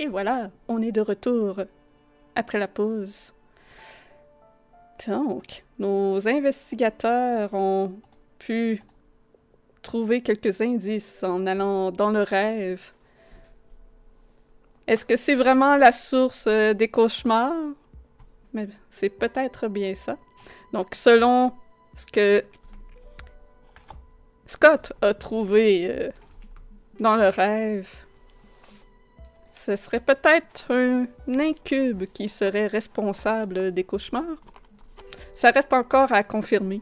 Et voilà, on est de retour après la pause. Donc, nos investigateurs ont pu trouver quelques indices en allant dans le rêve. Est-ce que c'est vraiment la source euh, des cauchemars? Mais c'est peut-être bien ça. Donc, selon ce que Scott a trouvé euh, dans le rêve, ce serait peut-être un incube qui serait responsable des cauchemars. Ça reste encore à confirmer.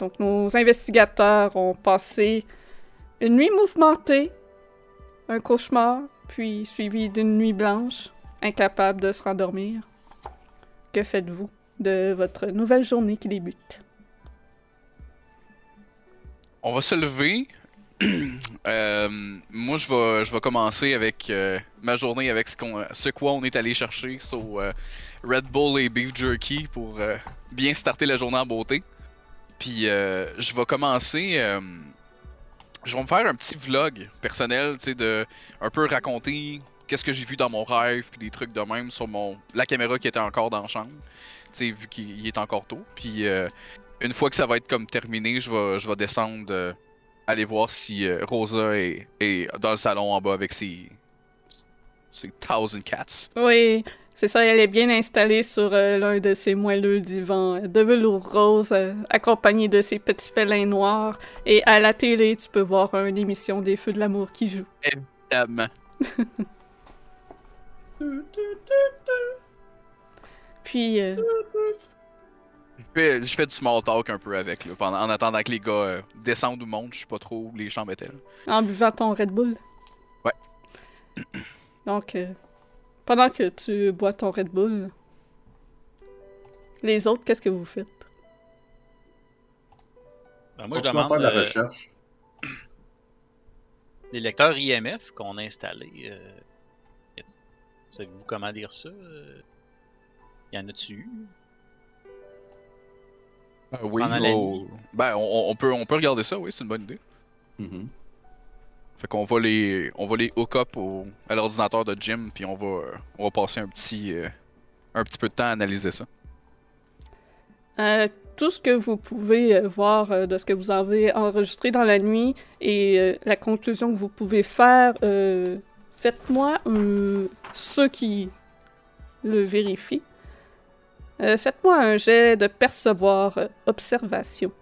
Donc, nos investigateurs ont passé une nuit mouvementée, un cauchemar, puis suivi d'une nuit blanche, incapable de se rendormir. Que faites-vous de votre nouvelle journée qui débute? On va se lever. Euh, moi, je vais, commencer avec euh, ma journée avec ce, qu'on, ce quoi on est allé chercher sur euh, Red Bull et Beef Jerky pour bien starter la journée en beauté. Puis je vais commencer. je vais me faire un petit vlog personnel, tu sais, de un peu raconter qu'est-ce que j'ai vu dans mon rêve, puis des trucs de même sur mon la caméra qui était encore dans la chambre. Tu sais, vu qu'il il est encore tôt. Puis une fois que ça va être comme terminé, je vais, je vais descendre, aller voir si euh, Rosa est, est dans le salon en bas avec ses, ses thousand cats. Oui, c'est ça, elle est bien installée sur euh, l'un de ces moelleux divans de velours rose, euh, accompagnée de ses petits félins noirs. Et à la télé, tu peux voir une émission des Feux de l'amour qui joue. Évidemment. Puis, fais, je fais du small talk un peu avec, là, pendant, en attendant que les gars euh, descendent ou montent. Je sais pas trop où les chambres étaient. là. en buvant ton Red Bull. Ouais. Donc, euh, pendant que tu bois ton Red Bull, les autres, qu'est-ce que vous faites? Ben, moi, je demande faire de la euh, recherche. les lecteurs IMF qu'on a installés. Euh, Savez-vous comment lire ça? Euh, Y en a-tu? Euh, oui, Pendant la on- nuit. ben, on, on peut, on peut regarder ça, oui, c'est une bonne idée. Mhm. Fait qu'on va les, on va les hook up au, à l'ordinateur de Jim, puis on va, on va passer un petit, euh, un petit peu de temps à analyser ça. Euh, tout ce que vous pouvez euh, voir euh, de ce que vous avez enregistré dans la nuit et euh, la conclusion que vous pouvez faire, euh, faites-moi ceux qui le vérifient. Euh, faites-moi un jet de percevoir euh, observation.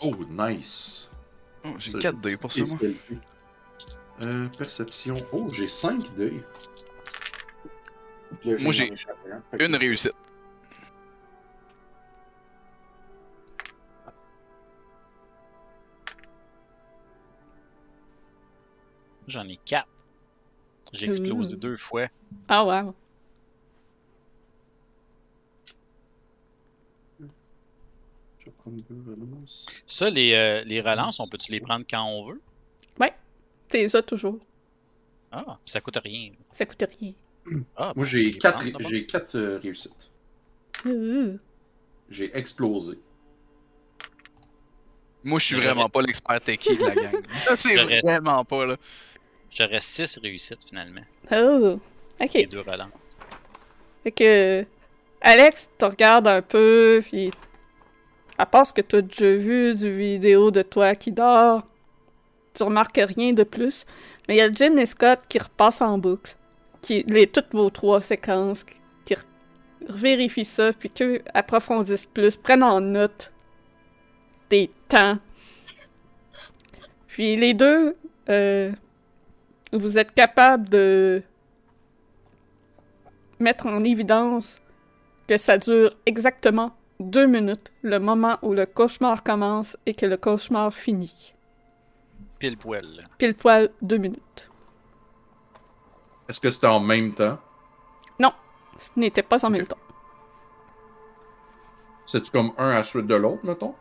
Oh, nice. Oh, j'ai Ça, 4 dés pour ça, Et moi. Euh, perception. Oh, j'ai 5 dés. Le Moi, j'ai Une réussite. J'en ai quatre. J'ai explosé deux fois. Ah wow. Je vais prendre deux relances. Ça, les, euh, les relances, on peut-tu les prendre quand on veut? T'es ça toujours. Ah, ça coûte rien. Ça coûte rien. Ah, Moi, ben, j'ai les 4 prendre d'abord. j'ai quatre, euh, réussites. Euh, J'ai explosé. Moi, je suis J'aurais- vraiment pas l'expert techie de la gang. c'est J'aurais- vraiment pas, là. J'aurais six réussites finalement. Oh. Ok. Et deux relances. Fait que Alex te regarde un peu, puis à part ce que tu as déjà vu du vidéo de toi qui dort, tu remarques rien de plus. Mais il y a Jim et Scott qui repassent en boucle, qui les toutes vos trois séquences, qui, vérifient ça, puis qu'eux approfondissent plus, prennent en note des temps. Puis les deux, euh, vous êtes capables de mettre en évidence que ça dure exactement deux minutes, le moment où le cauchemar commence et que le cauchemar finit. Pile poil. Pile poil deux minutes. Est-ce que c'était en même temps? Ce n'était pas en même temps. C'est-tu comme un à la suite de l'autre, mettons?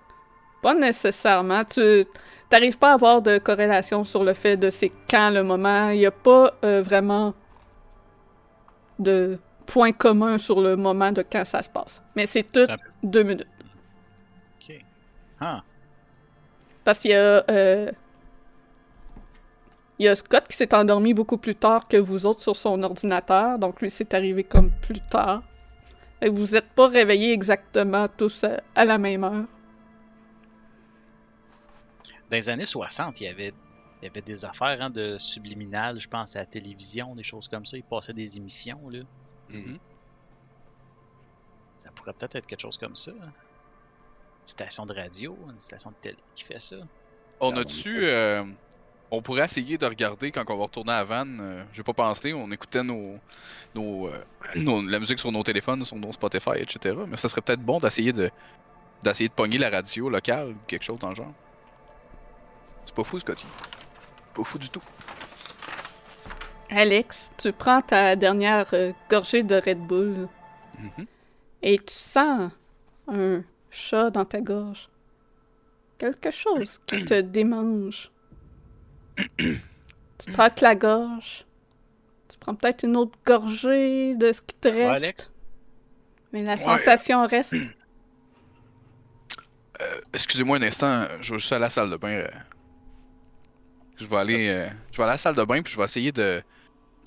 Pas nécessairement. Tu n'arrives pas à avoir de corrélation sur le fait de c'est quand le moment. Il n'y a pas euh, vraiment de point commun sur le moment de quand ça se passe. Mais c'est tout deux minutes. Ok. Ah, Parce qu'il y a. euh, il Il y a Scott qui s'est endormi beaucoup plus tard que vous autres sur son ordinateur, donc lui c'est arrivé comme plus tard. Que vous êtes pas réveillés exactement tous à, à la même heure. Dans les années 60, il y avait, il y avait des affaires hein, de subliminal, je pense, à la télévision, des choses comme ça. Ils passaient des émissions, là. Mhm. Ça pourrait peut-être être quelque chose comme ça. Une station de radio, une station de télé qui fait ça. On a-tu. euh, on pourrait essayer de regarder quand on va retourner à Van. euh, J'ai pas pensé, on écoutait nos, nos, euh, nos- la musique sur nos téléphones, sur nos Spotify, etc. Mais ça serait peut-être bon d'essayer de d'essayer de pogner la radio locale ou quelque chose dans le genre. C'est pas fou, Scotty. Pas fou du tout. Alex, tu prends ta dernière euh, gorgée de Red Bull Mhm. et tu sens un chat dans ta gorge. Quelque chose qui te démange. tu trottes la gorge. Tu prends peut-être une autre gorgée de ce qui te Ouais, reste. Alex? Mais la Ouais. sensation reste. Euh, Excusez-moi un instant, je vais juste aller à la salle de bain. euh. Je vais aller, euh, je vais aller à la salle de bain puis je vais essayer de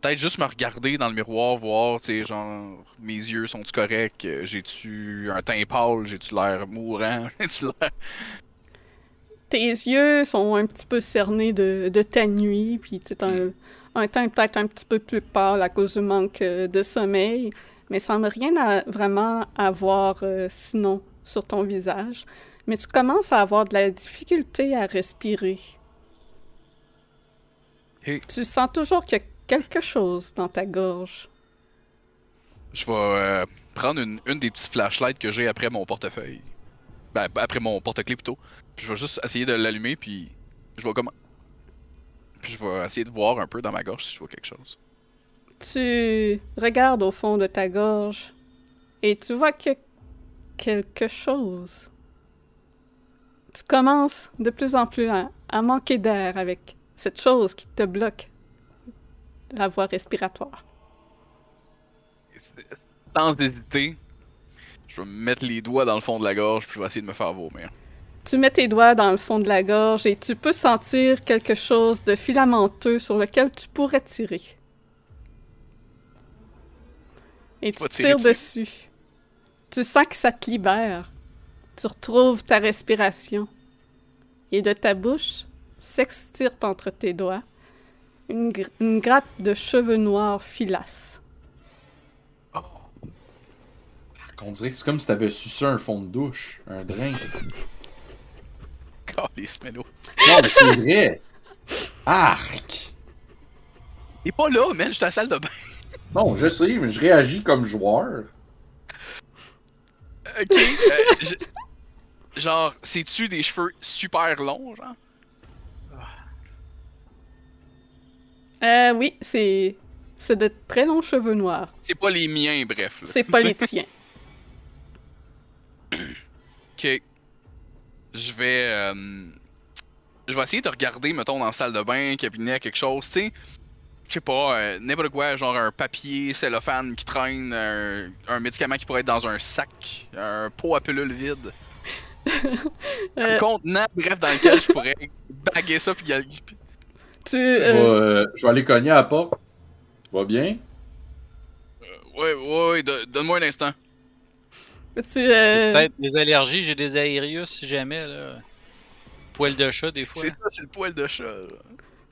peut-être juste me regarder dans le miroir, voir, tu sais, genre mes yeux sont-ils corrects, euh, j'ai-tu un teint pâle, j'ai-tu l'air mourant, j'ai-tu l'air. Tes yeux sont un petit peu cernés de, de ta nuit, puis tu un, un teint peut-être un petit peu plus pâle à cause du manque euh, de sommeil, mais ça semble rien à vraiment avoir euh, sinon sur ton visage. Mais tu commences à avoir de la difficulté à respirer. Hey. Tu sens toujours qu'il y a quelque chose dans ta gorge. Je vais euh, prendre une, une des petites flashlights que j'ai après mon portefeuille. Ben, après mon porte-clés plutôt. Puis je vais juste essayer de l'allumer, puis je vais comme. Puis je vais essayer de voir un peu dans ma gorge si je vois quelque chose. Tu regardes au fond de ta gorge et tu vois que quelque chose. Tu commences de plus en plus à, à manquer d'air avec cette chose qui te bloque la voie respiratoire. Sans hésiter, je vais me mettre les doigts dans le fond de la gorge, puis je vais essayer de me faire vomir. Tu mets tes doigts dans le fond de la gorge et tu peux sentir quelque chose de filamenteux sur lequel tu pourrais tirer. Et Tu tires dessus? dessus. Tu sens que ça te libère. Tu retrouves ta respiration. Et de ta bouche s'extirpe entre tes doigts une, gr- une grappe de cheveux noirs filasse. On dirait que c'est comme si t'avais sucé un fond de douche, un drain. Calice, Melo. Non, mais c'est vrai! Arc! Il est pas là, man, je suis à la salle de bain. Non, je sais, mais je réagis comme joueur. Ok. euh, je- Genre, c'est-tu des cheveux super longs, genre? Euh, oui, c'est. C'est de très longs cheveux noirs. C'est pas les miens, bref. C'est pas les tiens. Ok. Je vais. euh, Je vais essayer de regarder, mettons, dans la salle de bain, cabinet, quelque chose, tu sais. Je sais pas, euh, n'importe quoi, genre un papier cellophane qui traîne, un, un médicament qui pourrait être dans un sac, un pot à pilule vide. Un Euh, contenant, bref, dans lequel je pourrais baguer ça puis tu. Je vais, euh, euh, je vais aller cogner à la porte. Tu vas bien? Ouais, ouais, ouais, do- donne-moi un instant. tu euh, peut-être des allergies, j'ai des aérius si jamais, là. Poil de chat, des fois. C'est ça, c'est le poil de chat. là.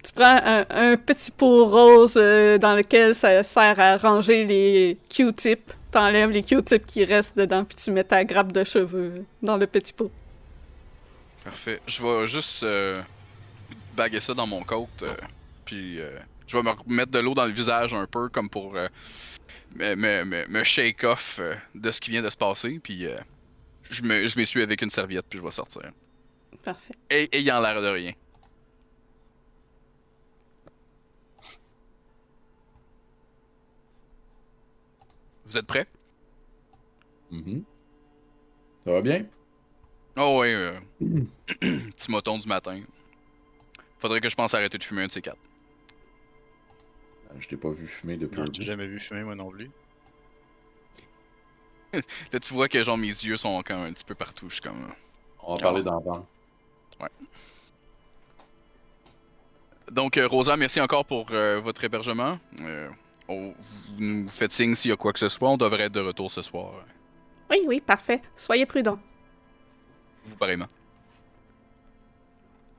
Tu prends un, un petit pot rose euh, dans lequel ça sert à ranger les Q-tips. T'enlèves les Q-tips qui restent dedans, puis tu mets ta grappe de cheveux dans le petit pot. Parfait. Je vais juste euh, baguer ça dans mon coat, euh, puis euh, je vais me remettre de l'eau dans le visage un peu, comme pour euh, me, me, me, me shake off euh, de ce qui vient de se passer, puis euh, je me- je m'essuie avec une serviette, puis je vais sortir. Parfait. Ay- ayant l'air de rien. Vous êtes prêts? Mhm. Ça va bien? Oh ouais, euh, petit moton du matin. Faudrait que je pense à arrêter de fumer un de ces quatre. Euh, Je t'ai pas vu fumer depuis Non, t'ai jamais vu fumer, moi non plus. Là, tu vois que genre mes yeux sont encore un petit peu partout. Je suis comme. On va parler d'enfant. Donc, euh, Rosa, merci encore pour euh, votre hébergement. Euh, on- vous nous faites signe s'il y a quoi que ce soit. On devrait être de retour ce soir. Oui, oui, parfait. Soyez prudents. Vous, pareillement.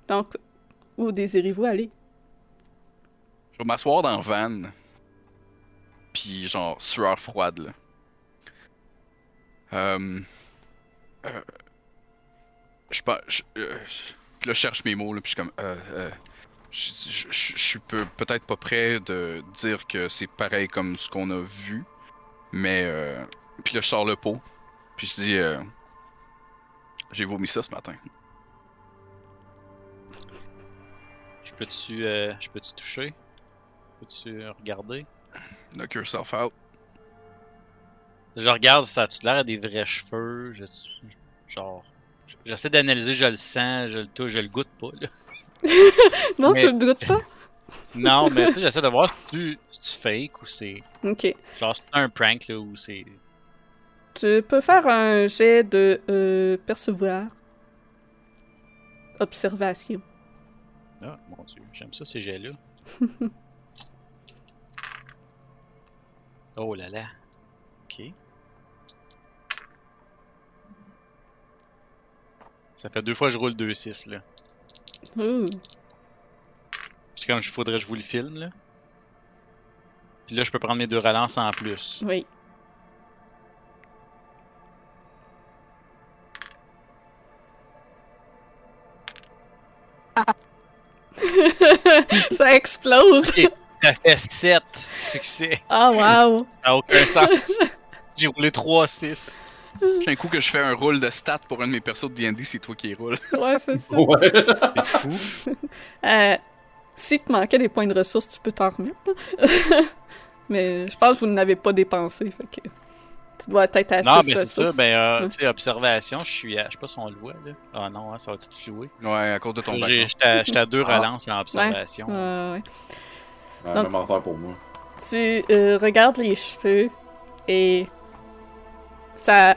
Donc, où désirez-vous aller? Je vais m'asseoir dans van. Puis, genre, sueur froide, là. Euh... euh, je pense... Je, euh, là, je cherche mes mots, là, puis je suis comme... Euh, euh, je, suis peu- peut-être pas prêt de dire que c'est pareil comme ce qu'on a vu. Mais... Euh, puis là, je sors le pot. Puis je dis... Euh, J'ai vomi ça ce matin. Je peux-tu euh, je peux-tu toucher? Peux-tu regarder? Knock yourself out. Je regarde, ça a-tu l'air à des vrais cheveux? Je, genre, j'essaie d'analyser, je le sens, je le touche, je le goûte pas, là. Non, Mais- tu le doutes pas? Non, mais tu sais, j'essaie de voir si tu, si tu fake ou c'est. Ok. Genre, si c'est un prank, là, ou c'est. Tu peux faire un jet de euh, percevoir. Observation. Ah, mon dieu, j'aime ça, ces jets-là. oh là là. Ok. Ça fait deux fois que je roule 2-6, là. Ouh. C'est comme, il faudrait que je vous le filme, là. Puis là, je peux prendre mes deux relances en plus. Oui. Ça explose. Ça fait 7 succès. Ah, wow. Ça n'a aucun sens. J'ai roulé 3-6. Un coup que je fais un rôle de stats pour un de mes persos de D&D, c'est toi qui roule. Ouais, c'est ça. Ouais. C'est fou. Euh, si te manquait des points de ressources, tu peux t'en remettre. Mais je pense que vous n'avez pas dépensé. Fait que tu dois être à Non, 6 mais c'est ça. Ben, euh, Ouais. tu sais, observation, je suis à. Je sais pas si on le voit, là. Ah non, hein, ça va tout flouer. Ouais, à cause de ton J'ai- background. J'étais à, deux Ah. relances en observation. Ouais. Ouais, Donc- même affaire pour moi. Tu euh, regardes les cheveux et ça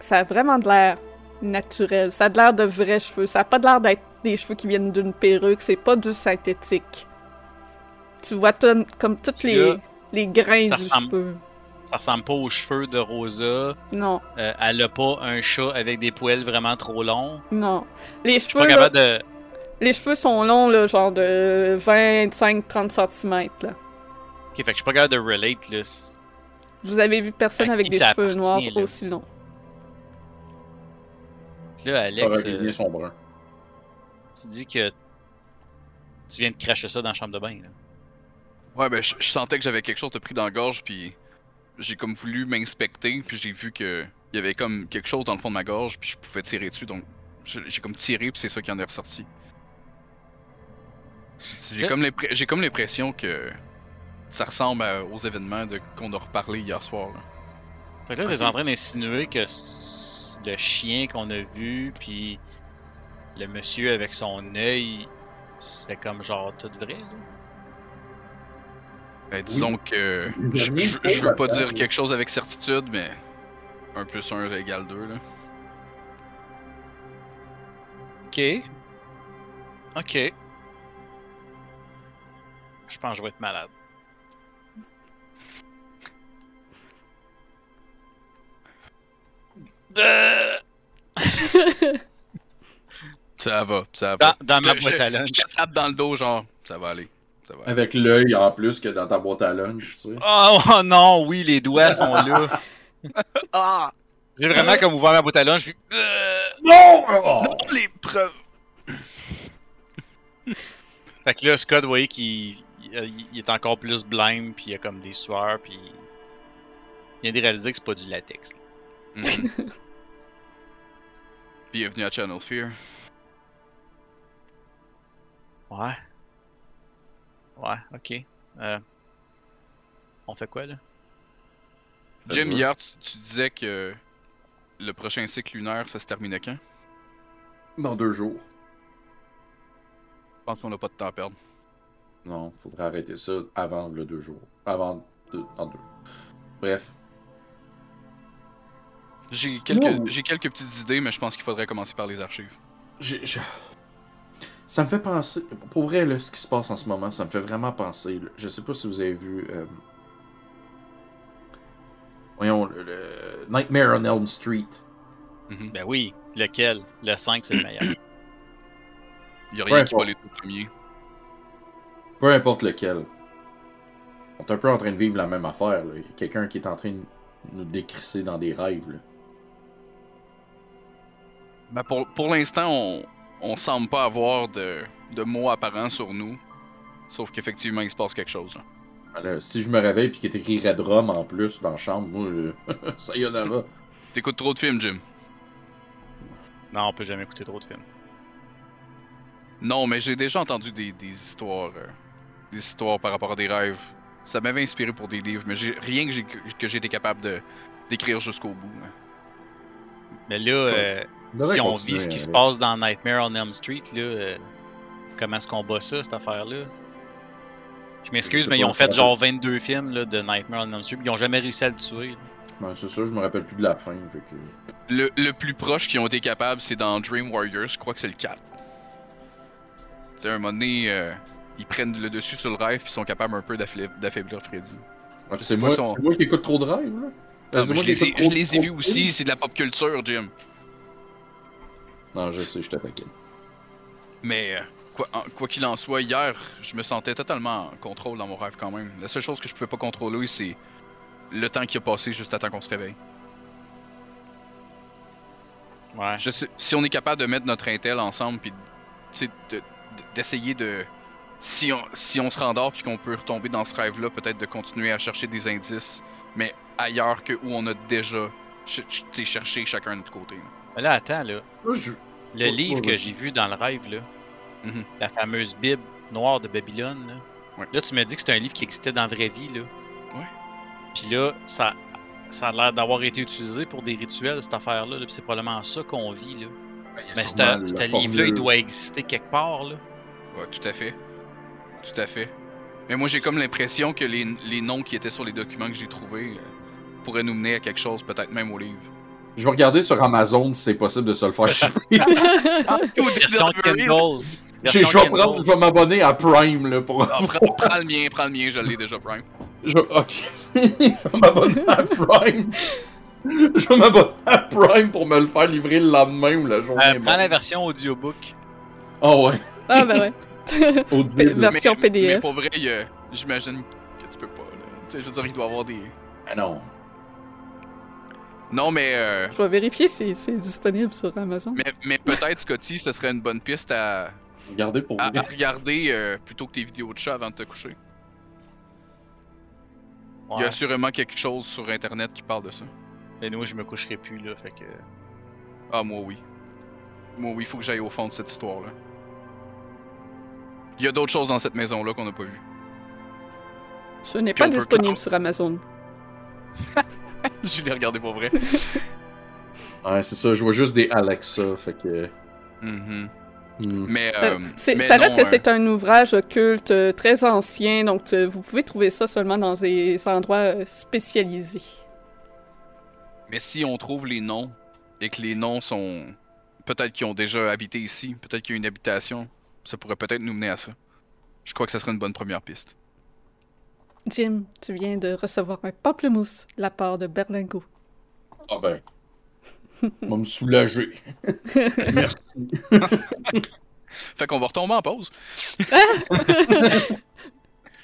ça a vraiment de l'air naturel. Ça a de l'air de vrais cheveux. Ça a pas de l'air d'être des cheveux qui viennent d'une perruque. C'est pas du synthétique. Tu vois tout- comme toutes les, les grains ça du ressemble- cheveu. Ça ressemble pas aux cheveux de Rosa. Non, Euh, elle a pas un chat avec des poils vraiment trop longs. non. Les cheveux, pas là, de. les cheveux sont longs, là, genre de 25-30 cm. Là. Ok, fait que je suis pas capable de relate, là. Vous avez vu personne À avec des cheveux noirs là? aussi longs. Là, Alex, euh, liens sont bruns. tu dis que tu viens de cracher ça dans la chambre de bain, là. Ouais, ben, je, je sentais que j'avais quelque chose de pris dans la gorge, puis j'ai comme voulu m'inspecter, puis j'ai vu que il y avait comme quelque chose dans le fond de ma gorge, puis je pouvais tirer dessus, donc j'ai comme tiré, puis c'est ça qui en est ressorti. J'ai comme j'ai comme l'impression que ça ressemble à- aux événements de qu'on a reparlé hier soir. là. Fait que là, t'es en train d'insinuer que le chien qu'on a vu, puis le monsieur avec son œil, c'était comme genre tout vrai, là? Ben, disons que je, je- je veux pas là-dedans, dire quelque chose avec certitude, mais 1 plus 1 égale 2 là. Ok. Ok. Je pense que je vais être malade. Euh, Ça va, ça Dans, va. dans ma Je te- boîte à je lunch. Tape dans le dos, genre, ça va aller. Avec l'œil en plus que dans ta boîte à lunch, tu sais. Oh, oh non, oui, les doigts sont là. Ah! J'ai vraiment comme ouvert ma boîte à lunch, puis. Euh, Non! Oh! Les preuves! Fait que là, Scott, vous voyez qu'il il- il est encore plus blême, puis il a comme des sueurs, puis il vient de réaliser que c'est pas du latex. là. Mhm. Bienvenue à Channel Fear. Ouais. Ouais, ok. Euh, on fait quoi là? Jim, hier, tu, tu disais que le prochain cycle lunaire, ça se terminait quand? Dans deux jours. Je pense qu'on n'a pas de temps à perdre. Non, faudrait arrêter ça avant le deux jours. Avant deux, dans deux. Bref. J'ai quelques, j'ai quelques petites idées, mais je pense qu'il faudrait commencer par les archives. J'ai- j'ai- Ça me fait penser. Pour vrai, là, ce qui se passe en ce moment, ça me fait vraiment penser. là. Je sais pas si vous avez vu. euh, Voyons, le, le Nightmare on Elm Street. Mhm. Ben oui, lequel? Le 5, c'est le meilleur. Il y a rien qui va les tout premiers. Peu importe lequel. On est un peu en train de vivre la même affaire. là. Il y a quelqu'un qui est en train de nous décrisser dans des rêves. Là. Ben pour pour l'instant, on, on semble pas avoir de, de mots apparents sur nous. Sauf qu'effectivement, il se passe quelque chose. là. Alors, si je me réveille et qu'il est écrit Red Rum en plus dans la chambre, moi, euh, ça y en a là. T'écoutes trop de films, Jim. non, on peut jamais écouter trop de films. Non, mais j'ai déjà entendu des, des histoires. euh, des histoires par rapport à des rêves. Ça m'avait inspiré pour des livres, mais j'ai rien que j'ai été capable de d'écrire jusqu'au bout. hein. Mais là, euh, si on vit ce qui se passe dans Nightmare on Elm Street, là, euh, comment est-ce qu'on bat ça, cette affaire-là? Je m'excuse, mais ils ont fait genre 22 films là, de Nightmare on Elm Street, puis ils ont jamais réussi à le tuer. là. Ben, c'est ça, je me rappelle plus de la fin. Fait que... Le, le plus proche qu'ils ont été capables, c'est dans Dream Warriors, je crois que c'est le 4. C'est un moment donné, euh, ils prennent le dessus sur le rêve puis ils sont capables un peu d'affaiblir Freddy. Ouais, c'est moi, qui écoute trop de rêves, là. Je les ai, je les ai vus aussi, c'est de la pop culture, Jim. Non, je sais, je t'attaque. Mais euh, quoi qu'il en soit, hier, je me sentais totalement en contrôle dans mon rêve quand même. La seule chose que je pouvais pas contrôler, c'est le temps qui a passé juste à temps qu'on se réveille. Ouais. Je sais, si on est capable de mettre notre intel ensemble, puis de- de- d'essayer de. Si on, si on se rendort puis qu'on peut retomber dans ce rêve-là, peut-être de continuer à chercher des indices, mais ailleurs que où on a déjà ch- ch- cherché chacun de notre côté. là. Attends, là. Là, je- Le livre que j'ai vu dans le rêve, là, Mhm. la fameuse Bible noire de Babylone, là, Ouais. là tu me dis que c'est un livre qui existait dans la vraie vie. Là. Ouais. Puis là, ça, ça a l'air d'avoir été utilisé pour des rituels, cette affaire-là. là, puis c'est probablement ça qu'on vit. Là. Ben, Mais ce livre-là, il doit exister quelque part. Là. Ouais, tout à fait. Tout à fait. Mais moi, j'ai comme l'impression que les, les noms qui étaient sur les documents que j'ai trouvés euh, pourraient nous mener à quelque chose, peut-être même au livre. Je vais regarder sur Amazon si c'est possible de se le faire shipper. Version Kindle. Je vais, prendre- Kindle. je vais m'abonner à Prime là, pour. Ah, prends, prends le mien, prends le mien, je l'ai déjà, Prime. Je... Ok. je vais m'abonner à Prime. Je vais m'abonner à Prime pour me le faire livrer le lendemain ou la journée. Euh, prends la version audiobook. Oh ouais. Ah, ben ouais. Ver- Version mais, PDF. Mais pour vrai, a- j'imagine que tu peux pas. Là. Tu sais, je veux dire, il doit y avoir des. Ah non. Non, mais. euh, Je vais vérifier si c'est disponible sur Amazon. mais mais peut-être, Scotty, ce serait une bonne piste à, Regardez pour à, regarder euh, plutôt que tes vidéos de chat avant de te coucher. Il y a sûrement quelque chose sur internet qui parle de ça. Mais nous, je me coucherai plus. Là, fait que... Ah, moi oui. Moi oui, il faut que j'aille au fond de cette histoire-là. Il y a d'autres choses dans cette maison-là qu'on n'a pas vues. Ce n'est pas disponible cloud. sur Amazon. Je l'ai regardé pour vrai. Ouais, c'est ça. Je vois juste des Alexa. Fait que. Mhm. hmm. Mais, Euh, euh, mais ça non, reste que euh, c'est un ouvrage occulte très ancien, donc vous pouvez trouver ça seulement dans des endroits spécialisés. Mais si on trouve les noms et que les noms sont peut-être qu'ils ont déjà habité ici, peut-être qu'il y a une habitation, ça pourrait peut-être nous mener à ça. Je crois que ça serait une bonne première piste. Jim, tu viens de recevoir un pamplemousse de la part de Berlingo. Ah ben. Va me soulager. Merci. Fait qu'on va retomber en pause.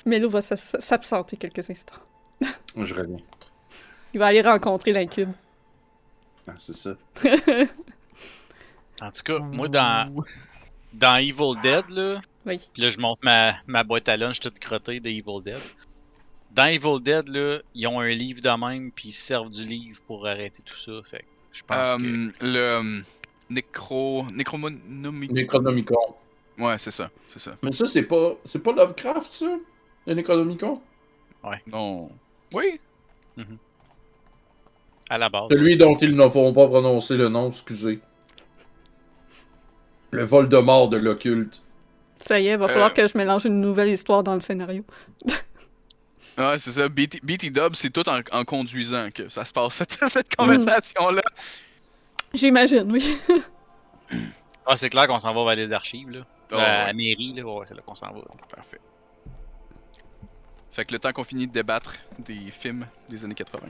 Melo va s'absenter quelques instants. Je reviens. Il va aller rencontrer l'incube. Ah, c'est ça. En tout cas, moi, dans, dans Evil Dead, là, Oui. Puis là, je monte ma, ma boîte à lunch toute crottée de Evil Dead. Dans Evil Dead, là, ils ont un livre de même, puis ils se servent du livre pour arrêter tout ça. Fait que je pense que. Euh, le euh, Necro. Necronomicon. Necronomicon. Ouais, c'est ça. C'est ça. Mais ça, c'est pas. C'est pas Lovecraft, ça? Le Necronomicon? Non. Oui. À la base. Celui dont ils ne font pas prononcer le nom, excusez. Le vol de mort de l'occulte. Ça y est, va falloir Euh. que je mélange une nouvelle histoire dans le scénario. Ouais, c'est ça. BT, BT Dub, c'est tout en, en conduisant que ça se passe, cette, cette conversation-là. J'imagine, oui. Ah, c'est clair qu'on s'en va vers les archives, là. Oh, Euh, à la ouais, mairie, là, ouais, c'est là qu'on s'en va. Parfait. Fait que le temps qu'on finit de débattre des films des années 80.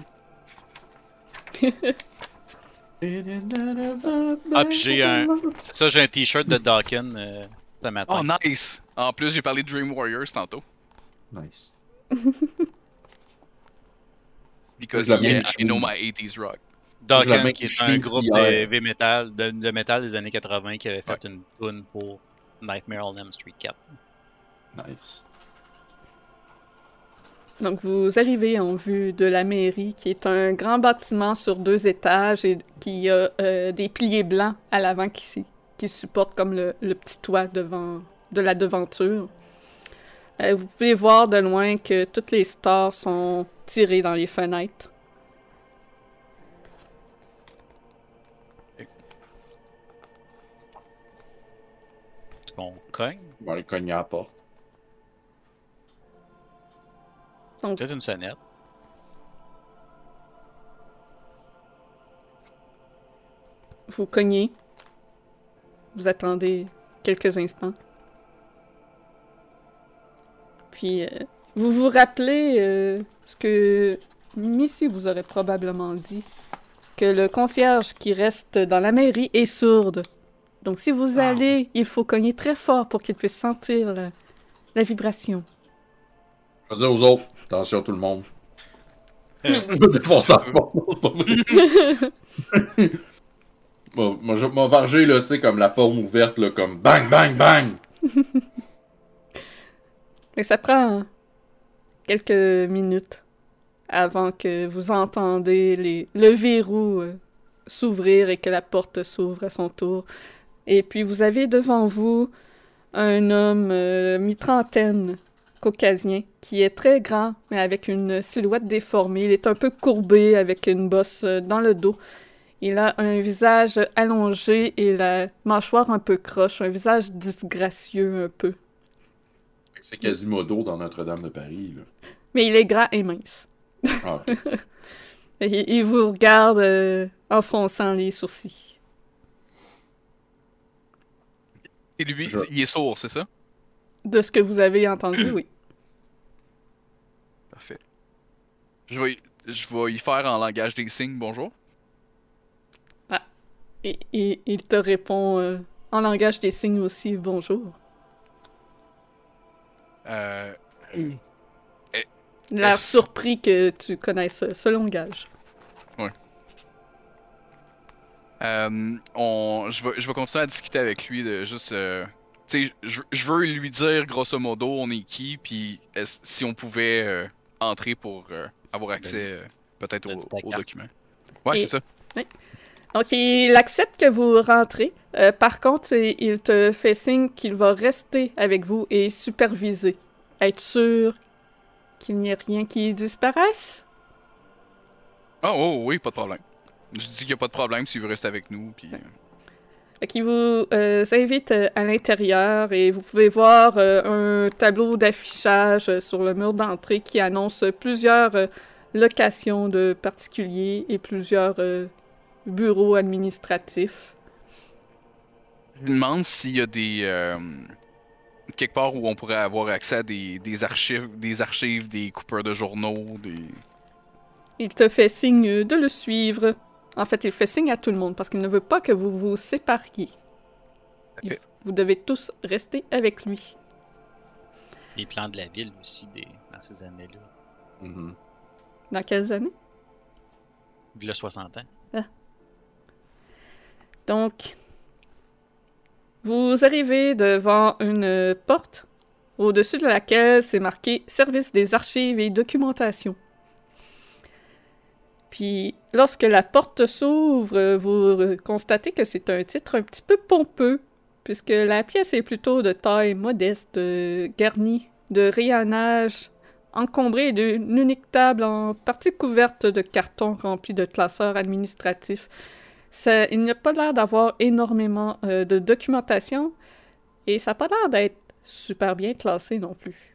Ah, puis j'ai un. C'est ça, j'ai un t-shirt de Dawkins euh, ce matin. Oh, nice! En plus, j'ai parlé de Dream Warriors tantôt. Nice. Because yeah, I know my 80s rock. même qui est un groupe de heavy metal, de, de metal des années 80 qui avait fait une tune pour Nightmare on Elm Street 4. Nice. Donc, vous arrivez en vue de la mairie, qui est un grand bâtiment sur deux étages et qui a euh, des piliers blancs à l'avant qui, qui supportent comme le, le petit toit devant, de la devanture. Euh, vous pouvez voir de loin que toutes les stars sont tirées dans les fenêtres. Est-ce qu'on cogne? On va aller cogner à la porte. Peut-être une sonnette. Vous cognez. Vous attendez quelques instants. Puis, euh, vous vous rappelez euh, ce que Missy vous aurait probablement dit. Que le concierge qui reste dans la mairie est sourde. Donc, si vous Ah. allez, il faut cogner très fort pour qu'il puisse sentir la, la vibration. Je vais dire aux autres, attention tout le monde. je vais défoncer la porte. Moi, je vais m'en varger, là, tu sais, comme la pomme ouverte, là, comme bang, bang, bang. Mais ça prend quelques minutes avant que vous entendez les, le verrou euh, s'ouvrir et que la porte s'ouvre à son tour. Et puis vous avez devant vous un homme euh, mi-trentaine caucasien qui est très grand mais avec une silhouette déformée. Il est un peu courbé avec une bosse euh, dans le dos. Il a un visage allongé et la mâchoire un peu croche, un visage disgracieux un peu. C'est Quasimodo dans Notre-Dame de Paris, là. Mais il est gras et mince. Ah, il vous regarde euh, en fronçant les sourcils. Et lui, Je- il est sourd, c'est ça? De ce que vous avez entendu, oui. Parfait. Je vais, y- je vais y faire en langage des signes, bonjour. Et, et- il te répond euh, en langage des signes aussi, bonjour. Euh, Il a l'air surpris que tu connaisses ce, ce langage. euh, on, je, vais, je vais continuer à discuter avec lui de juste. euh, tu sais, je, je veux lui dire grosso modo on est qui, puis si on pouvait euh, entrer pour euh, avoir accès euh, peut-être au- aux carte. documents. Ouais, Et- c'est ça. Donc, il accepte que vous rentrez. Euh, par contre, il te fait signe qu'il va rester avec vous et superviser. Être sûr qu'il n'y ait rien qui disparaisse. Oh, oh, oui, pas de problème. Je dis qu'il n'y a pas de problème s'il veut rester avec nous, puis. euh, Fait qu'il vous euh, invite euh, à l'intérieur et vous pouvez voir euh, un tableau d'affichage euh, sur le mur d'entrée qui annonce plusieurs euh, locations de particuliers et plusieurs bureaux administratifs. Je lui demande s'il y a des. euh, quelque part où on pourrait avoir accès à des, des archives, des archives, des coupeurs de journaux, des. Il te fait signe de le suivre. En fait, il fait signe à tout le monde parce qu'il ne veut pas que vous vous sépariez. Il- Ok. Vous devez tous rester avec lui. Les plans de la ville aussi des... dans ces années-là. Mhm. Dans quelles années? Vu le 60 ans. Donc, vous arrivez devant une porte au-dessus de laquelle c'est marqué Service des archives et documentation. Puis, lorsque la porte s'ouvre, vous constatez que c'est un titre un petit peu pompeux, puisque la pièce est plutôt de taille modeste, garnie de rayonnage encombré d'une unique table en partie couverte de cartons remplis de classeurs administratifs. Ça- il n'y a pas l'air d'avoir énormément euh, de documentation et ça n'a pas l'air d'être super bien classé non plus.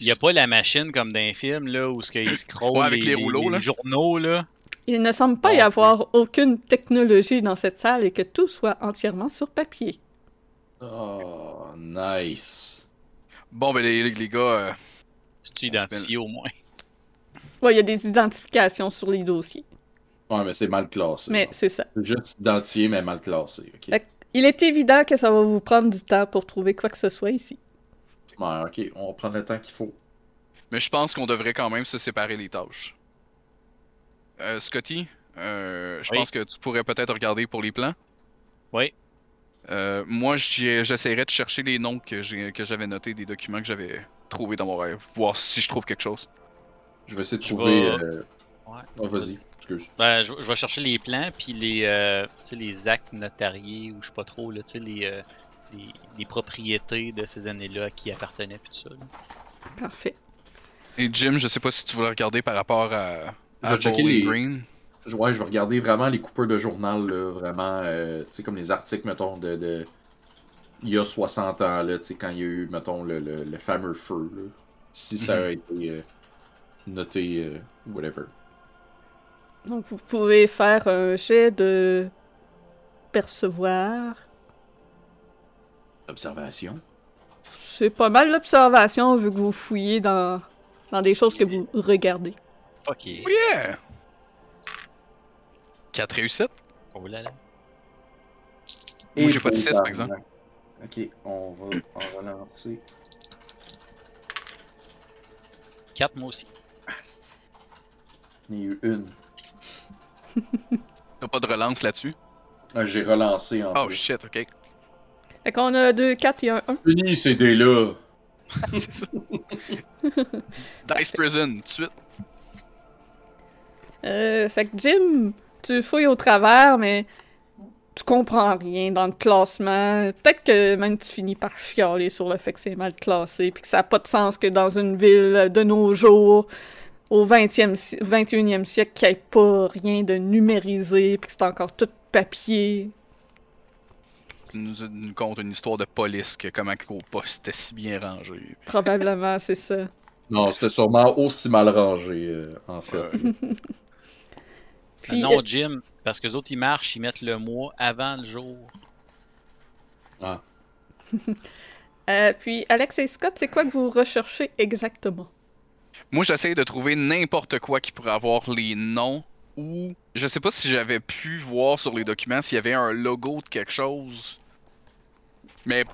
Il n'y a pas la machine comme dans les films là, où ce qu'ils scrollent Ouais, avec les rouleaux, là. journaux là. Il ne semble pas y avoir aucune technologie dans cette salle et que tout soit entièrement sur papier. Oh, nice. Bon, ben les, les gars, euh, C'est-tu identifié au moins? Ouais, il y a des identifications sur les dossiers. Ouais, mais c'est mal classé. Mais c'est ça. C'est juste identifié, mais mal classé. Il est évident que ça va vous prendre du temps pour trouver quoi que ce soit ici. Ouais, ok, on va prendre le temps qu'il faut. mais je pense qu'on devrait quand même se séparer les tâches. Euh, Scotty, euh, je Oui. pense que tu pourrais peut-être regarder pour les plans. Oui. Euh, moi, j'essaierai de chercher les noms que j'avais notés des documents que j'avais trouvés dans mon rêve, voir si je trouve quelque chose. Je vais essayer de Je trouver. vais- euh, Ouais. Oh, vas-y, excuse. Ben, je, je vais chercher les plans, puis les, euh, tu sais, les actes notariés, ou je sais pas trop, là, tu sais, les, euh, les, les propriétés de ces années-là qui appartenaient, puis tout ça. là. Parfait. Et Jim, je sais pas si tu voulais regarder par rapport à, Je à vais checker Bowling les- Green. Ouais, je vais regarder vraiment les coupeurs de journal, là, vraiment, euh, tu sais, comme les articles, mettons, de, de... Il y a 60 ans, là, tu sais, quand il y a eu, mettons, le, le, le fameux feu, là. Si ça a été euh, noté, euh, whatever. Donc, vous pouvez faire un jet de percevoir. Observation. C'est pas mal l'observation vu que vous fouillez dans, dans des choses que vous regardez. Fuck yeah. Oh yeah! 4 réussites? Oh là là. Moi, j'ai pas de six, par exemple. Ok, on va en relancer. 4 moi aussi. Il y a eu une. T'as pas de relance là-dessus? Ah, J'ai relancé en Oh plus. shit, ok. Fait qu'on a deux 4 et un 1. Fini ces dés-là. C'est ça. Dice Prison, tout de suite. Euh, fait que Jim, tu fouilles au travers, mais tu comprends rien dans le classement. Peut-être que même tu finis par chialer sur le fait que c'est mal classé, puis que ça n'a pas de sens que dans une ville de nos jours, au 20e, si- 21e siècle, qu'il n'y ait pas rien de numérisé, puis que c'est encore tout papier. Tu nous, nous contes une histoire de police que comment qu'au poste était si bien rangé. Probablement, c'est ça. Non, c'était sûrement aussi mal rangé, euh, en fait. Puis, non, euh, Jim, parce que les autres, ils marchent, ils mettent le mois avant le jour. Ah. euh, puis, Alex et Scott, c'est quoi que vous recherchez exactement? Moi, j'essaie de trouver n'importe quoi qui pourrait avoir les noms ou je sais pas si j'avais pu voir sur les documents s'il y avait un logo de quelque chose. Mais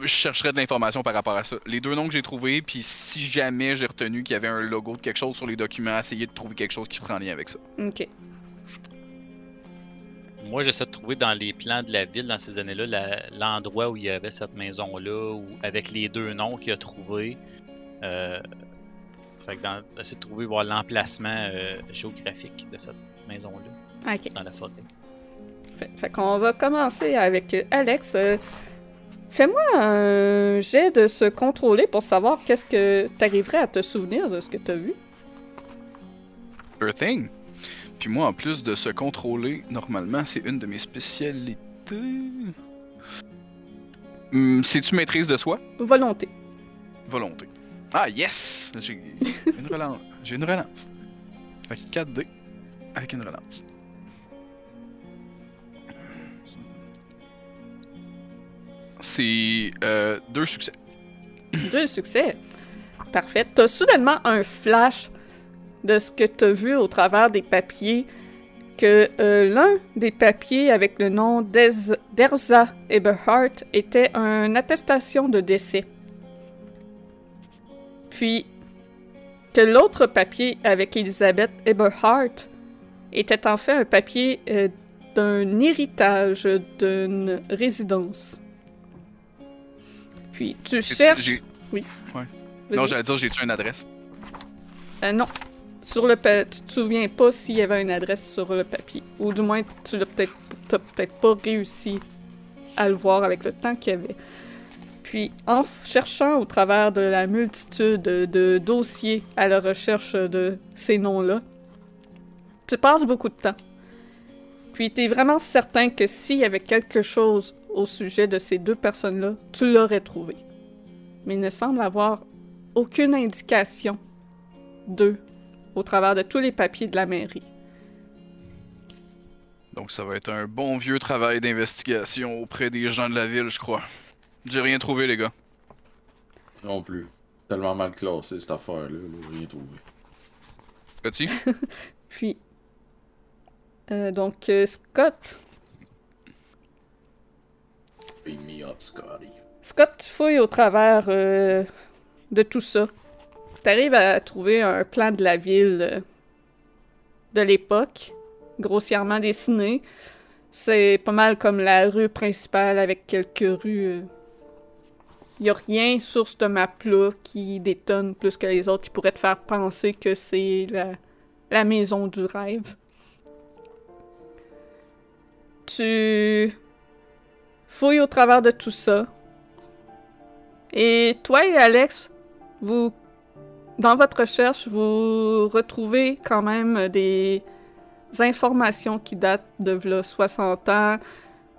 je chercherais de l'information par rapport à ça. Les deux noms que j'ai trouvés, puis si jamais j'ai retenu qu'il y avait un logo de quelque chose sur les documents, essayer de trouver quelque chose qui serait en lien avec ça. Ok. Moi, j'essaie de trouver dans les plans de la ville, dans ces années-là, l'endroit où il y avait cette maison-là, ou avec les deux noms qu'il a trouvé. Euh, fait que dans, j'essaie de trouver voir l'emplacement euh, géographique de cette maison-là, Ok. dans la forêt. Fait, fait qu'on va commencer avec euh, Alex. Euh, Fais-moi un jet de se contrôler pour savoir qu'est-ce que t'arriverais à te souvenir de ce que t'as vu. Sure thing. Puis moi, en plus de se contrôler, normalement, c'est une de mes spécialités. Hum, C'est-tu maîtrise de soi? Volonté. Volonté. Ah, yes! J'ai une relance. J'ai une relance. Fait que 4D avec une relance. C'est euh, deux succès. Deux succès. Parfait. T'as soudainement un flash de ce que t'as vu au travers des papiers. Que euh, l'un des papiers avec le nom d'Erza Eberhardt était une attestation de décès. Puis que l'autre papier avec Elizabeth Eberhardt était en fait un papier euh, d'un héritage d'une résidence. Puis tu cherches. Oui. Ouais. Non, j'allais dire, j'ai-tu une adresse? Euh, non. Sur le pa- tu te souviens pas s'il y avait une adresse sur le papier. Ou du moins, tu l'as peut-être pas réussi à le voir avec le temps qu'il y avait. Puis, en cherchant au travers de la multitude de, de dossiers à la recherche de ces noms-là, tu passes beaucoup de temps. Puis, tu es vraiment certain que s'il y avait quelque chose au sujet de ces deux personnes-là, tu l'aurais trouvé. Mais il ne semble avoir aucune indication d'eux au travers de tous les papiers de la mairie. Donc ça va être un bon vieux travail d'investigation auprès des gens de la ville, je crois. J'ai rien trouvé, les gars. Non plus. Tellement mal classé cette affaire-là, là, rien trouvé. Petit? Puis, euh, donc, euh, Scott? Beam me up, Scotty. Scott, tu fouilles au travers euh, de tout ça. Tu arrives à trouver un plan de la ville de l'époque, grossièrement dessiné. C'est pas mal comme la rue principale avec quelques rues. Il n'y a rien sur ce map-là qui détonne plus que les autres qui pourrait te faire penser que c'est la, maison du rêve. Tu fouilles au travers de tout ça. Et toi et Alex, vous, dans votre recherche, vous retrouvez quand même des informations qui datent de v'là 60 ans,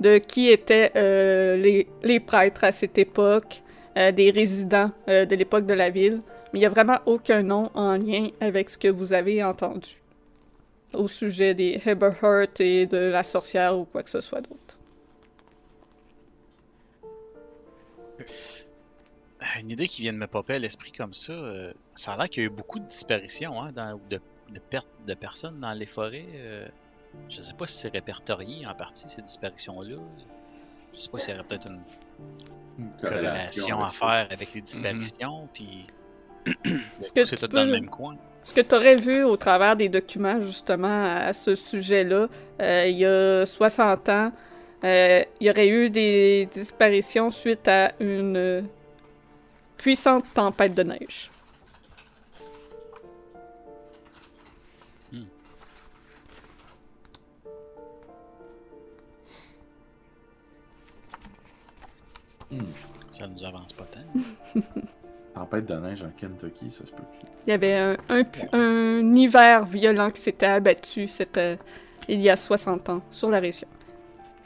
de qui étaient euh, les, les prêtres à cette époque, euh, des résidents euh, de l'époque de la ville. Mais il n'y a vraiment aucun nom en lien avec ce que vous avez entendu au sujet des Heberhurt et de la sorcière ou quoi que ce soit d'autre. Une idée qui vient de me popper à l'esprit comme ça, euh, ça a l'air qu'il y a eu beaucoup de disparitions, hein, de, pertes de personnes dans les forêts. euh. je sais pas si c'est répertorié en partie, ces disparitions-là. Je sais pas s'il y aurait peut-être une Une corrélation à faire avec les disparitions, puis Ce que c'est tu tout dans le même coin. Ce que tu aurais vu au travers des documents, justement, à ce sujet-là, euh, il y a 60 ans, euh, il y aurait eu des disparitions suite à une puissante tempête de neige. Ça nous avance pas tant. Tempête de neige en Kentucky, ça se peut. Il y avait un, un pu- un hiver violent qui s'était abattu c'était il y a 60 ans sur la région.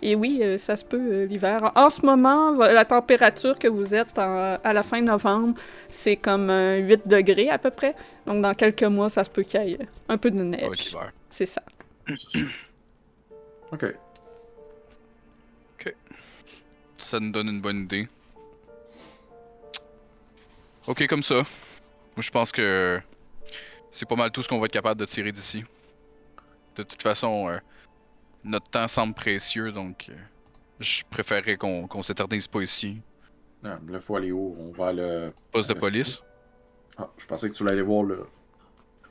Et oui, euh, ça se peut euh, l'hiver. En ce moment, la température que vous êtes en- à la fin novembre, c'est comme euh, 8 degrés à peu près. Donc dans quelques mois, ça se peut qu'il y ait un peu de neige. C'est ça. Ok. Ça nous donne une bonne idée. Ok, comme ça. Moi, je pense que c'est pas mal tout ce qu'on va être capable de tirer d'ici. De toute façon, euh, notre temps semble précieux, donc euh, je préférerais qu'on qu'on s'éternise pas ici. Non, là, faut aller où? On va à le. Poste de police. Ah, je pensais que tu voulais aller voir le.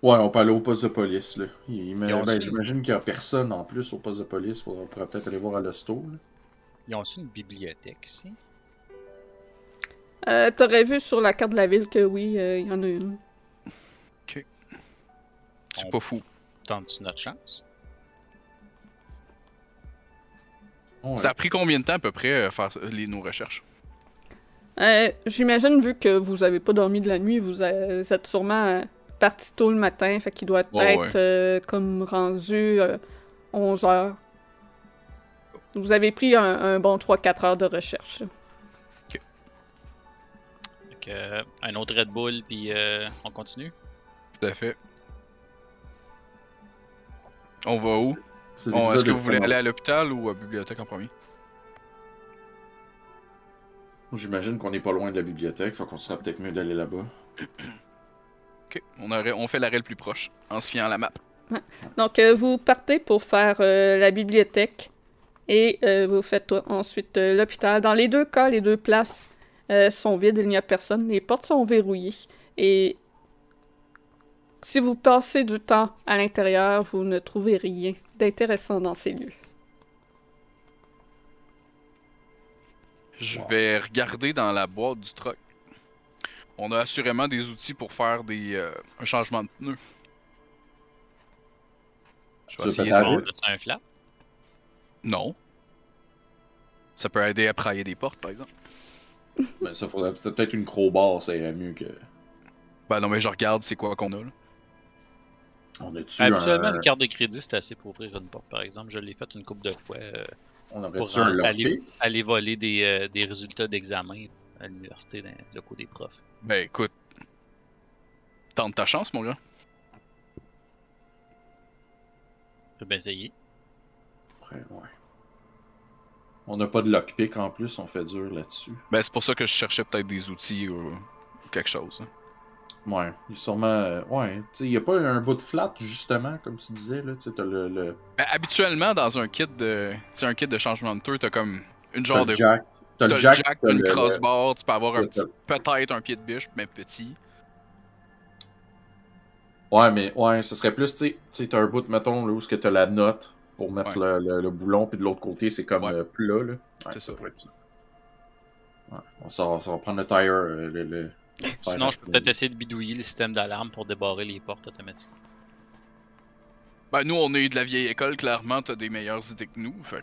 Ouais, on peut aller au poste de police, là. Il- ben, J'imagine qu'il y a personne en plus au poste de police. Faudra- On pourrait peut-être aller voir à l'hosto, là. Ils ont aussi une bibliothèque ici? Euh, T'aurais vu sur la carte de la ville que oui, euh, il y en a une. C'est On- pas fou. Tente-tu notre chance? Ouais. Ça a pris combien de temps à peu près euh, faire les, nos recherches? Euh, J'imagine, vu que vous avez pas dormi de la nuit, vous, vous êtes sûrement euh, parti tôt le matin, fait qu'il doit être Ouais, euh, comme rendu 11 heures. Vous avez pris un, un bon 3-4 heures de recherche. Que, euh, un autre Red Bull, puis euh, on continue? Tout à fait. On va où? Bon, Est-ce que vous voulez aller à l'hôpital ou à la bibliothèque en premier? J'imagine qu'on est pas loin de la bibliothèque, faut qu'on sera peut-être mieux d'aller là-bas. Ok, on, aurait- on fait l'arrêt le plus proche, en se fiant à la map. Donc, euh, vous partez pour faire euh, la bibliothèque et euh, vous faites ensuite euh, l'hôpital. Dans les deux cas, les deux places euh, sont vides, il n'y a personne. Les portes sont verrouillées. Et si vous passez du temps à l'intérieur, vous ne trouvez rien d'intéressant dans ces lieux. Je Wow. vais regarder dans la boîte du truck. On a assurément des outils pour faire des euh, un changement de pneu. Je vais essayer de... Un flap? Non. Ça peut aider à prailler des portes, par exemple. Mais ça faudrait. C'est peut-être une crowbar, ça irait mieux que. Ben non, mais je regarde c'est quoi qu'on a là. On a-tu Habituellement, un. une carte de crédit, c'est assez pour ouvrir une porte, par exemple. Je l'ai fait une couple de fois euh, On pour aurait-tu un aller, voler des, euh, des résultats d'examen à l'université, dans le cours des profs. Ben écoute. Tente ta chance, mon gars. Je bien essayer. Après, ouais. On n'a pas de lockpick en plus, on fait dur là-dessus. Ben, c'est pour ça que je cherchais peut-être des outils ou quelque chose. hein. Ouais, il sûrement. euh, ouais, tu il n'y a pas un bout de flat, justement, comme tu disais, là. Tu le. le Ben, habituellement, dans un kit de, tu sais, un kit de changement de tour, t'as comme une genre de jack. T'as le jack, t'as une le- crossbar, tu peux avoir un t'as- petit, peut-être un pied de biche, mais petit. Ouais, mais ouais, ce serait plus, tu sais, t'as un bout, mettons, là, où est-ce que t'as la note pour mettre le, le- le boulon, puis de l'autre côté, c'est comme Ouais. euh, plat, là. Ouais, C'est ça. pourrait être ça. Ouais, on, sort, on va prendre le tire, euh, le, le- Sinon, je peux peut-être essayer de bidouiller le système d'alarme pour débarrer les portes automatiquement. Ben, nous, on est de la vieille école, clairement, t'as des meilleures idées que nous. Fait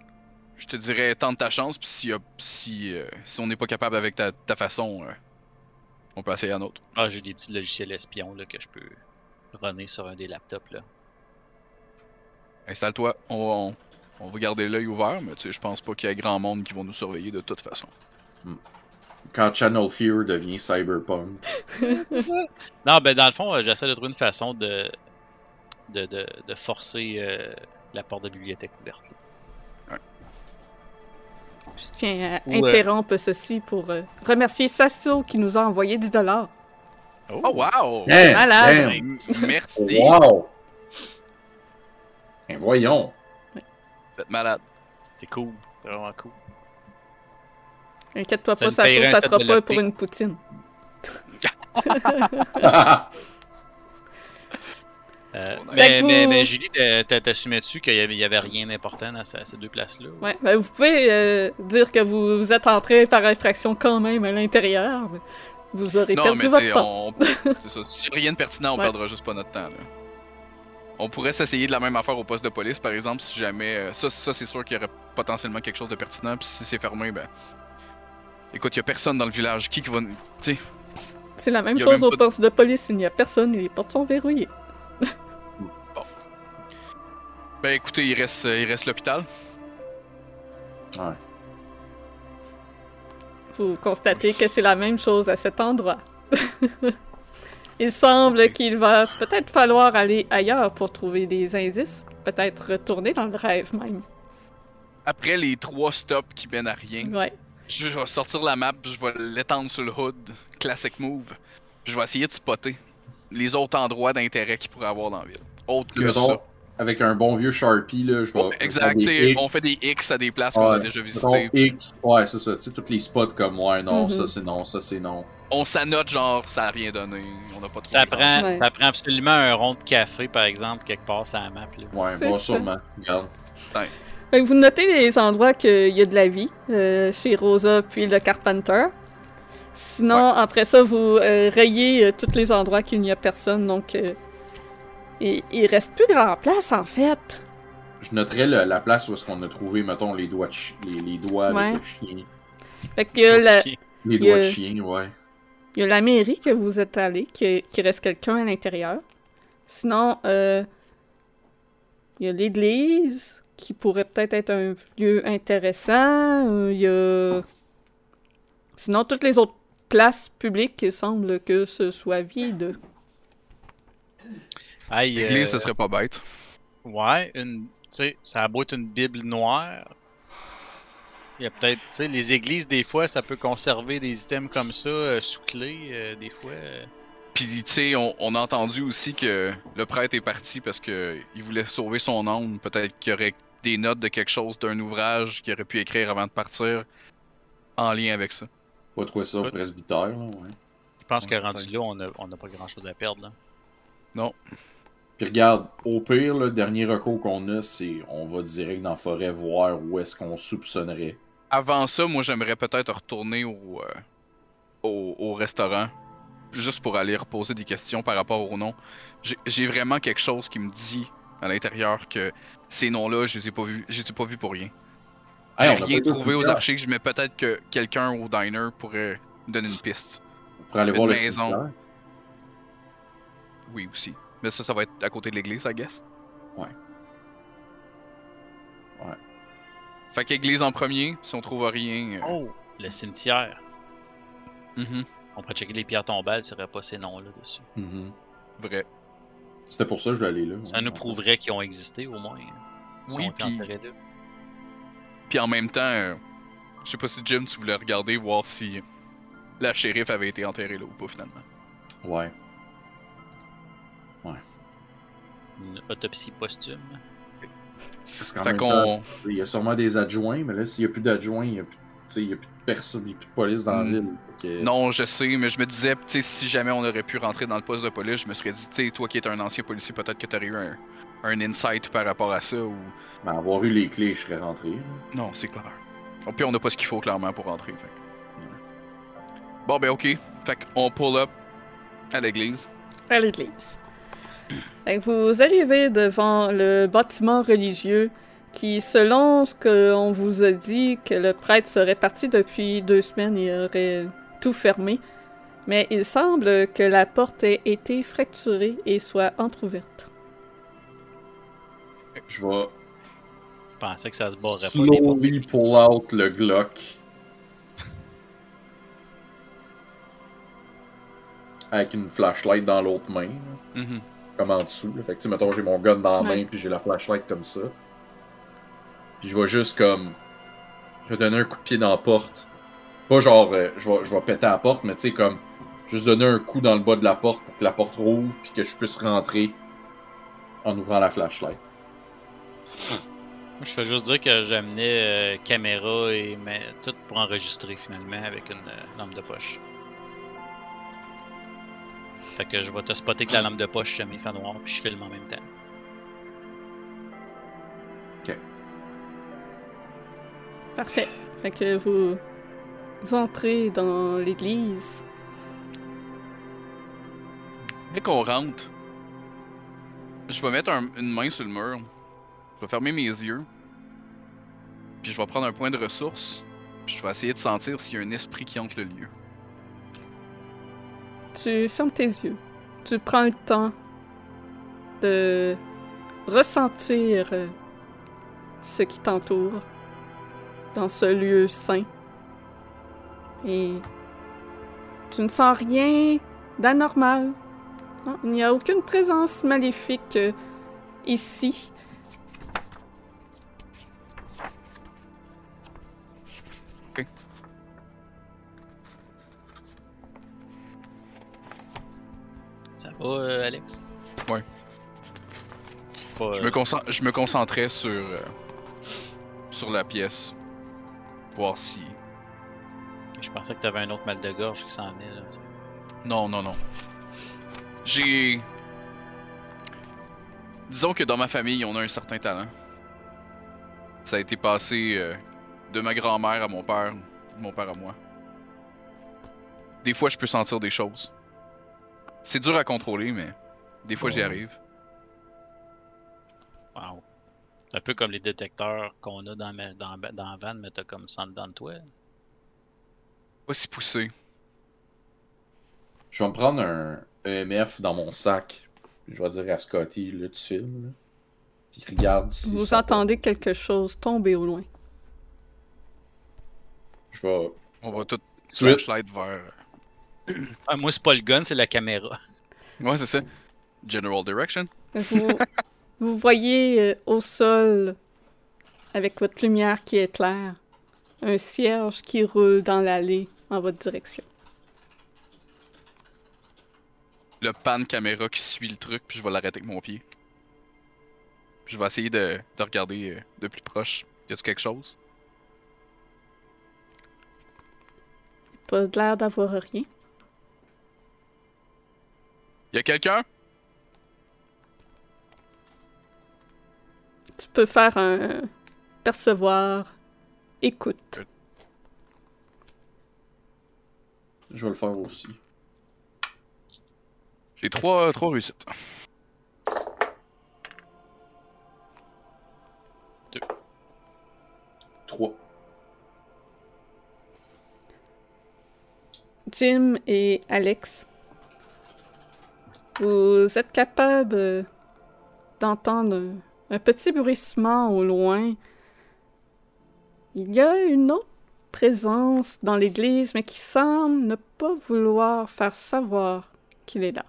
je te dirais, tente ta chance, puis si, euh, si on n'est pas capable avec ta, ta façon, euh, on peut essayer un autre. Ah, j'ai des petits logiciels espions là, que je peux runner sur un des laptops. Là. Installe-toi, on, on, on va garder l'œil ouvert, mais tu sais, je pense pas qu'il y a grand monde qui vont nous surveiller de toute façon. Quand Channel Fear devient Cyberpunk. Non, ben dans le fond, euh, j'essaie de trouver une façon de, de, de, de forcer euh, la porte de bibliothèque ouverte. là. Je tiens à Ou, euh, interrompre ceci pour euh, remercier Sasso qui nous a envoyé 10 dollars. Oh, wow! Malade. Damn! M- Merci! Wow! Ben voyons! Vous êtes malade. C'est cool. C'est vraiment cool. Inquiète-toi Ça pas, ça set sera pas pour une poutine. Euh, mais, que mais, vous- mais Julie, t'as- t'as- t'assumais dessus qu'il y avait, il y avait rien d'important dans ces, ces deux places-là? Ouais, ben, vous pouvez euh, dire que vous, vous êtes entré par infraction quand même à l'intérieur. mais Vous aurez Non, perdu mais votre temps. on... c'est ça. Si rien de pertinent, on Ouais. perdra juste pas notre temps, là. On pourrait s'essayer de la même affaire au poste de police, par exemple, si jamais... euh, Ça, ça c'est sûr qu'il y aurait potentiellement quelque chose de pertinent, puis si c'est fermé, ben... Écoute, y a personne dans le village. Qui qui va... Tu sais, C'est la même chose même au poste de police, il n'y a personne et les portes sont verrouillées. ben écoutez, il reste, euh, il reste l'hôpital. Ouais. Vous constatez que c'est la même chose à cet endroit. Il semble qu'il va peut-être falloir aller ailleurs pour trouver des indices. Peut-être retourner dans le rêve même. Après les trois stops qui mènent à rien, Ouais. je vais sortir la map, je vais l'étendre sur le hood, classic move. Je vais essayer de spotter les autres endroits d'intérêt qu'il pourrait avoir dans la ville. Autre que mettons, ça. avec un bon vieux Sharpie, là, je vais. Oh, je vais exact, des on fait des X à des places qu'on a déjà visitées. X, ouais, c'est ça. Tu sais, tous les spots comme, ouais, non, Mhm. ça c'est non, ça c'est non. On s'annote genre, ça a rien donné, on n'a pas de Ça prend, Ouais. ça prend absolument un rond de café, par exemple, quelque part sur la map. Là. Ouais, bon, ça. sûrement. Regarde. Fait que vous notez les endroits qu'il y a de la vie, euh, chez Rosa puis le Carpenter. Sinon, après ça, vous euh, rayez euh, tous les endroits qu'il n'y a personne, donc euh, il, il reste plus grand place en fait. Je noterais le- la place où est-ce qu'on a trouvé, mettons, les doigts de, les, les doigts Ouais. de chien. Fait. Les doigts a- de chien, ouais. Il y a la mairie que vous êtes allé, qui, qui reste quelqu'un à l'intérieur. Sinon, euh, il y a l'église, qui pourrait peut-être être un lieu intéressant. Euh, Il y a... Sinon, toutes les autres places publiques, il semble que ce soit vide. Aïe, L'église, euh, ce serait pas bête. Ouais, une, tu sais, ça a beau être une Bible noire. Il y a peut-être, tu sais, les églises, des fois, ça peut conserver des items comme ça euh, sous clé, euh, des fois. euh. Puis, tu sais, on, on a entendu aussi que le prêtre est parti parce que il voulait sauver son âme. Peut-être qu'il y aurait des notes de quelque chose, d'un ouvrage qu'il aurait pu écrire avant de partir en lien avec ça. Pas trouver ça au presbytère, là, ouais. Je pense que Ouais, rendu peut-être. là, on a, on a pas grand chose à perdre. Là. Puis regarde, au pire, le dernier recours qu'on a, c'est on va direct dans la forêt voir où est-ce qu'on soupçonnerait. Avant ça, moi, j'aimerais peut-être retourner au, euh, au, au restaurant. Juste pour aller reposer des questions par rapport au nom. J'ai- vraiment quelque chose qui me dit à l'intérieur que ces noms-là, je les ai pas vus, je les ai pas vus pour rien. J'ai rien trouvé aux archives, mais peut-être que quelqu'un au diner pourrait me donner une piste. Pour aller Une voir le maison. Oui, aussi. Mais ça, ça va être à côté de l'église, I guess. Ouais. Fait qu'église en premier, si on trouve rien. euh, Oh, le cimetière. mhm, On pourrait checker les pierres tombales s'il n'y aurait pas ces noms-là dessus. Mhm. vrai. C'était pour ça que je voulais aller là. Ça ouais. nous prouverait qu'ils ont existé au moins. Ils Oui, puis-. Puis en même temps, euh, je sais pas si Jim, tu voulais regarder, voir si la shérif avait été enterrée là ou pas finalement. Ouais. Une autopsie posthume. Parce qu'en Fait même temps, il y a sûrement des adjoints, mais là, s'il n'y a plus d'adjoints, il n'y a, plus- tu sais, il y a plus de personne, il y a plus de police dans la Hmm. ville. Non, je sais, mais je me disais, tu sais, si jamais on aurait pu rentrer dans le poste de police, je me serais dit, tu sais, toi qui es un ancien policier, peut-être que t'aurais eu un, un insight par rapport à ça ou. Ben, avoir eu les clés, je serais rentré. là. Non, c'est clair. Au pire, on n'a pas ce qu'il faut clairement pour rentrer. Fait. Bon, ben, ok. Fait qu'on pull up à l'église. à l'église. Fait que vous arrivez devant le bâtiment religieux qui, selon ce qu'on vous a dit, que le prêtre serait parti depuis deux semaines et aurait tout fermé. Mais il semble que la porte ait été fracturée et soit entr'ouverte. Je vais Je pensais que ça se barrait pas. les portes. slowly pull out le Glock. Avec une flashlight dans l'autre main, là, Mhm. Comme en dessous. là. Fait que, tu sais, mettons, j'ai mon gun dans la main, puis j'ai la flashlight comme ça. Puis je vais juste comme. Je vais donner un coup de pied dans la porte. Pas genre, euh, je, vais, je vais péter la porte, mais tu sais, comme. Juste donner un coup dans le bas de la porte pour que la porte rouvre, puis que je puisse rentrer en ouvrant la flashlight. Moi, je fais juste dire que j'amenais euh, caméra et mais, tout pour enregistrer finalement avec une euh, lampe de poche. Fait que je vais te spotter que la lampe de poche, je te mets fait noir puis je filme en même temps. Parfait. Fait que vous entrez dans l'église. Dès qu'on rentre, je vais mettre un- une main sur le mur. Je vais fermer mes yeux. Puis je vais prendre un point de ressource. Puis je vais essayer de sentir s'il y a un esprit qui hante le lieu. Tu fermes tes yeux. Tu prends le temps de ressentir ce qui t'entoure dans ce lieu saint. Et tu ne sens rien d'anormal. Il n'y a aucune présence maléfique euh, ici. Ça va, euh, Alex? Ouais. Pas, Je euh, me, je me concentrais sur, euh, sur la pièce. Voir si. je pensais que t'avais un autre mal de gorge qui s'en est. Là. Non, non, non. J'ai. Disons que dans ma famille, on a un certain talent. Ça a été passé euh, de ma grand-mère à mon père, de mon père à moi. Des fois, je peux sentir des choses. C'est dur à contrôler, mais des fois, j'y arrive. Wow. C'est un peu comme les détecteurs qu'on a dans, ma- dans, dans la van, mais t'as comme ça en dedans de toi. Pas si poussé. Je vais me prendre un EMF dans mon sac. Je vais dire à Scotty, là, tu filmes. Là. Puis regarde si. Vous entendez quelque chose tomber au loin. Je vais. On va tout flashlight vers. Ah, moi, c'est pas le gun, c'est la caméra. Ouais, c'est ça. General direction. Vous, vous voyez euh, au sol, avec votre lumière qui éclaire, un cierge qui roule dans l'allée en votre direction. le pan caméra qui suit le truc, puis je vais l'arrêter avec mon pied. Puis je vais essayer de, de regarder euh, de plus proche. Y a-tu quelque chose? Pas l'air d'avoir rien. Y a quelqu'un? Tu peux faire un percevoir, écoute. Je vais le faire aussi. J'ai trois, trois réussites. Trois. Jim et Alex, vous êtes capables euh, d'entendre un, petit bruissement au loin. Il y a une autre présence dans l'église, mais qui semble ne pas vouloir faire savoir qu'il est là.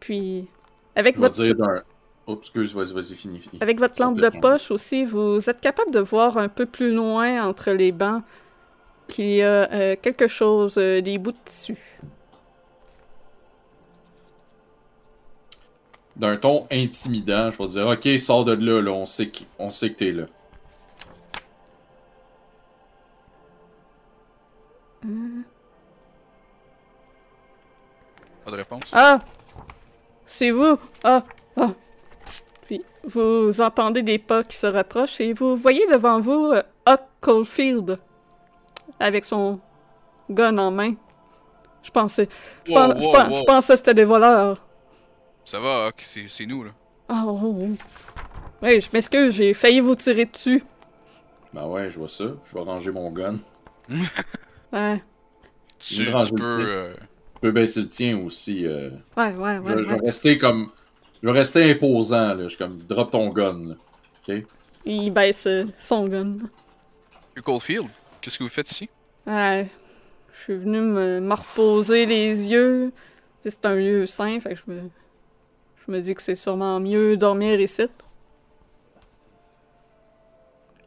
Puis, avec Je votre... dire excuse, fini, fini. Avec votre lampe de poche aussi, vous êtes capable de voir un peu plus loin entre les bancs qu'il y a euh, quelque chose, euh, des bouts de tissu. D'un ton intimidant, je vais dire, ok, sors de là, là, on sait, qui- on sait que t'es là. Pas de réponse? Ah! C'est vous! Ah! Ah! Puis, vous entendez des pas qui se rapprochent et vous voyez devant vous euh, Huck Caulfield avec son gun en main. Je pensais. Je, Wow, pen- je wow, pen- wow. je pensais que c'était des voleurs. Ça va, c'est nous là. Ah, oh, oh. Oui, je m'excuse, j'ai failli vous tirer dessus. Ben ouais, je vois ça. Je vais ranger mon gun. Ouais, Tu, peux. euh, peux baisser le tien aussi. euh, ouais, ouais, ouais. je, je ouais. vais rester comme. Je vais rester imposant, là. Je suis comme, drop ton gun, là. Il baisse euh, son gun. Caulfield, qu'est-ce que vous faites ici? Ouais, je suis venu me, me reposer les yeux. Tu sais, C'est un lieu sain, fait que je me, je me dis que c'est sûrement mieux dormir ici.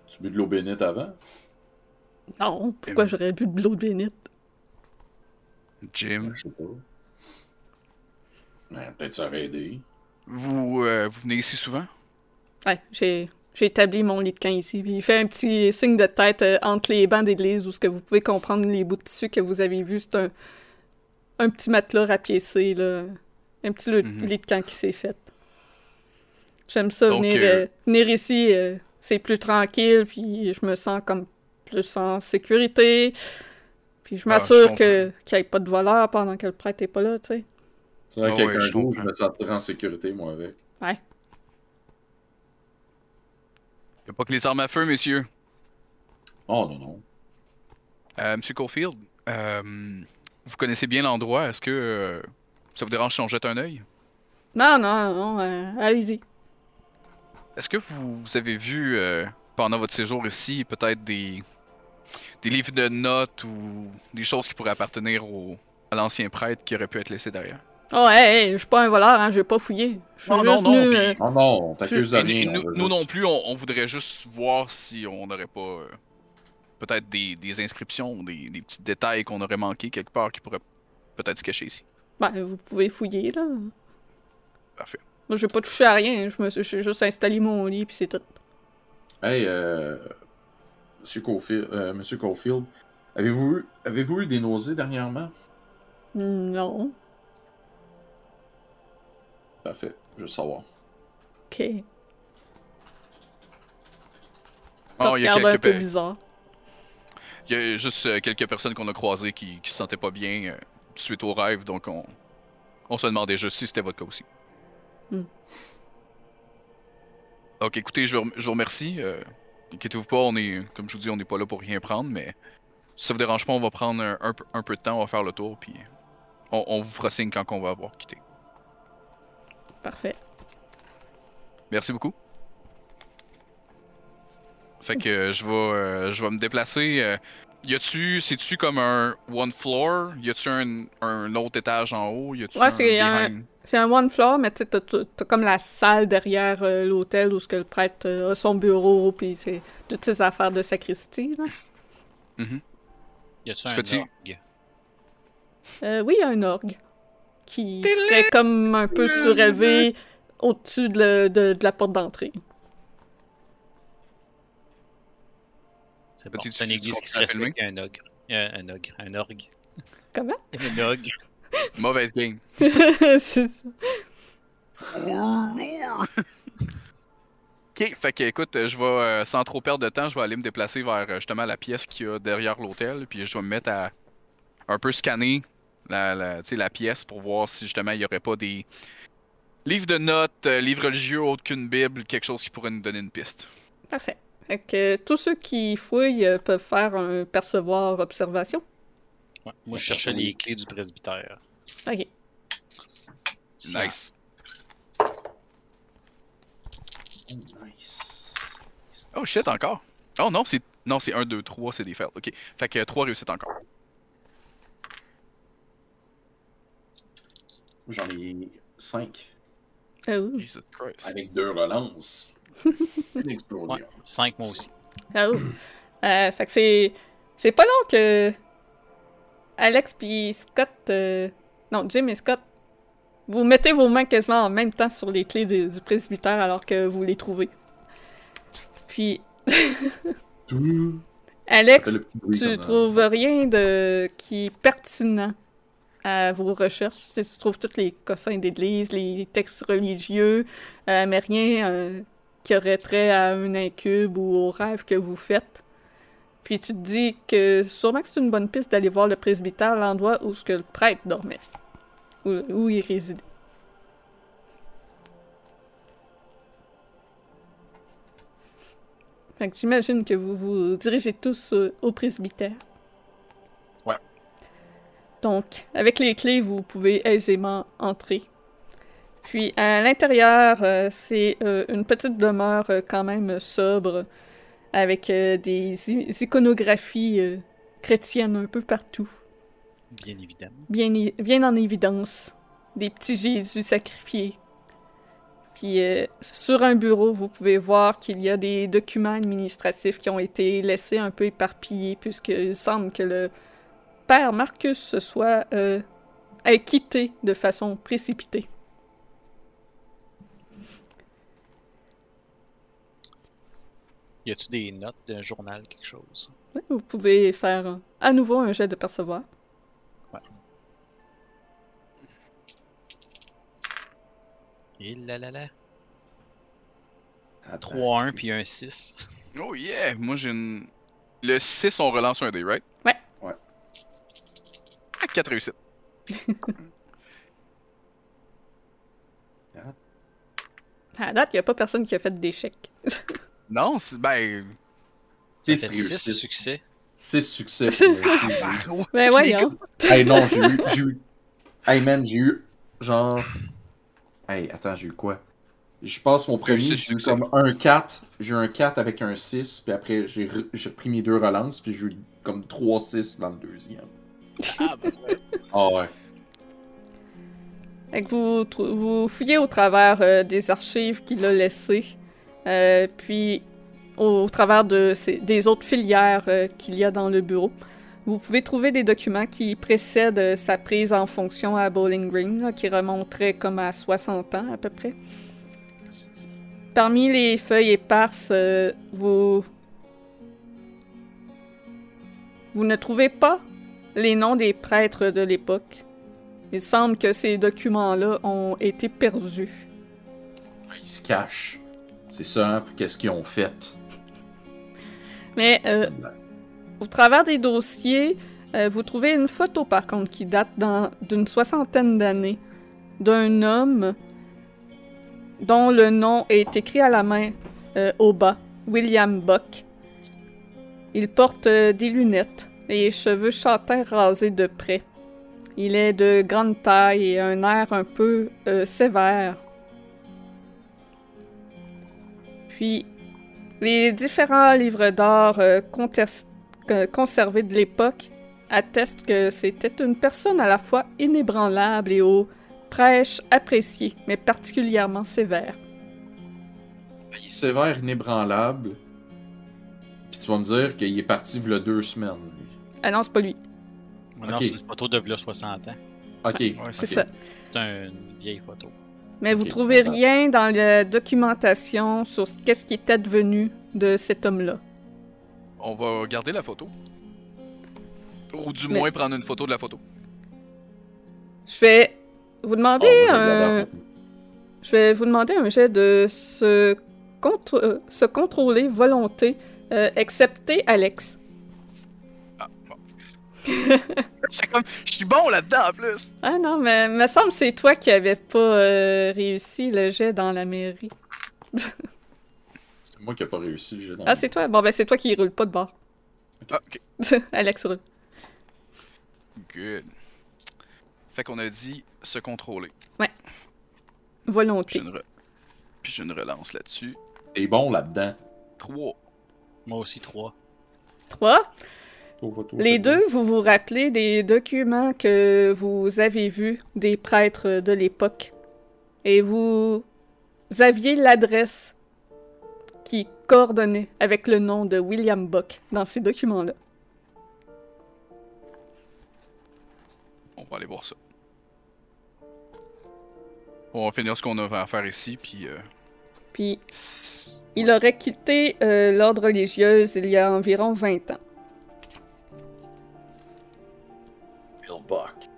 Tu bu de l'eau bénite avant? Non, pourquoi j'aurais bu de l'eau bénite? Jim, Je sais pas. Ouais, Peut-être ça aurait aidé. vous, euh, vous venez ici souvent? Ouais, j'ai, j'ai établi mon lit de camp ici, puis il fait un petit signe de tête euh, entre les bancs d'église où ce que vous pouvez comprendre les bouts de tissu que vous avez vus, c'est un, un petit matelas rapiécé, là. Un petit Mhm. lit de camp qui s'est fait. J'aime ça, Donc, venir, euh, euh, venir ici, euh, c'est plus tranquille, puis je me sens comme plus en sécurité. Puis je Ah, m'assure qu'il n'y ait pas de voleurs pendant que le prêtre est pas là, tu sais. C'est vrai Ah qu'avec ouais, un je me sentirais en sécurité, moi, avec. Y a pas que les armes à feu, messieurs? Oh non, non. Euh, Monsieur Caulfield, euh, vous connaissez bien l'endroit. Est-ce que euh, ça vous dérange si on jette un œil? Non, non, non, euh, allez-y. Est-ce que vous, vous avez vu euh, pendant votre séjour ici peut-être des, des livres de notes ou des choses qui pourraient appartenir au, à l'ancien prêtre qui aurait pu être laissé derrière? Oh, hey, hey, je suis pas un voleur, hein, j'ai pas fouillé. Je suis Non, non, juste non, puis- euh, Non, non, on t'accuse de Et rien. nous, non plus, on, on voudrait juste voir si on n'aurait pas euh, peut-être des, des inscriptions, des, des petits détails qu'on aurait manqués quelque part qui pourraient peut-être se cacher ici. Ben, vous pouvez fouiller, là. Parfait. Moi, j'ai pas touché à rien. Je me suis juste installé mon lit, puis c'est tout. Hey, euh, Monsieur Caulfield, euh, Monsieur Caulfield, avez-vous eu, avez-vous eu des nausées dernièrement? Non. Parfait, je veux savoir. Ok. Oh, il y a regardes un quelques peu pe- bizarre. Il y a juste euh, quelques personnes qu'on a croisées qui, qui se sentaient pas bien euh, suite au rêve, donc on, on se demandait juste si c'était votre cas aussi. Hmm. Donc écoutez, je je vous remercie. Euh, Inquiétez-vous pas, on est, comme je vous dis, on n'est pas là pour rien prendre, mais si ça vous dérange pas, on va prendre un, un peu- un peu de temps, on va faire le tour, puis on, on vous fera signe quand on va avoir quitté. Parfait. Merci beaucoup. Fait que euh, je vais euh, je vais me déplacer. Y a-tu c'est-tu comme un one floor? Y a-tu un, un autre étage en haut? Y a-tu Ouais, c'est un- un one floor, mais tu t'as- t'as t'as comme la salle derrière euh, l'hôtel où ce que le prêtre euh, a son bureau, puis c'est toutes ses affaires de sacristie, là. Y a-tu un orgue? Euh, oui, y a un orgue qui serait comme un peu surélevé au-dessus de, le- de- de la porte d'entrée. C'est bon. Une église qui se respecte, un ogre. Euh, un ogre. Un orgue. Comment? Un ogre. Mauvaise game. c'est ça. Ok, fait que écoute, je vais euh, sans trop perdre de temps, je vais aller me déplacer vers euh, justement la pièce qu'il y a derrière l'hôtel, puis je vais me mettre à un peu scanner la, la, tu sais, la pièce pour voir si justement il y aurait pas des livres de notes, euh, livres religieux autres qu'une bible, quelque chose qui pourrait nous donner une piste. Parfait. Fait que tous ceux qui fouillent euh, peuvent faire un percevoir observation. Ouais. Moi, je cherchais les clés du presbytère. Ok. Nice. Nice. Oh shit, encore. Oh non, c'est non, c'est 1, 2, 3, c'est des fails. Ok. Fait que 3 réussites encore. J'en ai 5. Oh. Jesus Christ. Avec deux relances. Ouais, 5 moi aussi. Oh. Euh, fait que c'est. C'est pas long que. Alex puis Scott. euh, Non, Jim et Scott. Vous mettez vos mains quasiment en même temps sur les clés de- du presbytère alors que vous les trouvez. Puis. Alex, bruit tu trouves rien de qui est pertinent à vos recherches. Tu, sais, tu trouves tous les cossins d'église, les textes religieux, euh, mais rien euh, qui aurait trait à un incube ou au rêve que vous faites. Puis tu te dis que sûrement que c'est une bonne piste d'aller voir le presbytère, l'endroit où ce que le prêtre dormait, où, où il résidait. Fait que j'imagine que vous vous dirigez tous euh, au presbytère. Ouais. Donc, avec les clés, vous pouvez aisément entrer. Puis, à l'intérieur, euh, c'est euh, une petite demeure euh, quand même sobre, avec des iconographies chrétiennes un peu partout, Bien évidemment. bien, en évidence. Des petits Jésus sacrifiés. Puis, euh, sur un bureau, vous pouvez voir qu'il y a des documents administratifs qui ont été laissés un peu éparpillés, puisqu'il semble que le père Marcus se soit euh, de façon précipitée. Y a-tu des notes d'un journal, quelque chose? Ouais, Vous pouvez faire à nouveau un jet de percevoir. Et là là là. Attends. 3-1 puis un 6. Oh yeah! Moi j'ai une. Le 6, on relance un dé, right? Ouais. Ouais. Ah, 4 réussites. À date, il n'y a pas personne qui a fait d'échec. Non, c'est. Ben. Fait 6 réussites. succès. Six succès. pour le suivi. Ouais. Ben voyons. hey non, j'ai eu, j'ai eu. Hey man, j'ai eu genre. Hey, attends, j'ai eu quoi? Je pense mon premier, j'ai eu succès. comme un 4. J'ai eu un 4 avec un 6, puis après j'ai re- j'ai repris mes deux relances, puis j'ai eu comme 3-6 dans le deuxième. Ah, ben, Ah ouais. Fait que vous fouillez au travers euh, des archives qu'il a laissées, euh, puis au, travers de des autres filières euh, qu'il y a dans le bureau. Vous pouvez trouver des documents qui précèdent euh, sa prise en fonction à Bowling Green, qui remonteraient comme à 60 ans à peu près. Parmi les feuilles éparses, vous... Vous ne trouvez pas les noms des prêtres de l'époque. Il semble que ces documents-là ont été perdus. Ils se cachent. C'est ça, puis qu'est-ce qu'ils ont fait? Mais euh, au travers des dossiers, euh, vous trouvez une photo par contre qui date d'une soixantaine d'années d'un homme dont le nom est écrit à la main euh, au bas, William Buck. Il porte des lunettes et cheveux châtains rasés de près. Il est de grande taille et un air un peu sévère. Puis, les différents livres d'art euh, euh, conservés de l'époque attestent que c'était une personne à la fois inébranlable et au prêche apprécié, mais particulièrement sévère. Il est sévère, inébranlable. Puis tu vas me dire qu'il est parti v'là deux semaines. lui. Ah non, c'est pas lui. Non, Ok. c'est une photo de v'là 60 ans. Ok. Ouais, C'est ça. C'est un- une vieille photo. Mais vous trouvez rien dans la documentation sur ce- qu'est-ce qui était devenu de cet homme-là? On va garder la photo. Ou du Mais- moins prendre une photo de la photo. Je vais vous demander regarder un... Je vais vous demander un jet de se, contre- euh, se contrôler volonté, euh, excepté Alex. comme, je suis bon là-dedans en plus. Ah non, mais me semble que c'est toi qui avais pas euh, réussi le jet dans la mairie. c'est moi qui n'ai pas réussi le jet dans Ah, c'est toi? Bon, ben c'est toi qui roule pas de bord. Ah, ok. Alex roule. Good. Fait qu'on a dit se contrôler. Ouais. Volonté. Puis je ne, relance là-dessus. T'es bon là-dedans. 3. Moi aussi 3. 3? Les deux, vous vous rappelez des documents que vous avez vus des prêtres de l'époque? Et vous aviez l'adresse qui coordonnait avec le nom de William Buck dans ces documents-là. On va aller voir ça. On va finir ce qu'on a à faire ici, puis. euh, Puis il aurait quitté euh, l'ordre religieuse il y a environ 20 ans. Bill Buck.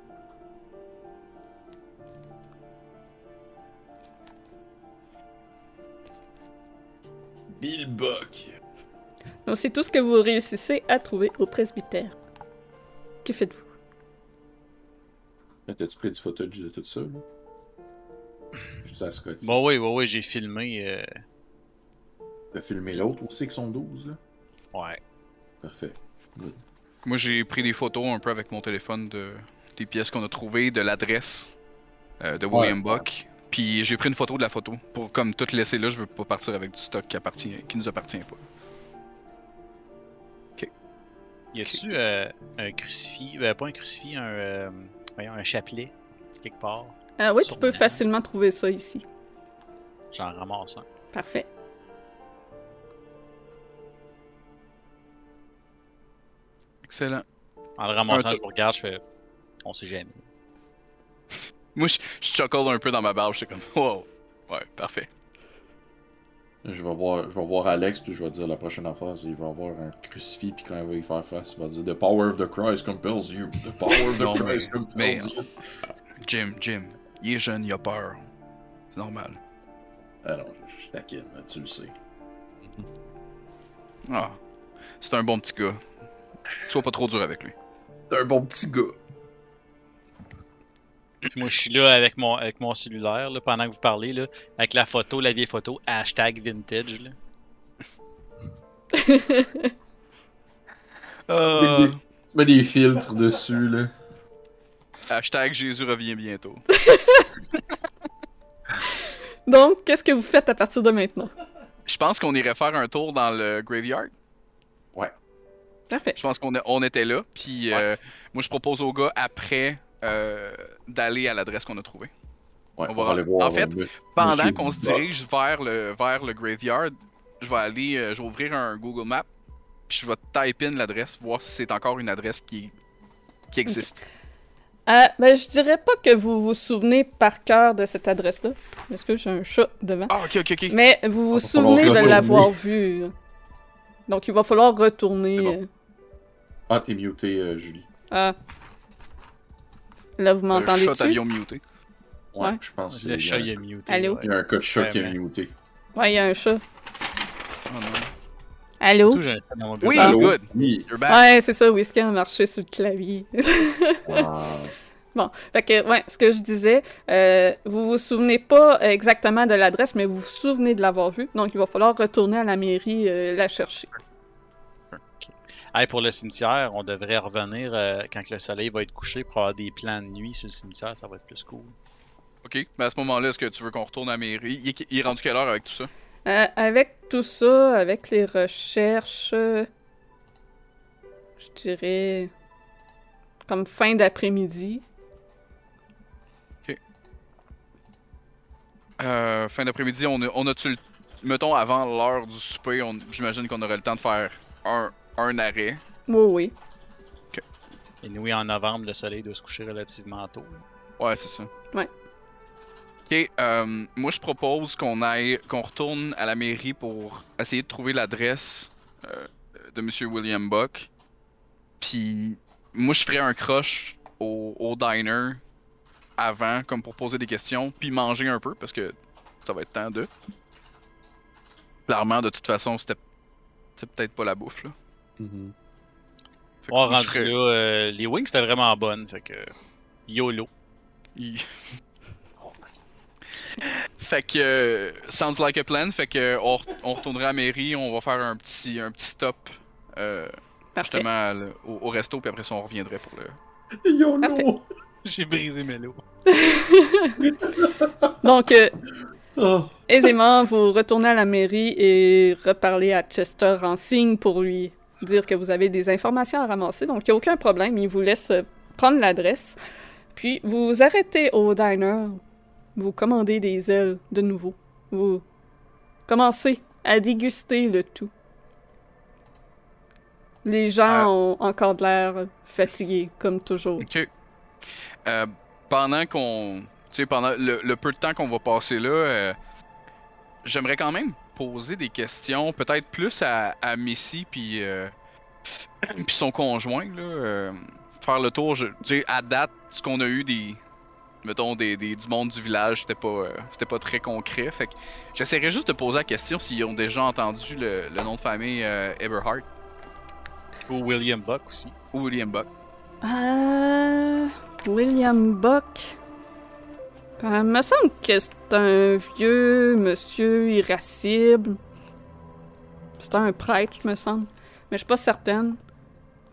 Bill Buck. Donc c'est tout ce que vous réussissez à trouver au presbytère. Que faites-vous? T'as-tu pris du footage de tout ça, là? Juste à Scotty. Bon, oui, oui, oui, j'ai filmé. euh, T'as filmé l'autre aussi qui sont 12, là? Ouais. Parfait. Moi, j'ai pris des photos un peu avec mon téléphone de des pièces qu'on a trouvées, de l'adresse euh, de William Ouais. Buck. Puis j'ai pris une photo de la photo pour comme tout laisser là. Je veux pas partir avec du stock qui appartient, qui nous appartient pas. Y a-tu euh, un crucifix euh, Pas un crucifix, un, euh, voyons, un chapelet, quelque part Ah oui, tu peux facilement trouver ça ici. J'en ramasse un. Parfait. Excellent. En le ramassant, Un je vous regarde, je fais. On sait jamais. Moi, je, je chuckle un peu dans ma barbe. J'étais comme, wow. Ouais, parfait. Je vais voir, je vais voir Alex, puis je vais dire la prochaine affaire, c'est qu'il va avoir un crucifix, puis quand il va y faire face, il va dire The power of the Christ compels you. The power of the Non, mais- Christ compels mais- you. Jim, Jim, il est jeune, il a peur. C'est normal. Ah non, je, je taquine, là, tu le sais. Ah, c'est un bon petit gars. Sois pas trop dur avec lui. T'es un bon petit gars. Puis moi, je suis là avec mon, avec mon cellulaire, là, pendant que vous parlez, là, avec la photo, la vieille photo, hashtag vintage. Là. Euh, mets des filtres dessus, là. hashtag Jésus revient bientôt. Donc, qu'est-ce que vous faites à partir de maintenant? Je pense qu'on irait faire un tour dans le graveyard. Parfait. Je pense qu'on est- on était là. Puis euh, moi, je propose aux gars après euh, d'aller à l'adresse qu'on a trouvée. Ouais, On on va- va aller voir. en fait, euh, Pendant qu'on se dirige vers le, vers le graveyard, je vais aller, euh, je vais ouvrir un Google Map, puis je vais type in l'adresse, voir si c'est encore une adresse qui, qui existe. Euh, ben, je dirais pas que vous vous souvenez par cœur de cette adresse-là. Parce que j'ai un chat devant. Ah, ok, ok, ok. Mais vous vous falloir souvenez de l'avoir vu. Donc, il va falloir retourner. Bon. Ah, t'es muté, euh, Julie. Ah. Là, vous Le m'entendez chat dessus? avion muté. Ouais, Ouais. je pense Le chat, il est muté. Allô? ouais. il y a un code chat qui est muté. Ouais, il y a un chat. Oh non. Allô? Chat. Oui, Ah. good. Oui. You're back. Ouais, c'est ça, Whisky a marché sur le clavier? Ah. Bon, fait que, ouais, ce que je disais, euh, vous vous souvenez pas exactement de l'adresse, mais vous vous souvenez de l'avoir vue. Donc, il va falloir retourner à la mairie euh, la chercher. Hey, pour le cimetière, on devrait revenir euh, quand le soleil va être couché pour avoir des plans de nuit sur le cimetière, ça va être plus cool. Ok, mais à ce moment-là, est-ce que tu veux qu'on retourne à la mairie? Il est, il est rendu quelle heure avec tout ça? Euh, avec tout ça, avec les recherches, euh, je dirais comme fin d'après-midi. euh, Fin d'après-midi, on, a, on a-tu le. Mettons avant l'heure du souper, j'imagine qu'on aurait le temps de faire un, un arrêt. Oui, oui. Et nous, en novembre, le soleil doit se coucher relativement tôt. là. Ouais, c'est ça. Ouais. Ok, euh, moi je propose qu'on aille, qu'on retourne à la mairie pour essayer de trouver l'adresse euh, de Monsieur William Buck. Puis moi je ferais un crush au, au diner avant, comme pour poser des questions, puis manger un peu parce que ça va être temps de. Clairement, de toute façon, c'était c'est peut-être pas la bouffe là. Mhm. Que On rendu ferais- là, euh, les wings c'était vraiment bonnes, fait que YOLO. Fait que euh, sounds like a plan. Fait que on, re- on retournerait à la mairie, on va faire un petit un petit stop euh, Parfait. justement le- au, au resto, puis après ça on reviendrait pour le. YOLO! J'ai brisé mes lots. Donc, euh, Ah. aisément, vous retournez à la mairie et reparlez à Chester en signe pour lui dire que vous avez des informations à ramasser. Donc, il n'y a aucun problème. Il vous laisse euh, prendre l'adresse. Puis, vous vous arrêtez au diner vous commandez des ailes de nouveau. Vous commencez à déguster le tout. Les gens Ah. ont encore de l'air fatigués, comme toujours. Ok. Euh, pendant qu'on. Tu sais, pendant le, le peu de temps qu'on va passer là, euh, j'aimerais quand même poser des questions, peut-être plus à, à Missy puis euh, puis son conjoint, là. euh, faire le tour. je- Tu sais, à date, ce qu'on a eu des. Mettons, des, des- du monde du village, c'était pas, euh, c'était pas très concret. Fait que j'essaierais juste de poser la question s'ils ont déjà entendu le, le nom de famille euh, Eberhard Ou William Buck aussi. ou William Buck. Euh, William Buck. Euh, me semble que c'est un vieux monsieur irascible. C'est un prêtre, me semble. Mais je suis pas certaine.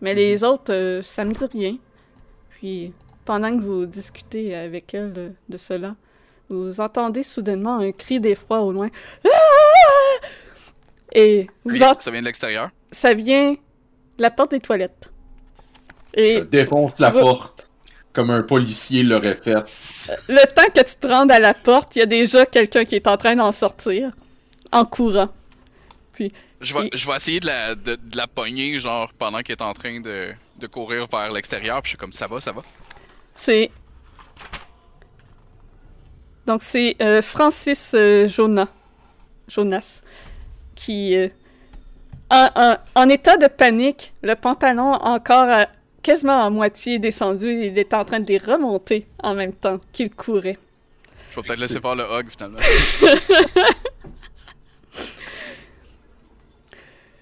Mais les autres, euh, ça me dit rien. Puis, pendant que vous discutez avec elle de, de cela, vous entendez soudainement un cri d'effroi au loin. Ah! Et vous Oui, ent- Ça vient de l'extérieur. ça vient de la porte des toilettes. Je Et défonce la porte comme un policier l'aurait fait. le temps que tu te rendes à la porte, il y a déjà quelqu'un qui est en train d'en sortir en courant. Je vais, Et- je vais essayer de la, de, de la pogner, genre, pendant qu'elle est en train de, de courir vers l'extérieur, puis je suis comme, ça va, ça va. C'est. Donc, c'est euh, Francis euh, Jonas. Jonas. Qui. euh, en, en- en état de panique, le pantalon encore à- quasiment à moitié descendu, il est en train de les remonter en même temps qu'il courait. Je vais peut-être laisser faire le hug, finalement.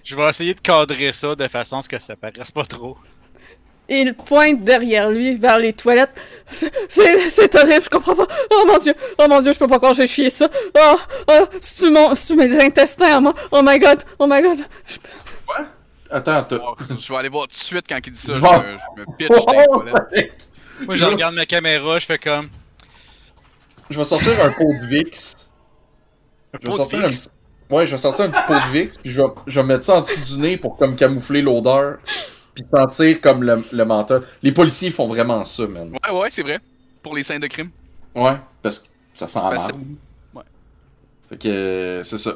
Je vais essayer de cadrer ça de façon à ce que ça paraisse pas trop. Il pointe derrière lui vers les toilettes. C'est- C'est c'est horrible, je comprends pas. Oh mon dieu, oh mon dieu, je peux pas croire que j'ai chié ça. Oh, oh, c'est-tu mon- c'est-tu mes intestins à moi? Oh my god, oh my god. Attends. Oh, je vais aller voir tout de suite quand il dit ça. Je, Bon. me- je me pitch dans les toilettes. Moi, je regarde ma caméra, je fais comme. Je vais sortir un pot de Vicks. Un Je vais sortir un petit... Ouais, je vais sortir un petit pot de Vicks, puis je vais, je vais mettre ça en dessous du nez pour comme camoufler l'odeur, puis sentir comme le, le menthol. Les policiers font vraiment ça, man. Ouais, ouais, c'est vrai. Pour les scènes de crime. Ouais, parce que ça sent Ben, mal. c'est- ouais. Fait que c'est ça.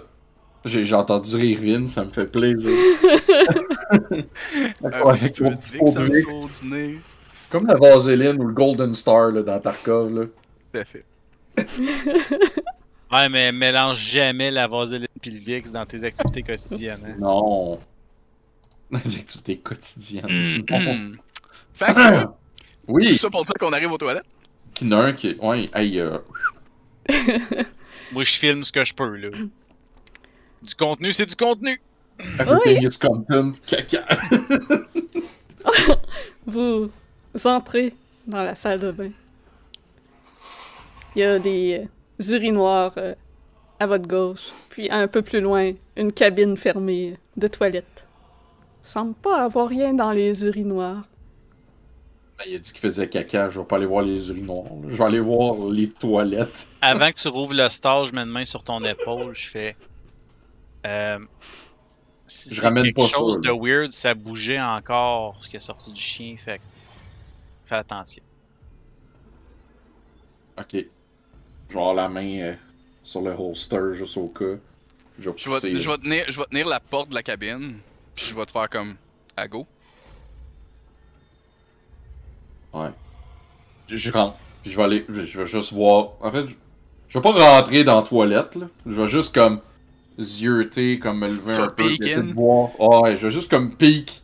J'ai j'ai entendu rire Vin, ça me fait plaisir. Nez. Comme la vaseline ou le Golden Star là, dans Tarkov. Là. Tout à fait. Ouais, mais mélange jamais la vaseline pis le Vicks dans tes activités quotidiennes. hein. Non. Des activités quotidiennes. Hmm. Fait que, tout oui, ça pour dire qu'on arrive aux toilettes. il y en a un qui. Ouais, hey, euh, Moi, je filme ce que je peux, là. Du contenu, c'est du contenu! everything is content. Caca. Vous entrez dans la salle de bain. Il y a des euh, urinoirs euh, à votre gauche, puis un peu plus loin, une cabine fermée de toilette. Il semble pas avoir rien dans les urinoirs. Ben, il a dit qu'il faisait caca, je vais pas aller voir les urinoirs. là. Je vais aller voir les toilettes. Avant que tu rouvres le stage, je mets une main sur ton épaule, je fais. Euh, si Je c'est ramène quelque pas ça, chose de weird, ça bougeait encore ce qui est sorti du chien, fait fais attention. Ok. Je vais avoir la main euh, sur le holster juste au cas. Je vais Je vais, pousser. je vais tenir, je vais tenir la porte de la cabine, puis je vais te faire comme à go. Ouais. Je, je rentre. Puis je vais aller. Je, je vais juste voir. En fait, je, je vais pas rentrer dans la toilette, là. Je vais juste comme zioter, comme me lever un peu. essayer de voir. Ouais, je vais juste comme peek.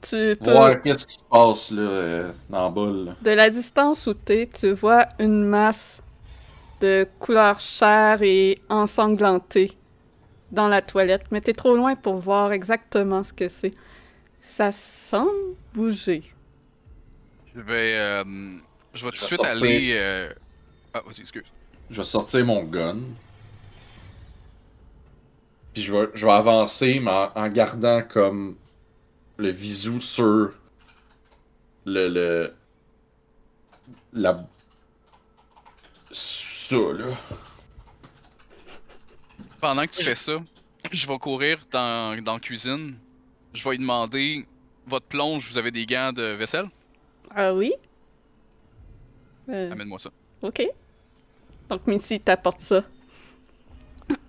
Tu peux, Voir qu'est-ce qui se passe, là, euh, dans le bol, là. de la distance où t'es, tu vois une masse de couleur chair et ensanglantée dans la toilette, mais t'es trop loin pour voir exactement ce que c'est. Ça semble bouger. Je vais, euh, je vais tout de suite sortir. aller. euh, Ah, vas-y, excuse. Je vais sortir mon gun. Puis je vais, je vais avancer, mais en, en gardant comme le visou sur le. le la. Ça, là. Pendant que tu fais ça, je vais courir dans, dans la cuisine. Je vais lui demander votre plonge, vous avez des gants de vaisselle? Ah oui? Euh, Amène-moi ça. ok. Donc, Missy t'apporte ça.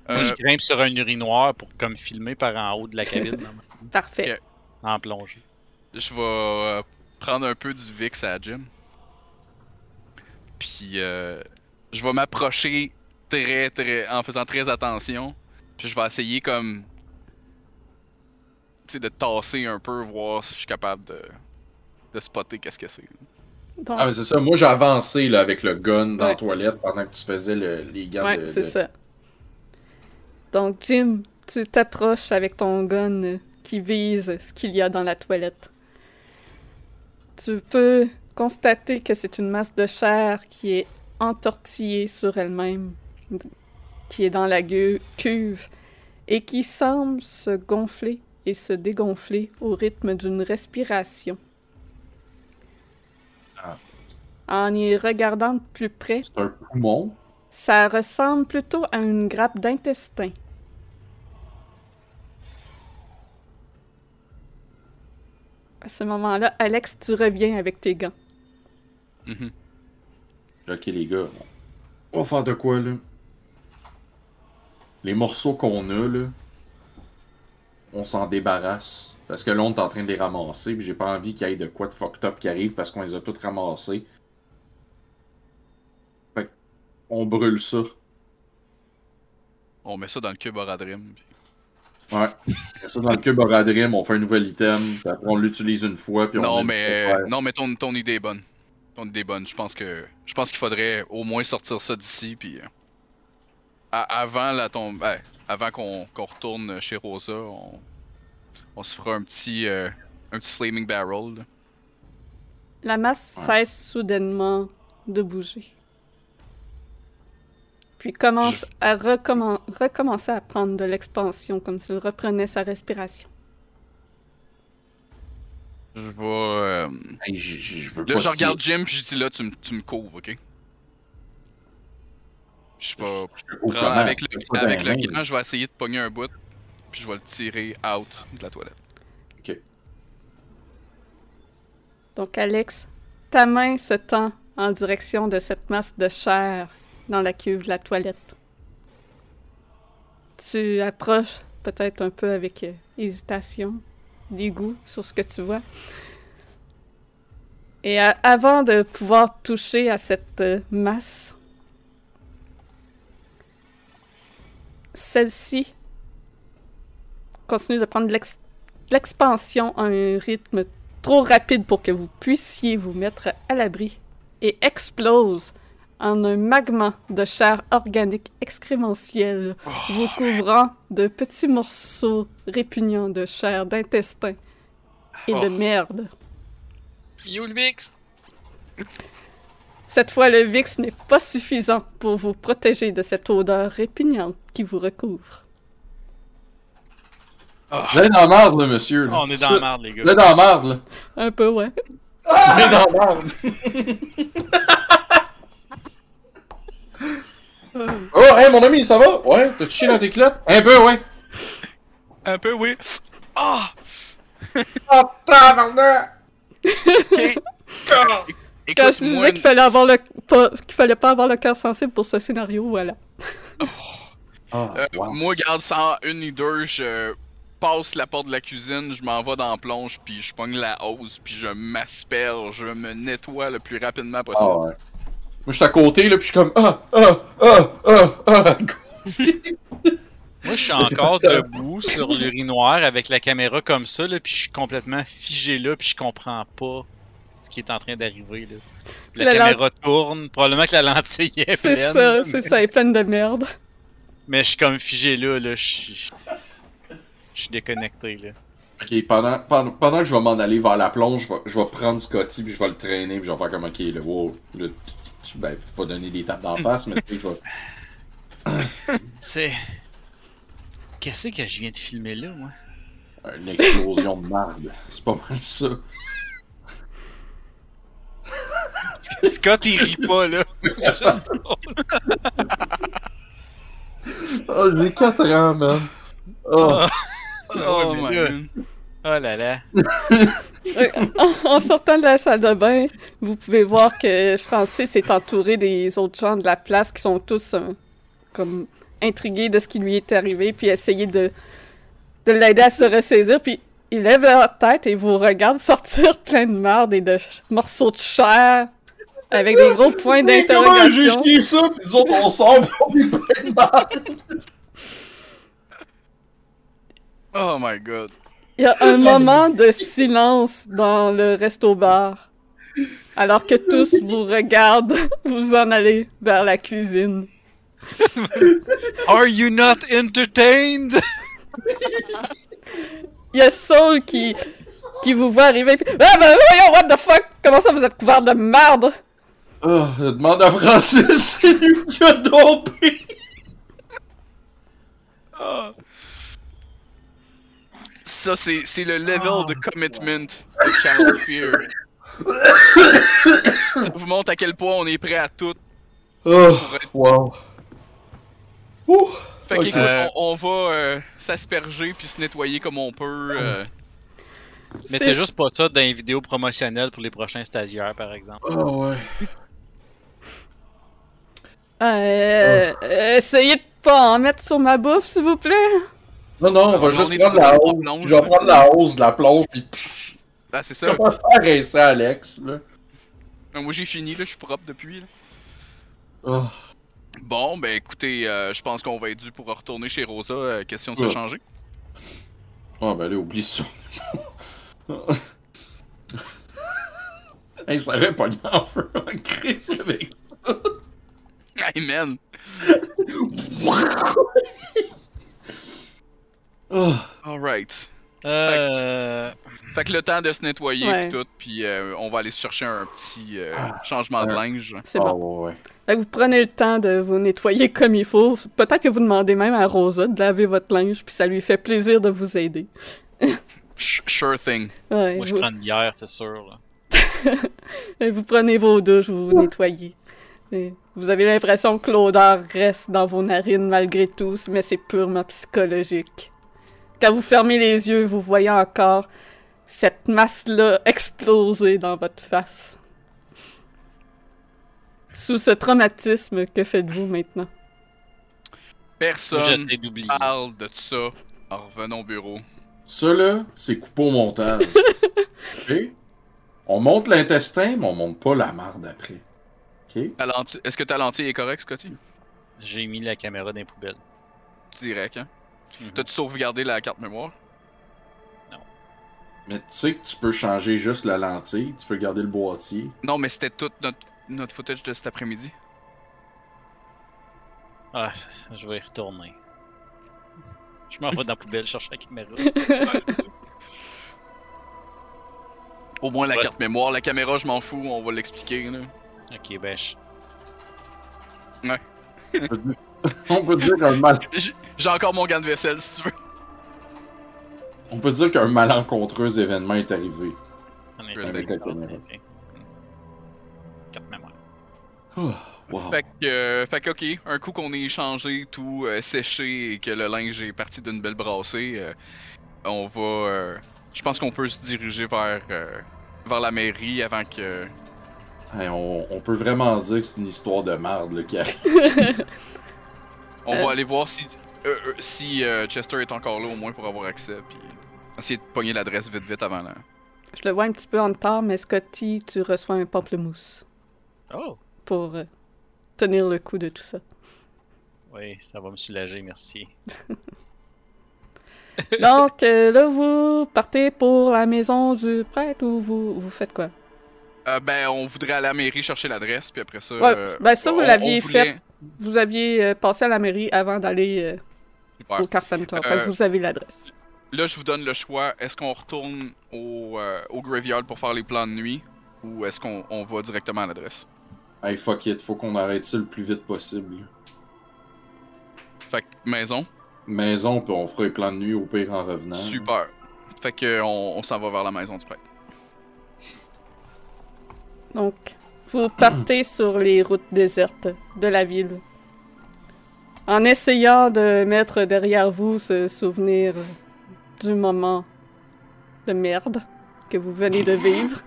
Euh, Je grimpe sur un urinoir pour comme filmer par en haut de la cabine Parfait. En plongée. je vais euh, prendre un peu du Vix à la gym. Puis euh, je vais m'approcher très très en faisant très attention. Puis je vais essayer comme tu sais de tasser un peu voir si je suis capable de de spotter qu'est-ce que c'est. Donc, Ah, mais c'est ça. Moi, j'ai avancé là, avec le gun dans Ouais. la toilette pendant que tu faisais le- les gants ouais, de. c'est de- ça. Donc, Jim, tu t'approches avec ton gun qui vise ce qu'il y a dans la toilette. Tu peux constater que c'est une masse de chair qui est entortillée sur elle-même, qui est dans la cuve, et qui semble se gonfler et se dégonfler au rythme d'une respiration. Ah. En y regardant de plus près, C'est un poumon? ça ressemble plutôt à une grappe d'intestin. À ce moment-là, Alex, tu reviens avec tes gants. Mhm. Ok, les gars. On va faire de quoi, là? Les morceaux qu'on a, là, on s'en débarrasse. Parce que là, on est en train de les ramasser, puis j'ai pas envie qu'il y ait de quoi de fucked up qui arrive parce qu'on les a tous ramassés. Fait que, on brûle ça. On met ça dans le cube Oradrim. puis- Ouais. Ça dans le cube Oradrim, on fait un nouvel item, puis après on l'utilise une fois, puis on Non mais non mais ton, ton idée est bonne. Ton idée est bonne. Je pense que je pense qu'il faudrait au moins sortir ça d'ici puis euh, à- avant la tombe avant qu'on qu'on retourne chez Rosa, on, on se fera un petit euh, un petit flaming barrel. là. La masse Ouais. cesse soudainement de bouger. Puis commence à recommen- recommencer à prendre de l'expansion, comme s'il reprenait sa respiration. Je vais euh, Hey, je, je- veux là pas je regarde Jim puis je dis là tu me couvres, OK? Je comment? avec Je te le avec le gant, je vais essayer de pogner un bout puis je vais le tirer out de la toilette. Donc, Alex, ta main se tend en direction de cette masse de chair dans la cuve de la toilette. Tu approches peut-être un peu avec euh, hésitation, dégoût sur ce que tu vois. Et avant de pouvoir toucher à cette euh, masse, celle-ci continue de prendre l'expansion à un rythme trop rapide pour que vous puissiez vous mettre à l'abri et explose en un magma de chair organique excrémentielle, vous couvrant de petits morceaux répugnants de chair, d'intestin et de Oh. merde. Yo le Vix! Cette fois, le VIX n'est pas suffisant pour vous protéger de cette odeur répugnante qui vous recouvre. Vous êtes dans la merde, là, monsieur. là. Oh, on est dans la merde, les gars. Vous êtes dans la merde, là. Un peu, ouais. Vous êtes dans la merde. oh, hey, mon ami, ça va? Ouais, t'as chié dans tes clottes? Un peu, ouais. Un peu oui. Ah Oh, tabarnak! OK. Quand Écoute, je disais moi, qu'il fallait avoir le pas, qu'il fallait pas avoir le cœur sensible pour ce scénario, voilà. Ah, Euh, wow. Moi, garde sans une ni deux, je passe la porte de la cuisine, je m'en vais dans la plonge, puis je pogne la hausse, puis je m'asperge, je me nettoie le plus rapidement Ah, possible. ouais. Moi, je suis à côté, là, pis je suis comme ah, ah, ah, ah, ah. Moi, je suis encore debout sur l'urinoir avec la caméra comme ça, là, puis je suis complètement figé là, puis je comprends pas ce qui est en train d'arriver. là. La, La caméra tourne, probablement que la lentille est C'est pleine. ça, c'est ça, elle est pleine de merde. Mais je suis comme figé là, là, je suis... Je suis déconnecté, là. Ok, pendant, pendant, pendant que je vais m'en aller vers la plonge, je vais, je vais prendre Scotty, puis je vais le traîner, puis je vais faire comme ok, là, wow, là, ben, pas donner des tapes d'en face, mais tu sais, je vais. C'est... Qu'est-ce que je viens de filmer là, moi? Une explosion de merde. C'est pas mal ça. Scott, il rit pas, là. C'est juste drôle. Oh, j'ai 4 ans, man. Oh. Oh, mais my God. Oh là là. En- sortant de la salle de bain, vous pouvez voir que Francis est entouré des autres gens de la place qui sont tous euh, comme intrigués de ce qui lui est arrivé, puis essayer de, de l'aider à se ressaisir, puis il lève la tête et vous regarde sortir plein de merde et de morceaux de chair avec des gros points Mais comment j'ai d'interrogation. ça, nous autres on sort pis on est plein de marde. Oh my god. Il y a un moment de silence dans le resto-bar, alors que tous vous regardent, vous en allez vers la cuisine. Are you not entertained? Il y a Saul qui, qui vous voit arriver, puis Ah ben voyons, what the fuck? Comment ça vous êtes couvert de merde? Oh, demande à Francis, c'est lui qui a dompé. Ah. Ça, c'est c'est le level Oh, de commitment de Channel Fear. Ça vous montre à quel point on est prêt à tout. Oh, wow. Ouh. Fait que, Ok. écoute, Euh. on, on va euh, s'asperger puis se nettoyer comme on peut. euh. Mettez C'est- juste pas ça dans les vidéos promotionnelles pour les prochains stagiaires, par exemple. Oh, ouais. Euh, euh, essayez de pas en mettre sur ma bouffe, s'il vous plaît. Non, non, on va juste prendre la hausse. Je vais là. prendre la hausse de la plonge pis pfff, Ah, c'est ça. à rincer Alex, là? Moi, j'ai fini, là, je suis propre depuis. là. Oh. Bon, ben écoutez, euh, je pense qu'on va être dû pour retourner chez Rosa. euh, question de se changer. Oh, ben là, oublie ça. hey, ça aurait pas en feu en crise avec Hey man! Oh. Alright. Euh... Fait que le temps de se nettoyer Ouais. pis tout, puis euh, on va aller chercher un petit euh, changement de linge. C'est Ah, bon. ouais. Fait que vous prenez le temps de vous nettoyer comme il faut. Peut-être que vous demandez même à Rosa de laver votre linge, puis ça lui fait plaisir de vous aider. Sh- Sure thing. Ouais, Moi, je vous, prends une bière, c'est sûr. là. et vous prenez vos douches, vous vous nettoyez. Et vous avez l'impression que l'odeur reste dans vos narines malgré tout, mais c'est purement psychologique. Quand vous fermez les yeux, vous voyez encore cette masse-là exploser dans votre face. Sous ce traumatisme, que faites-vous maintenant? Personne d'oublier. parle de ça en revenant au bureau. Ça, là, c'est coupé au montage. Ok? On monte l'intestin, mais on monte pas la marde après. Ok? Est-ce que ta lentille est correcte, Scotty? J'ai mis la caméra dans les poubelles. Direct, hein? Mhm. T'as-tu sauvegardé la carte mémoire? Mais tu sais que tu peux changer juste la lentille, tu peux garder le boîtier. Non, mais c'était tout notre, notre footage de cet après-midi. Ah, je vais y retourner. Je m'en vais dans la poubelle chercher la caméra. Ouais, c'est ça. Au moins la Ouais. carte mémoire. La caméra, je m'en fous, on va l'expliquer. là. ok, ben je... Dire- On peut dire qu'un mal... J'ai encore mon gant de vaisselle si tu veux. On peut dire qu'un malencontreux événement est arrivé. On est Avec la caméra. Ok. Carte mémoire. Oh, wow. Fait que, euh, fait que, ok, un coup qu'on est échangé, tout euh, séché et que le linge est parti d'une belle brassée, euh, on va. euh, je pense qu'on peut se diriger vers, euh, vers la mairie avant que. Hey, on, on peut vraiment dire que c'est une histoire de merde là, qui arrive. On Euh. va aller voir si, euh, euh, si euh, Chester est encore là au moins pour avoir accès, puis essayer de pogner l'adresse vite vite avant là. Je le vois un petit peu en retard, mais Scotty, tu reçois un pamplemousse Oh! pour euh, tenir le coup de tout ça. Oui, ça va me soulager, merci. Donc, euh, là, vous partez pour la maison du prêtre ou vous, vous faites quoi? Euh, ben, on voudrait aller à la mairie chercher l'adresse, puis après ça. Ouais, euh, ben ça, vous l'aviez voulait- fait. Vous aviez euh, passé à la mairie avant d'aller euh, au Carpenter. Fait que vous avez l'adresse. Là, je vous donne le choix. Est-ce qu'on retourne au, euh, au graveyard pour faire les plans de nuit ou est-ce qu'on on va directement à l'adresse? Hey, fuck it, faut qu'on arrête ça le plus vite possible. Fait que maison, Maison, puis on fera les plans de nuit au pire en revenant. super. Fait que on, on s'en va vers la maison du prêtre. Donc, vous partez sur les routes désertes de la ville. En essayant de mettre derrière vous ce souvenir du moment de merde que vous venez de vivre.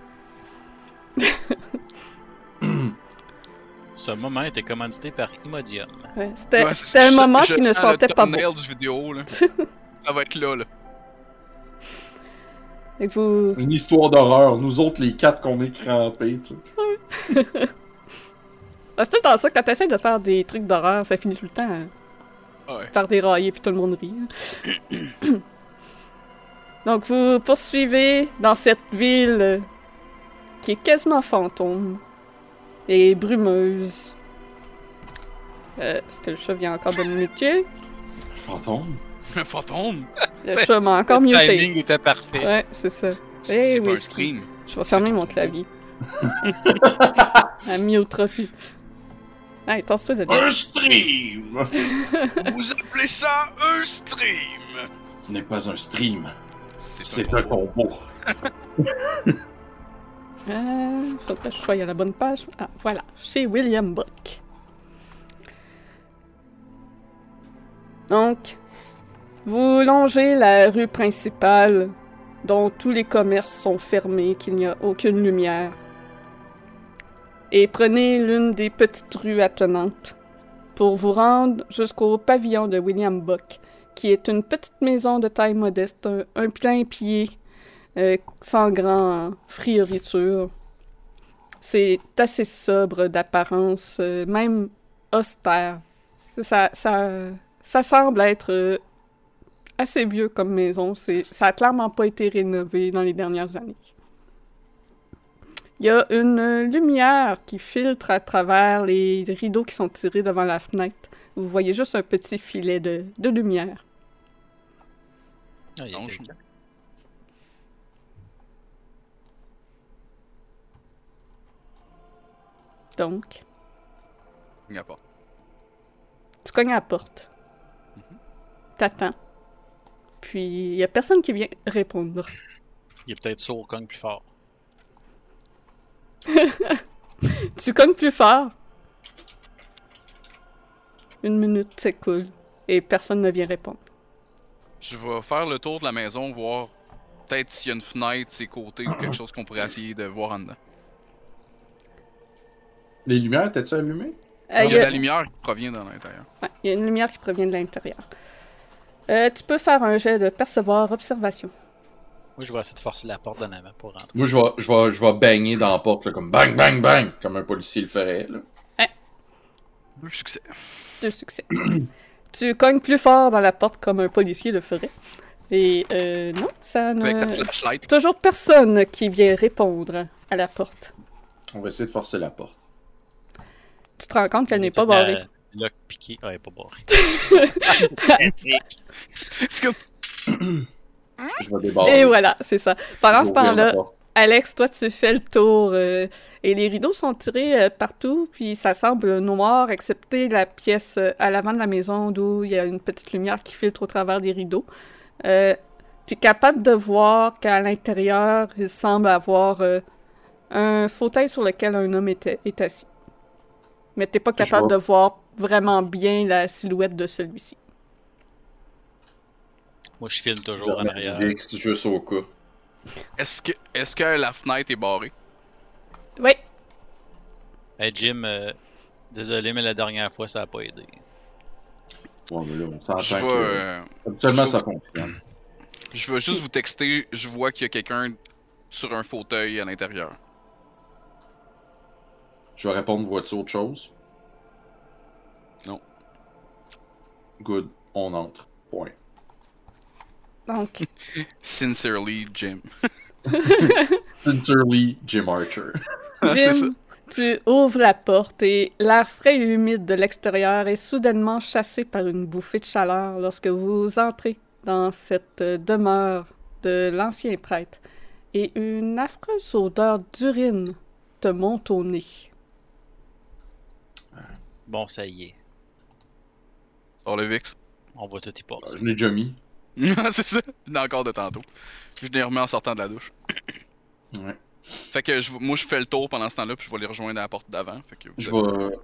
Ce moment était commandité par Imodium. Ouais, C'était Ouais, un moment je qui ne le sentait pas bon. du vidéo, là. Ça va être là, là. Fait que vous, Une histoire d'horreur. Nous autres, les quatre qu'on est crampés, tu sais. Ah, c'est tout le temps ça, quand t'essaies de faire des trucs d'horreur, ça finit tout le temps hein, Ouais. par dérailler puis tout le monde rit. hein. Donc vous poursuivez dans cette ville euh, qui est quasiment fantôme et brumeuse. Euh, Est-ce que le chat vient encore de me muter? Fantôme? Un fantôme? Le chat m'a encore Le muté. timing était parfait. Ouais, c'est ça. C'est Eh c'est pas un oui, stream. Je vais fermer mon clavier. La myotrophie. Hey, tasse-toi de là. Un stream! Vous appelez ça un stream? Ce n'est pas un stream. C'est C'est un combo. Euh, faudrait que je sois à la bonne page. Ah, voilà, chez William Buck. Donc, vous longez la rue principale, dont tous les commerces sont fermés, qu'il n'y a aucune lumière. Et prenez l'une des petites rues attenantes pour vous rendre jusqu'au pavillon de William Buck, qui est une petite maison de taille modeste, un, un plein pied, euh, sans grand frioriture. C'est assez sobre d'apparence, euh, même austère. Ça, ça, ça semble être euh, assez vieux comme maison. C'est, ça a clairement pas été rénové dans les dernières années. Il y a une lumière qui filtre à travers les rideaux qui sont tirés devant la fenêtre. Vous voyez juste un petit filet de, de lumière. Ah, il y a. Donc, Il n'y a pas. Tu cognes à la porte. T'attends. Puis, il y a personne qui vient répondre. Il est peut-être sourd, cogne plus fort. Tu cognes plus fort. Une minute s'écoule et personne ne vient répondre. Je vais faire le tour de la maison, voir peut-être s'il y a une fenêtre, ses côtés ou quelque chose qu'on pourrait essayer de voir en dedans. Les lumières, étaient-tu allumées? Euh, Il y a de y, la lumière qui provient de l'intérieur. ouais, il y a une lumière qui provient de l'intérieur. Euh, tu peux faire un jet de percevoir observation. Moi, je vais essayer de forcer la porte d'en avant pour rentrer. Moi, je vais, je vais, je vais baigner dans la porte, là, comme bang, bang, bang, comme un policier le ferait. Là. Deux succès. Deux succès. tu cognes plus fort dans la porte comme un policier le ferait. Et euh, non, ça Avec la ne... Toujours personne qui vient répondre à la porte. On va essayer de forcer la porte. Tu te rends compte qu'elle n'est pas barrée. Lock piqué. Ah, elle est pas barrée. Pratique. C'est comme. Je vais débarrer. Et voilà, c'est ça. Pendant ce temps-là. Alex, toi, tu fais le tour euh, et les rideaux sont tirés euh, partout, puis ça semble noir, excepté la pièce euh, à l'avant de la maison d'où il y a une petite lumière qui filtre au travers des rideaux. Euh, tu es capable de voir qu'à l'intérieur, il semble avoir euh, un fauteuil sur lequel un homme était, est assis. Mais t'es pas capable de voir vraiment bien la silhouette de celui-ci. Moi, je filme Je toujours en arrière. mettre X juste au cas. Est-ce que, est-ce que la fenêtre est barrée? Oui, Hey, Jim, euh, désolé, mais la dernière fois, ça a pas aidé. Ouais, mais là, on s'entend que... euh, Habituellement, je- ça fonctionne. je vais juste vous texter. Je vois qu'il y a quelqu'un sur un fauteuil à l'intérieur. Je vais répondre, vois-tu autre chose? Non. Good, on entre. Point. donc, Sincerely, Jim. Sincerely, Jim Archer. Jim, tu ouvres la porte et l'air frais et humide de l'extérieur est soudainement chassé par une bouffée de chaleur lorsque vous entrez dans cette demeure de l'ancien prêtre. Et une affreuse odeur d'urine te monte au nez. Bon, ça y est. Sors le VIX. On va tout y passer. Je l'ai déjà mis. c'est ça. Il y en a encore de tantôt. Je l'ai remis en sortant de la douche. Ouais. Fait que je, moi, je fais le tour pendant ce temps-là, puis je vais les rejoindre à la porte d'avant. Fait que Je vais,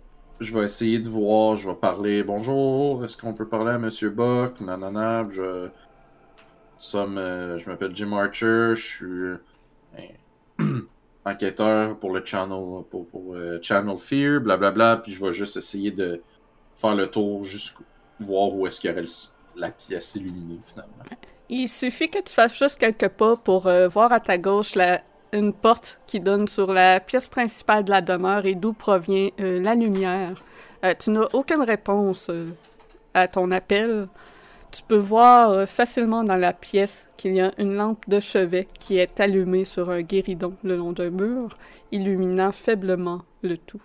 je vais essayer de voir, je vais parler. Bonjour, est-ce qu'on peut parler à Monsieur Buck? Nanana, je. Somme, euh, je m'appelle Jim Archer, je suis enquêteur pour le channel, pour, pour euh, Channel Fear, blablabla, puis je vais juste essayer de faire le tour jusqu'à voir où est-ce qu'il y aurait le- la pièce illuminée finalement. Il suffit que tu fasses juste quelques pas pour euh, voir à ta gauche une porte qui donne sur la pièce principale de la demeure et d'où provient euh, la lumière. Euh, tu n'as aucune réponse à ton appel. Tu peux voir facilement dans la pièce qu'il y a une lampe de chevet qui est allumée sur un guéridon le long d'un mur, illuminant faiblement le tout.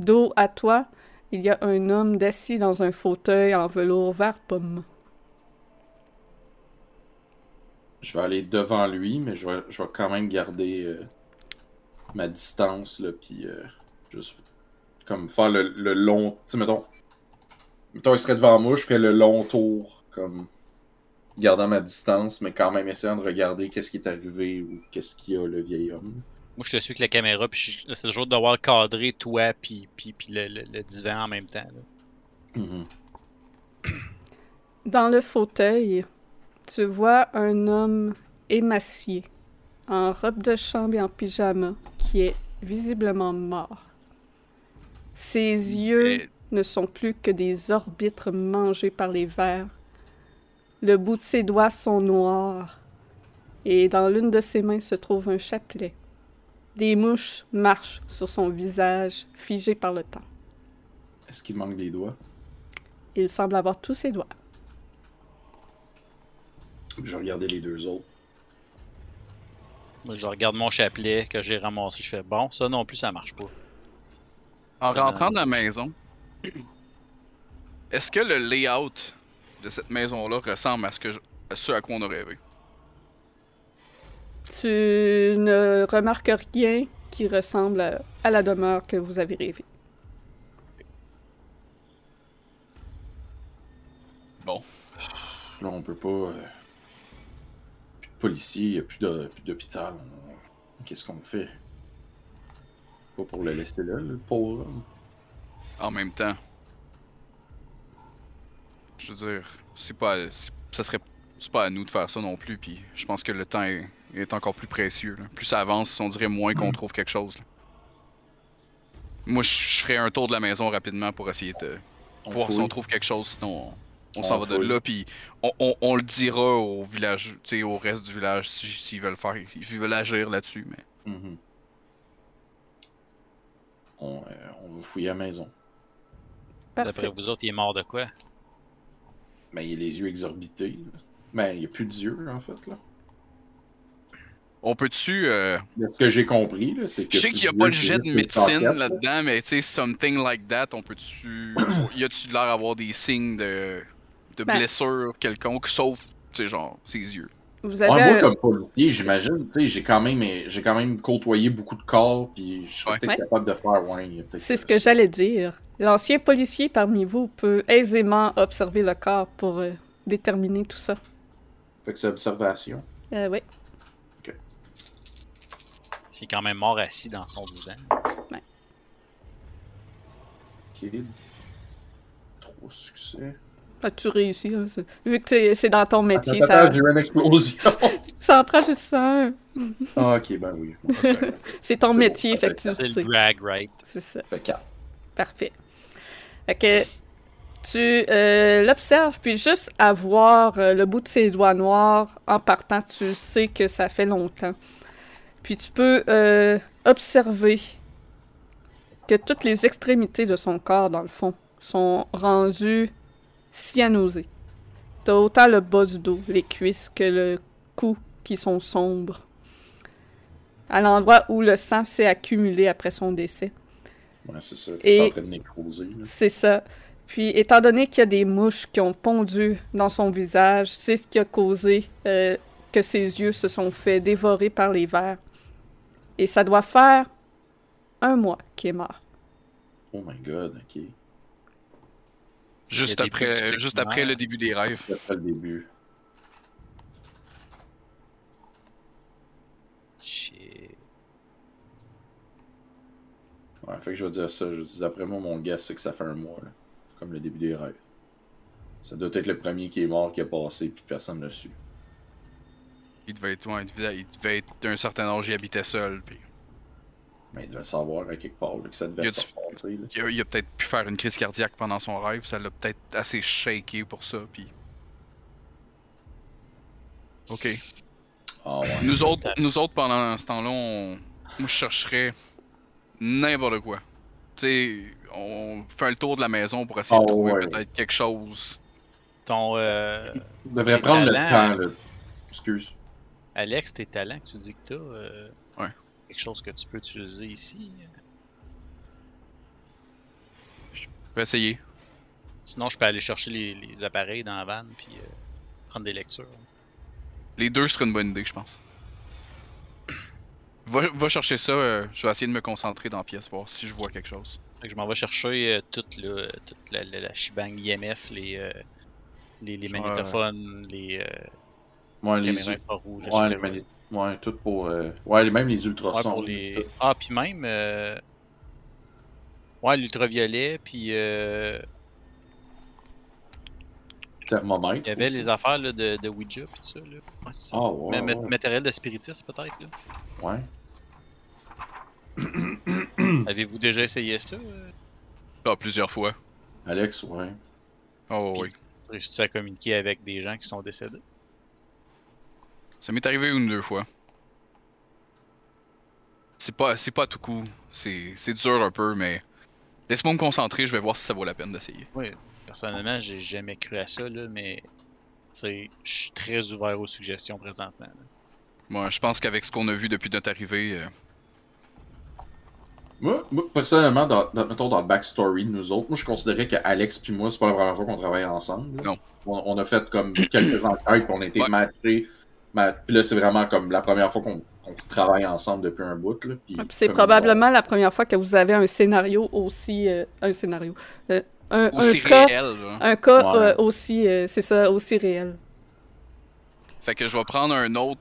Dos à toi, il y a un homme assis dans un fauteuil en velours vert pomme. Je vais aller devant lui, mais je vais, je vais quand même garder euh, ma distance, là, puis euh, juste comme faire le, long. Tu mettons, mettons, il serait devant moi, je ferais le long tour, comme gardant ma distance, mais quand même essayant de regarder qu'est-ce qui est arrivé ou qu'est-ce qu'il y a, le vieil homme. Moi, je te suis avec la caméra, puis c'est toujours de devoir cadrer toi, puis, puis, puis le, le- le divan en même temps. là. Mhm. Dans le fauteuil, tu vois un homme émacié, en robe de chambre et en pyjama, qui est visiblement mort. Ses yeux Et- ne sont plus que des orbites mangées par les vers. Le bout de ses doigts sont noirs, et dans l'une de ses mains se trouve un chapelet. Des mouches marchent sur son visage, figé par le temps. Est-ce qu'il manque des doigts? Il semble avoir tous ses doigts. Je regarder les deux autres. Moi, je regarde mon chapelet que j'ai ramassé. Je fais bon, ça non plus, ça marche pas. En Euh, rentrant dans la maison, est-ce que le layout de cette maison-là ressemble à ce, que je- à ce à quoi on a rêvé? Tu ne remarques rien qui ressemble à, à la demeure que vous avez rêvée. Bon. Là, on peut pas. euh, Plus de policiers, y a plus de- plus d'hôpital. On- Qu'est-ce qu'on fait? Pas pour le laisser là, le pauvre homme. En même temps. Je veux dire, c'est pas. Ça serait. C'est pas à nous de faire ça non plus, puis je pense que le temps est, est encore plus précieux. là. Plus ça avance, on dirait moins qu'on trouve quelque chose. là. Moi, je je ferais un tour de la maison rapidement pour essayer de On voir si on trouve quelque chose, sinon on, on On s'en va de là, puis on, on- on le dira au village, au reste du village si- s'ils veulent faire, s'ils veulent agir là-dessus, mais. Mhm. on, euh, on va fouiller la maison. D'après vous autres, il est mort de quoi? Ben, il a les yeux exorbités. là. Ben, il n'y a plus d'yeux, en fait, là. On peut-tu. euh, Ce que j'ai compris, là, c'est que. Je sais qu'il n'y a pas le jet de médecine là-dedans, mais tu sais, something like that, on peut-tu. y a-tu l'air d'avoir des signes de, de Ben. blessure quelconque, sauf, tu sais, genre, ses yeux? Vous Ouais, avez moi, un- comme policier, j'imagine, tu sais, j'ai quand même, j'ai quand même côtoyé beaucoup de corps, puis je serais peut-être Ouais. capable de faire, ouais, C'est ce que j'allais dire. L'ancien policier parmi vous peut aisément observer le corps pour euh, déterminer tout ça. Fait que c'est observation. Euh, oui. C'est quand même mort assis dans son divan. Ok. Trois succès. Ah, tu réussis. là, c'est- Vu que c'est- c'est dans ton métier, Attends, ça, attends, j'ai eu une explosion. ça en prend juste un. ah, ok, ben oui. Bon, c'est ton bon, métier, ça fait que tu le C'est sais. le drag right? C'est ça. fait quatre. Parfait. Fait que tu euh, l'observes, puis juste à voir euh, le bout de ses doigts noirs en partant, tu sais que ça fait longtemps. Puis tu peux euh, observer que toutes les extrémités de son corps, dans le fond, sont rendues cyanosées. T'as autant le bas du dos, les cuisses, que le cou qui sont sombres. À l'endroit où le sang s'est accumulé après son décès. Ouais, c'est ça. Et- C'est en train de nécroser. là. C'est ça. Puis, étant donné qu'il y a des mouches qui ont pondu dans son visage, c'est ce qui a causé euh, que ses yeux se sont fait dévorer par les vers. Et ça doit faire un mois qu'il est mort. Oh my god, ok. Juste après, juste après le début des rêves. C'est après le début. Shit. Ouais, fait que je vais dire ça. Je dis, d'après moi, mon gars, c'est que ça fait un mois, là. Comme le début des rêves. Ça doit être le premier qui est mort, qui a passé, puis personne ne l'a su. Il devait être, ouais, il devait, il devait être d'un certain âge, il habitait seul. Puis Mais il devait savoir à quelque part là, que ça devait Y a se du- passer. là. il a, il a peut-être pu faire une crise cardiaque pendant son rêve, ça l'a peut-être assez shaké pour ça. Puis. Ok. Ah ouais. Nous autres, nous autres pendant ce temps-là, on... moi je chercherais n'importe quoi. Tu sais, on fait le tour de la maison pour essayer Oh, de trouver ouais. peut-être quelque chose. Ton. euh, On devrait Tes prendre le temps, là. Excuse. Alex, tes talents que tu dis que t'as. euh, Ouais. Quelque chose que tu peux utiliser ici? Je vais essayer. Sinon, je peux aller chercher les, les appareils dans la van puis euh, prendre des lectures. Les deux seraient une bonne idée, je pense. Va, va chercher ça, euh, je vais essayer de me concentrer dans la pièce, voir si je vois quelque chose. Fait que je m'en vais chercher euh, toute, là, toute la, la, IMF, les, les, les les Ouais, les, caméras infrarouges, ouais, les mani- ouais, tout pour. euh, Ouais, même les Ouais, ultrasons. pour les... Ah, puis même... euh, Ouais, l'ultraviolet, puis euh. Thermomètre. il y avait aussi. les affaires là, de, de Ouija, puis tout ça. Là. Ouais, c'est ça. Ah ouais. Ouais. Matériel de spiritisme, peut-être. là. Ouais. Avez-vous déjà essayé ça? euh? Ah, plusieurs fois. Alex, ouais. Oh Puis oui. tu réussis à communiquer avec des gens qui sont décédés? Ça m'est arrivé une ou deux fois. C'est pas, c'est pas à tout coup. C'est, c'est dur un peu, mais laisse-moi me concentrer, je vais voir si ça vaut la peine d'essayer. Personnellement, j'ai jamais cru à ça, là, mais tu sais, je suis très ouvert aux suggestions présentement. là. Moi, je pense qu'avec ce qu'on a vu depuis notre arrivée, euh, Moi, moi, personnellement, dans, dans- mettons dans le backstory de nous autres, moi je considérais que Alex puis moi, c'est pas la première fois qu'on travaille ensemble. là. Non. On, on a fait comme quelques enquêtes, puis on a été Ouais. matchés. Ma- Puis là, c'est vraiment comme la première fois qu'on travaille ensemble depuis un bout. Là, puis puis c'est probablement la première fois que vous avez un scénario aussi. euh, un scénario. euh, un, un aussi cas, réel. un cas Ouais. euh, aussi. euh, c'est ça, aussi réel. Fait que je vais prendre un autre,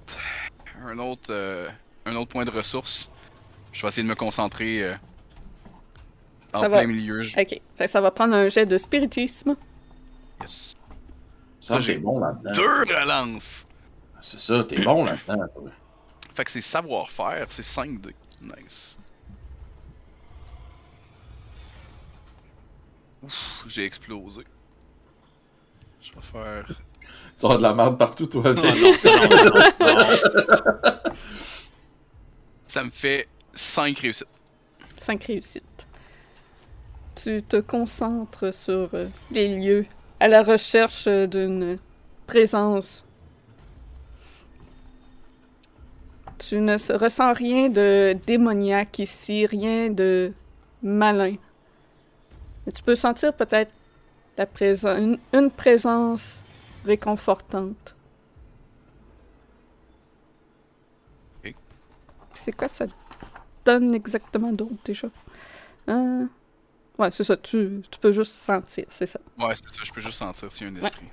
un autre, euh, un autre point de ressource. Je vais essayer de me concentrer euh, en Ça plein va. milieu. je- Ok. Fait que ça va prendre un jet de spiritisme. Yes. Ça, j'ai t'es bon là-dedans. Deux relances. C'est ça, t'es bon là-dedans. toi. Fait que c'est savoir-faire, c'est 5 de nice. Ouf, j'ai explosé. Je vais faire. Tu as de la merde partout, toi. Non, non, non, non. Ça me fait 5 réussites. 5 réussites. Tu te concentres sur euh, les lieux à la recherche euh, d'une présence. Tu ne ressens rien de démoniaque ici, rien de malin. Mais tu peux sentir peut-être la présence, une, une présence réconfortante. C'est quoi ça donne exactement d'autre déjà? Euh, Ouais, c'est ça, tu, tu peux juste sentir, c'est ça. Ouais, c'est ça, je peux juste sentir s'il y a un esprit.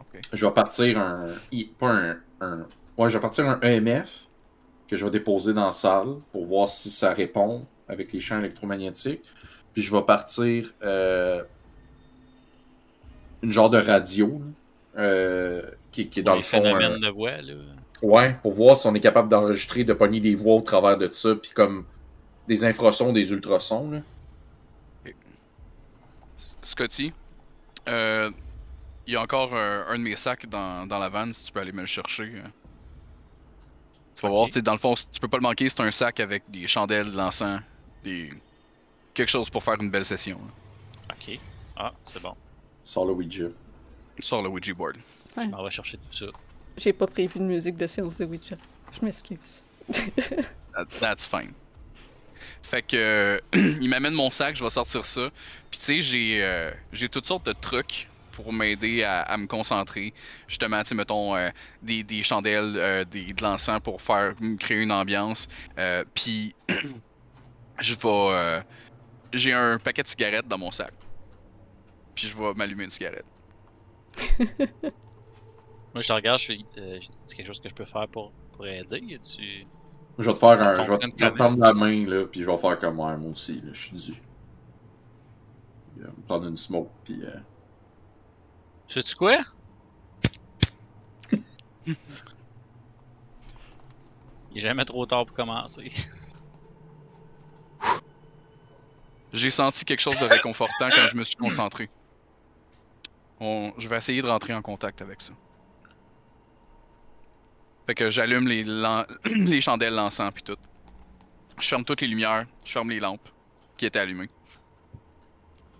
Ok. Je vais partir un. I- Pas un, un- Ouais, je vais partir un EMF que je vais déposer dans la salle pour voir si ça répond avec les champs électromagnétiques. Puis je vais partir euh, une genre de radio là, euh, qui, qui est dans les le fond. phénomènes euh, de voix, là. Ouais, pour voir si on est capable d'enregistrer, de pogner des voix au travers de ça, puis comme des infrasons, des ultrasons. Là. Scotty, euh, il y a encore un, un de mes sacs dans, dans la vanne, si tu peux aller me le chercher. hein. Tu vas Ok. voir, tu sais, dans le fond, tu peux pas le manquer, c'est un sac avec des chandelles, de l'encens, des... quelque chose pour faire une belle session. là. Ok. Ah, c'est bon. Sors le Ouija. Sur le Ouija board. Ouais. Je m'en vais chercher tout ça. J'ai pas prévu de musique de séance de Ouija. Je m'excuse. That- that's fine. Fait que euh, il m'amène mon sac, je vais sortir ça. Puis tu sais, j'ai euh, j'ai toutes sortes de trucs pour m'aider à, à me concentrer. Justement, tu sais, mettons euh, des, des chandelles, euh, des, de l'encens pour faire me créer une ambiance. Euh, Puis je vais euh, j'ai un paquet de cigarettes dans mon sac. Puis je vais m'allumer une cigarette. Moi, je te regarde, je fais. euh, c'est quelque chose que je peux faire pour, pour aider. Tu... Je vais te faire un. Je vais, je vais te prendre la main, là, puis je vais faire comme moi, moi aussi, là, je suis dû. Puis, euh, me prendre une smoke, puis. euh, Sais-tu quoi? Il est jamais trop tard pour commencer. J'ai senti quelque chose de réconfortant quand je me suis concentré. On... Je vais essayer de rentrer en contact avec ça. Fait que j'allume les, lan- les chandelles l'encens puis tout. Je ferme toutes les lumières, je ferme les lampes qui étaient allumées.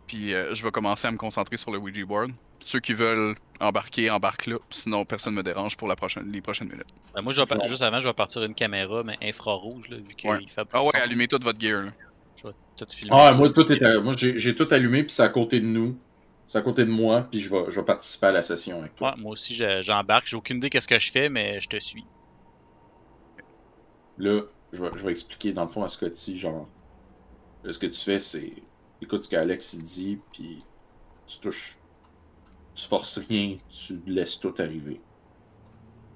Puis euh, je vais commencer à me concentrer sur le Ouija board. Ceux qui veulent embarquer, embarquent là. Sinon, personne me dérange pour la prochaine, les prochaines minutes. Ben, moi, je vais Bon. juste avant, je vais partir une caméra, mais infrarouge, là, vu qu'il Ouais. fait Ah ouais, son- allumez toute votre gear là. Je vais tout filmer. Ah, ça. moi, tout est à- moi j'ai j'ai tout allumé, puis c'est à côté de nous. C'est à côté de moi, puis je vais, je vais participer à la session avec toi. Ouais, moi aussi, je- j'embarque. J'ai aucune idée qu'est-ce que je fais, mais je te suis. Là, je vais, je vais expliquer dans le fond à Scotty, genre. là, ce que tu fais, c'est. Écoute ce qu'Alex dit, puis tu touches. Tu forces rien, tu laisses tout arriver.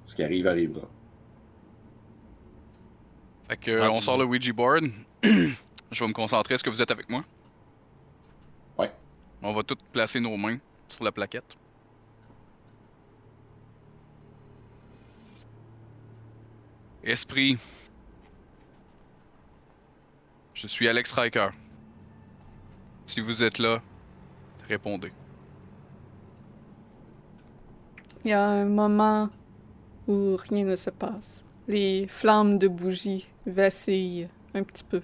Ce qui arrive, arrivera. Fait que Ah, on sort le Ouija board. je vais me concentrer. Est-ce que vous êtes avec moi? Ouais. On va toutes placer nos mains sur la plaquette. Esprit. Je suis Alex Riker. Si vous êtes là, répondez. Il y a un moment où rien ne se passe. Les flammes de bougies vacillent un petit peu.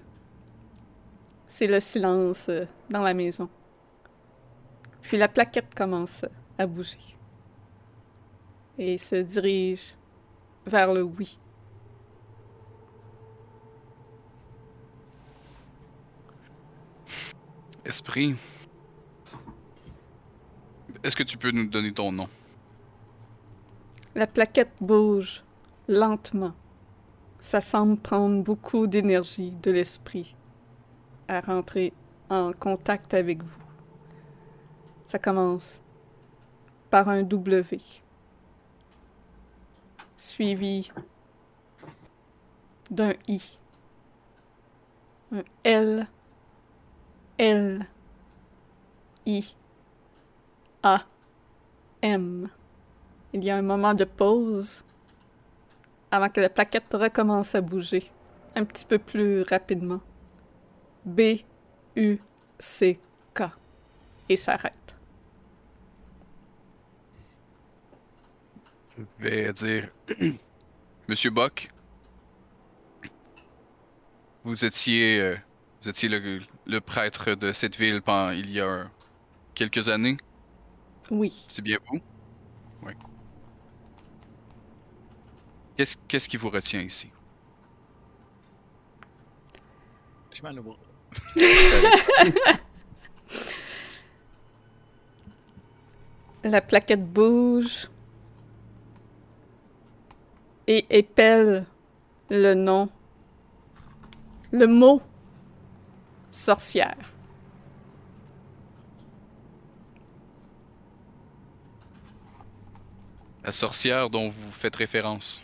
C'est le silence euh, dans la maison. Puis la plaquette commence à bouger et se dirige vers le oui. Esprit. Est-ce que tu peux nous donner ton nom? La plaquette bouge lentement. Ça semble prendre beaucoup d'énergie de l'esprit à rentrer en contact avec vous. Ça commence par un W, suivi d'un I, un L, L, I, A, M. Il y a un moment de pause avant que la plaquette recommence à bouger un petit peu plus rapidement. B, U, C, K. Et s'arrête. Je vais dire Monsieur Bock, vous étiez, euh, vous étiez le, le prêtre de cette ville pendant il y a quelques années. Oui. C'est bien vous? Qu'est-ce qu'est-ce qui vous retient ici? Mal au bras. La plaquette bouge et épelle le nom, le mot sorcière. La sorcière dont vous faites référence.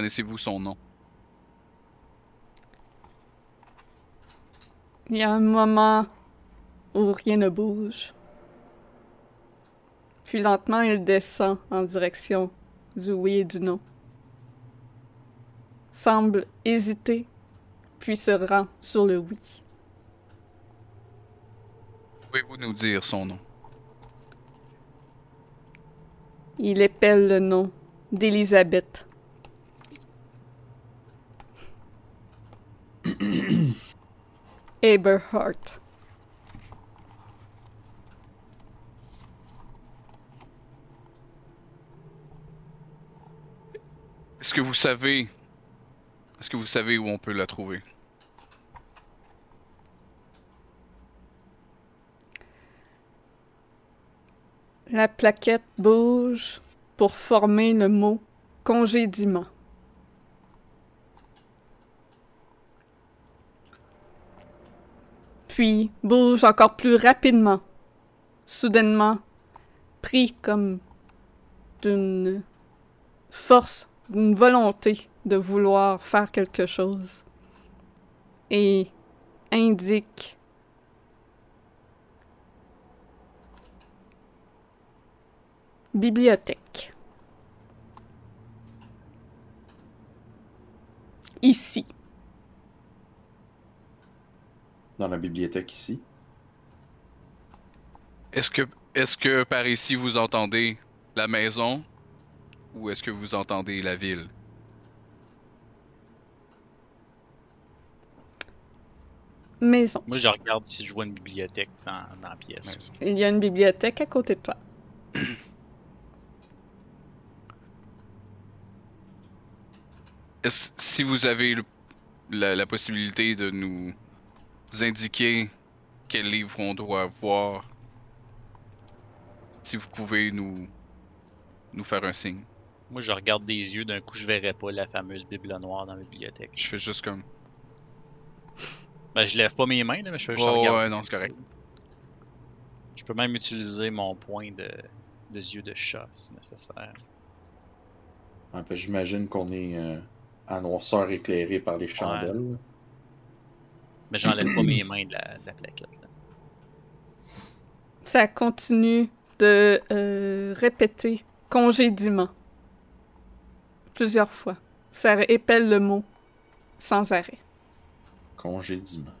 Connaissez-vous son nom? Il y a un moment où rien ne bouge. Puis lentement, il descend en direction du oui et du non. Semble hésiter, puis se rend sur le oui. Pouvez-vous nous dire son nom? Il épelle le nom d'Elisabeth. Eberhart. Est-ce que vous savez Est-ce que vous savez où on peut la trouver? La plaquette bouge pour former le mot congédiement. Puis bouge encore plus rapidement, soudainement, pris comme d'une force, d'une volonté de vouloir faire quelque chose. Et indique bibliothèque. Ici. Dans la bibliothèque ici. Est-ce que, est-ce que par ici vous entendez la maison ou est-ce que vous entendez la ville? Maison. Moi, je regarde si je vois une bibliothèque dans, dans la pièce. Maison. Il y a une bibliothèque à côté de toi. Si vous avez le- la, la possibilité de nous indiquer quel livre on doit voir, si vous pouvez nous, nous faire un signe. Moi, je regarde des yeux, d'un coup, je verrais pas la fameuse Bible noire dans la bibliothèque. Je fais juste comme. Ben, je lève pas mes mains, là, mais je fais juste Oh, regarder. ouais, non, c'est correct. Je peux même utiliser mon point de, de yeux de chat si nécessaire. Ouais, puis J'imagine qu'on est euh, à noirceur éclairé par les chandelles. Mais j'enlève pas mes mains de la, de la plaquette. Là. Ça continue de euh, répéter congédiement. Plusieurs fois. Ça épelle le mot sans arrêt. Congédiement.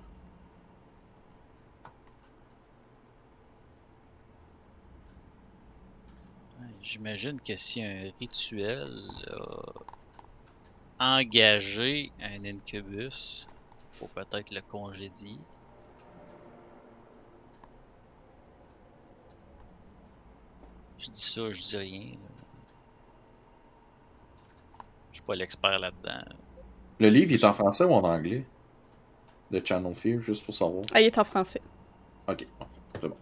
J'imagine que si un rituel a engagé un incubus, faut peut-être le congédier. Je dis ça, je dis rien. là. Je suis pas l'expert là-dedans. Le livre, il est en français ou en anglais? De Channel Fear, juste pour savoir. Ah, il est en français. Ok, bon, c'est bon.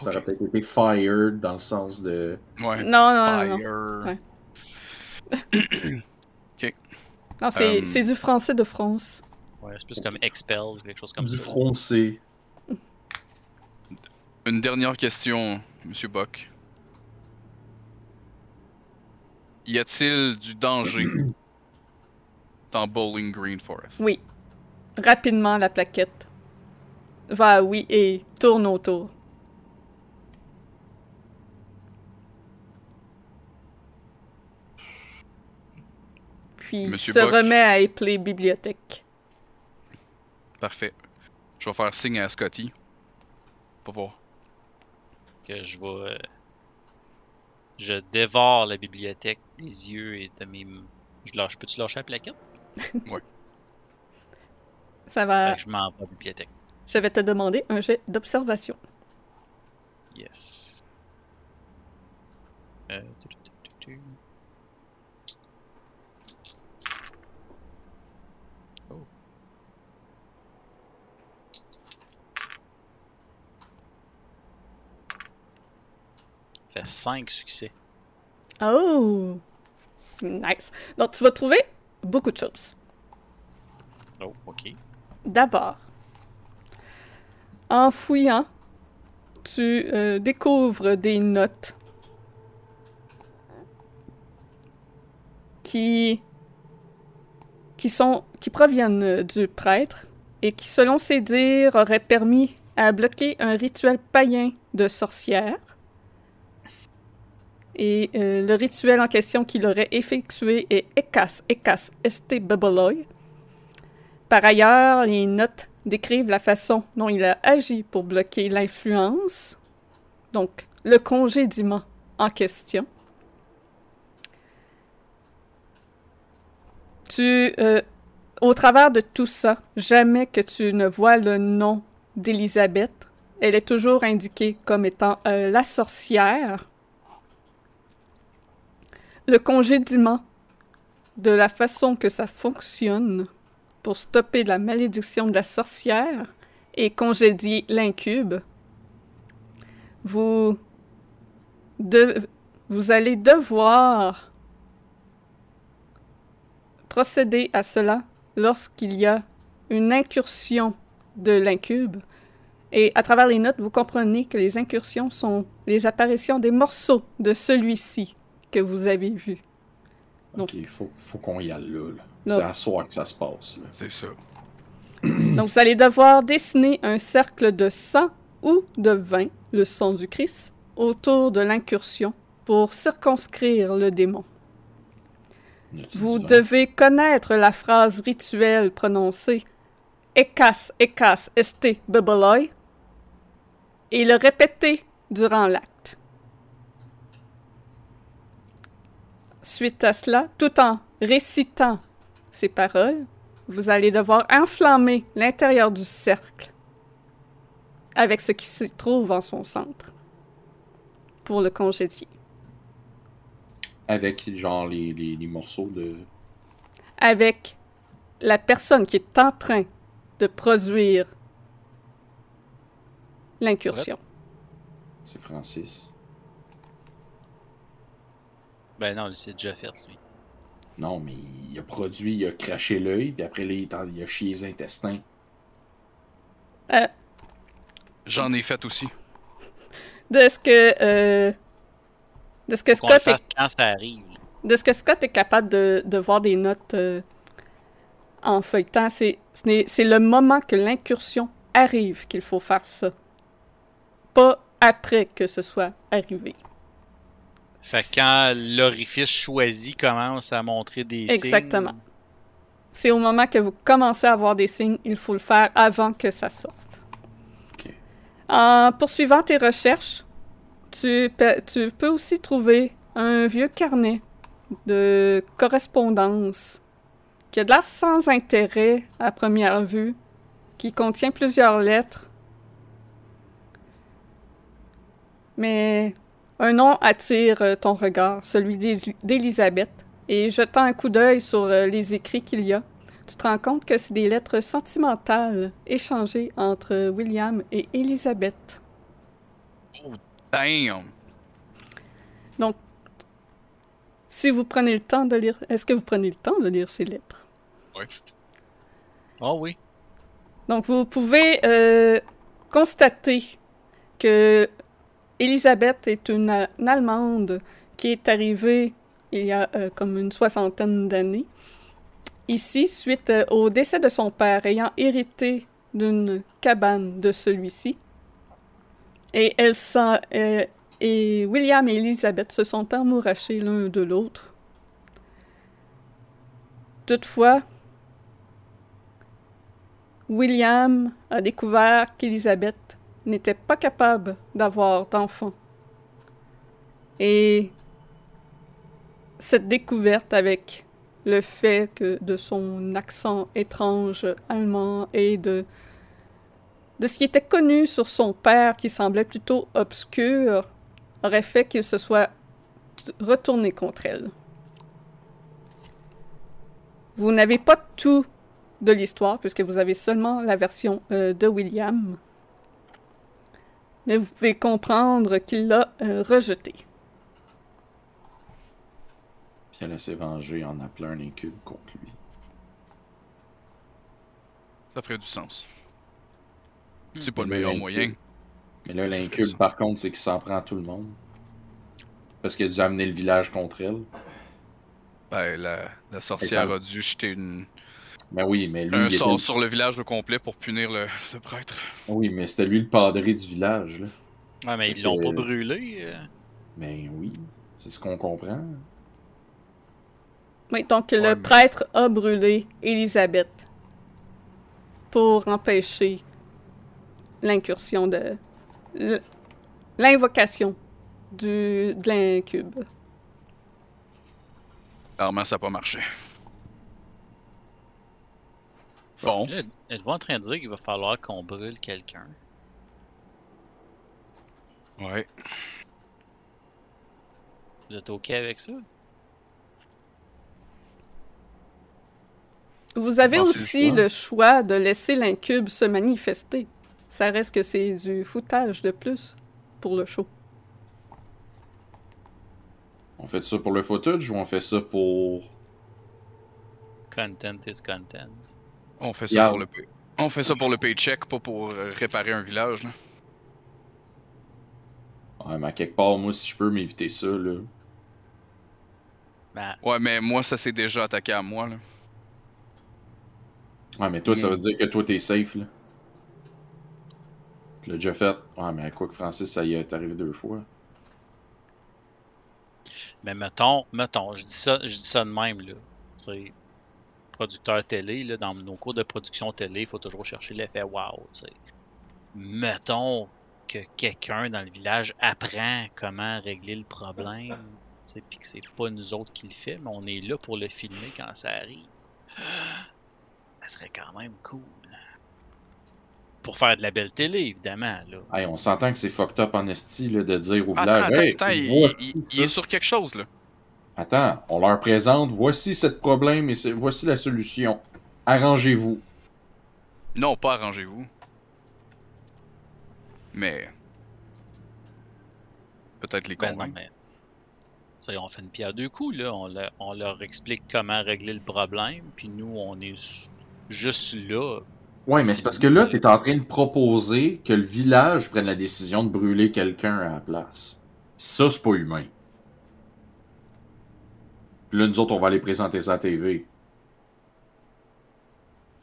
Ça aurait peut-être été fired dans le sens de. Ouais. Non, non, non, non. Ouais. Non, c'est Euh, c'est du français de France. Ouais, c'est plus comme expel ou quelque chose comme du ça. français. Une dernière question, Monsieur Buck. Y a-t-il du danger dans Bowling Green Forest? Oui. Rapidement, la plaquette va à oui et tourne autour. Puis Monsieur se Buck. remet à épeler bibliothèque. Parfait. Je vais faire signe à Scotty. Pour voir. que je vais. euh, je dévore la bibliothèque des yeux et de mes. Je lâche. Peux-tu lâcher la plaquette? Ça va. Fait que je m'en vais à la bibliothèque. Je vais te demander un jet d'observation. Yes. Euh, tu, tu, tu, tu. Oh. Fait 5 succès. Oh! Nice. Donc, tu vas trouver beaucoup de choses. Oh, ok. D'abord, en fouillant, tu euh, découvres des notes qui, qui, sont, qui proviennent euh, du prêtre et qui, selon ses dires, auraient permis à bloquer un rituel païen de sorcière. Et euh, le rituel en question qu'il aurait effectué est Ekas, Ekas, Este Beboloi. Par ailleurs, les notes décrivent la façon dont il a agi pour bloquer l'influence, donc le congédiement en question. Tu, euh, au travers de tout ça, jamais que tu ne vois le nom d'Élisabeth, elle est toujours indiquée comme étant euh, la sorcière. Le congédiement, de la façon que ça fonctionne, pour stopper la malédiction de la sorcière et congédier l'incube, vous, vous allez devoir procéder à cela lorsqu'il y a une incursion de l'incube. Et à travers les notes, vous comprenez que les incursions sont les apparitions des morceaux de celui-ci que vous avez vu. Non. Ok, faut, faut qu'on y aille là. C'est à soir que ça se passe. C'est ça. Donc, vous allez devoir dessiner un cercle de sang ou de vin, le sang du Christ, autour de l'incursion pour circonscrire le démon. Vous devez connaître la phrase rituelle prononcée Ekas, Ekas, Este, Bebeloi et le répéter durant l'acte. Suite à cela, tout en récitant ces paroles, vous allez devoir enflammer l'intérieur du cercle avec ce qui se trouve en son centre pour le congédier. Avec, genre, les, les, les morceaux de... Avec la personne qui est en train de produire l'incursion. C'est Francis. Ben non, c'est déjà fait, lui. Non, mais il a produit, il a craché l'œil, puis après, là, il, il a chié les intestins. Euh, J'en ai fait aussi. de ce que euh, de ce que Scott est, quand ça arrive. de ce que Scott est capable de, de voir des notes euh, en feuilletant, c'est le moment que l'incursion arrive qu'il faut faire ça, pas après que ce soit arrivé. Fait quand l'orifice choisi commence à montrer des Exactement. signes... C'est au moment que vous commencez à avoir des signes, il faut le faire avant que ça sorte. Ok. En poursuivant tes recherches, tu, pe- tu peux aussi trouver un vieux carnet de correspondance qui a de l'air sans intérêt à première vue, qui contient plusieurs lettres. Mais un nom attire euh, ton regard, celui d'Élis- d'Élisabeth. Et jetant un coup d'œil sur euh, les écrits qu'il y a, tu te rends compte que c'est des lettres sentimentales échangées entre William et Élisabeth. Damn! Si vous prenez le temps de lire, est-ce que vous prenez le temps de lire ces lettres? Oh oui. Donc, vous pouvez euh, constater que Elisabeth est une, une Allemande qui est arrivée il y a euh, comme une soixantaine d'années ici suite euh, au décès de son père ayant hérité d'une cabane de celui-ci. Et elle euh, et William et Elisabeth se sont amourachés l'un de l'autre. Toutefois, William a découvert qu'Elisabeth n'était pas capable d'avoir d'enfants. Et cette découverte avec le fait que de son accent étrange allemand et de de ce qui était connu sur son père qui semblait plutôt obscur aurait fait qu'il se soit retourné contre elle. Vous n'avez pas tout de l'histoire, puisque vous avez seulement la version euh, de William. Mais vous pouvez comprendre qu'il l'a euh, rejeté. Puis elle s'est vengée en appelant un incube contre lui. Ça ferait du sens. Hmm. C'est pas le meilleur moyen. Mais là, l'incube, par contre, c'est qu'il s'en prend à tout le monde. Parce qu'il a dû amener le village contre elle. Ben, la, la sorcière a dû jeter une, Ben oui, mais lui, un il était- sur le village au complet pour punir le, le prêtre. Oui, mais c'était lui le padré du village, là. Ouais, mais ils l'ont pas brûlé. euh. Ben oui, c'est ce qu'on comprend. Oui, donc Ouais, le mais- prêtre a brûlé Élisabeth pour empêcher l'incursion de l'invocation du de l'incube. Clairement, ça n'a pas marché. Bon. Là, êtes-vous en train de dire qu'il va falloir qu'on brûle quelqu'un? Ouais. Vous êtes OK avec ça? Vous avez aussi le choix. le choix de laisser l'incube se manifester. Ça reste que c'est du foutage de plus pour le show. On fait ça pour le footage ou on fait ça pour. Content is content? On fait ça Yeah. pour le pay- On fait ça pour le paycheck, pas pour euh, réparer un village. Là. Ouais, mais à quelque part, moi, si je peux m'éviter ça, là. Ben, Ouais, mais moi, ça s'est déjà attaqué à moi. Là. Ouais, mais toi, ça Mm. veut dire que toi, t'es safe, là. Tu l'as déjà fait. Ouais, mais quoi que Francis, ça y est arrivé deux fois. Mais mettons, mettons, je dis ça, je dis ça de même, là. Producteur télé, là, dans nos cours de production télé, il faut toujours chercher l'effet wow, tu sais. Mettons que quelqu'un dans le village apprend comment régler le problème, tu sais, puis que c'est pas nous autres qui le fait, mais on est là pour le filmer quand ça arrive. Ça serait quand même cool. Pour faire de la belle télé, évidemment, là. Hey, on s'entend que c'est fucked up en esti là, de dire au Attends, village. attends, Hey, attends, il, vois- il- il est sur quelque chose, là. Attends, on leur présente, voici ce problème et c'est- voici la solution. Arrangez-vous. Non, pas arrangez-vous. Mais. Peut-être les Ben non, convaincre. mais. Ça, on fait une pierre deux coups, là. On, leur- on leur explique comment régler le problème, puis nous, on est juste là. Ouais, mais c'est parce que là, t'es en train de proposer que le village prenne la décision de brûler quelqu'un à la place. Ça, c'est pas humain. Puis là, nous autres, on va aller présenter ça à la TV.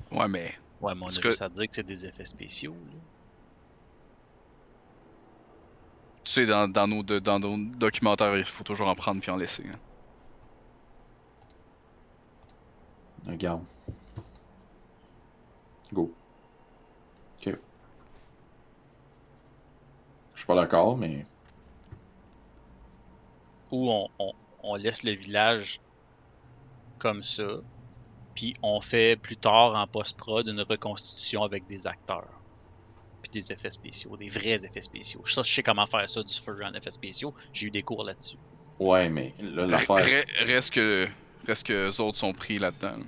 Ouais, mais. Ouais, mais on a que- juste à dire que c'est des effets spéciaux, là. Tu sais, dans, dans, nos, de- dans nos documentaires, il faut toujours en prendre puis en laisser. hein. Regarde. Go. Ok. Je suis pas d'accord, mais. Ou on, on- on laisse le village comme ça, puis on fait plus tard en post-prod une reconstitution avec des acteurs. Puis des effets spéciaux, des vrais effets spéciaux. Ça, je sais comment faire ça du feu en effets spéciaux. J'ai eu des cours là-dessus. Ouais, mais l'affaire. re- Reste que. Reste que eux autres sont pris là-dedans. là.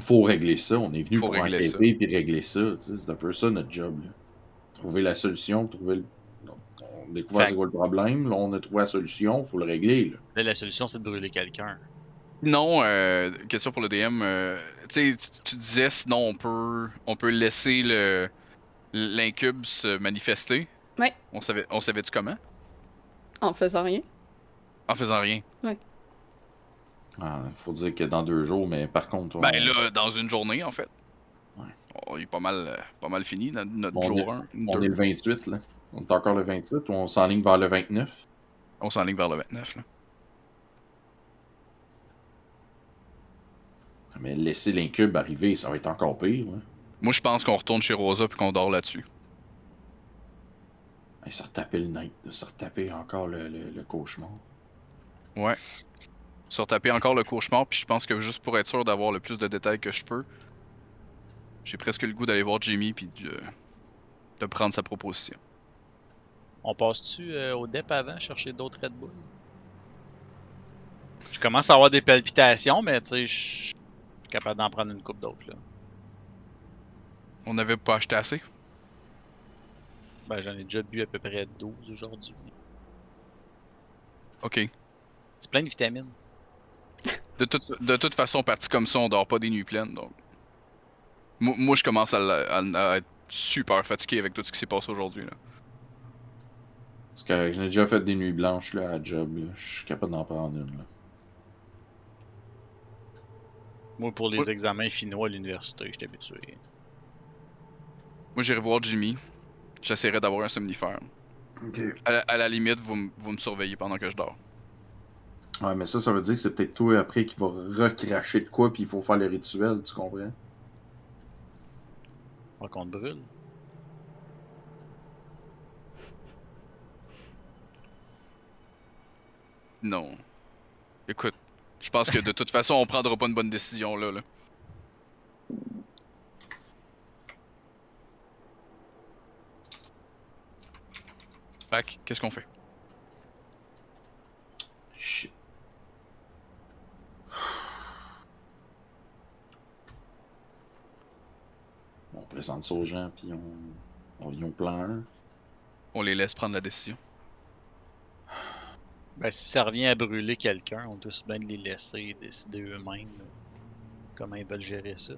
faut régler ça. On est venu Faut pour régler enquêter puis régler ça. C'est un peu ça notre job. là. Trouver la solution, trouver le. On découvre c'est quoi le problème, là, on a trouvé la solution, faut le régler. Là. Là, la solution, c'est de brûler quelqu'un. Non, euh, question pour le DM. euh, tu sais, tu- tu disais sinon on peut, on peut laisser le l'incube se manifester. Ouais. On savait, on savait-tu comment? En faisant rien. En faisant rien. Ah, faut dire que dans deux jours, mais par contre. Ben on- là, dans une journée en fait. Ouais. On est pas mal, euh, pas mal fini notre, Bon, jour 1. on est le 28, là. On est encore le 28 ou on s'enligne vers le 29? On s'enligne vers le 29 là. Mais laisser l'incube arriver, ça va être encore pire. Là. Moi je pense qu'on retourne chez Rosa puis qu'on dort là-dessus. Hey, se retaper le night, se retaper encore le, le- le cauchemar. Ouais. Se retaper encore le cauchemar, puis je pense que juste pour être sûr d'avoir le plus de détails que je peux, j'ai presque le goût d'aller voir Jimmy puis de, de prendre sa proposition. On passe-tu euh, au DEP avant, chercher d'autres Red Bull? Je commence à avoir des palpitations, mais tu sais, je suis capable d'en prendre une coupe d'autres, là. On n'avait pas acheté assez. Ben, j'en ai déjà bu à peu près 12 aujourd'hui. Ok. C'est plein de vitamines. De toute, de toute façon, parti comme ça, on dort pas des nuits pleines, donc. Moi, moi, je commence à- à être super fatigué avec tout ce qui s'est passé aujourd'hui. là. Parce que j'ai déjà fait des nuits blanches là, à job. là. Je suis capable d'en prendre une. Là. Moi, pour les Oui. examens finaux à l'université, j'étais habitué. Moi, j'irai voir Jimmy. J'essaierai d'avoir un somnifère. Ok. À, à la limite, vous, vous me surveillez pendant que je dors. Ouais, mais ça, ça veut dire que c'est peut-être toi après qui va recracher de quoi, puis il faut faire le rituel, tu comprends? Faut qu'on te brûle. Non. Écoute, je pense que de toute façon, on prendra pas une bonne décision là. là. Fait qu'est-ce qu'on fait? Shit. On présente ça aux gens, puis on, on vient au plan 1. On les laisse prendre la décision. Ben, si ça revient à brûler quelqu'un, on doit bien les laisser décider eux-mêmes comment ils veulent gérer ça.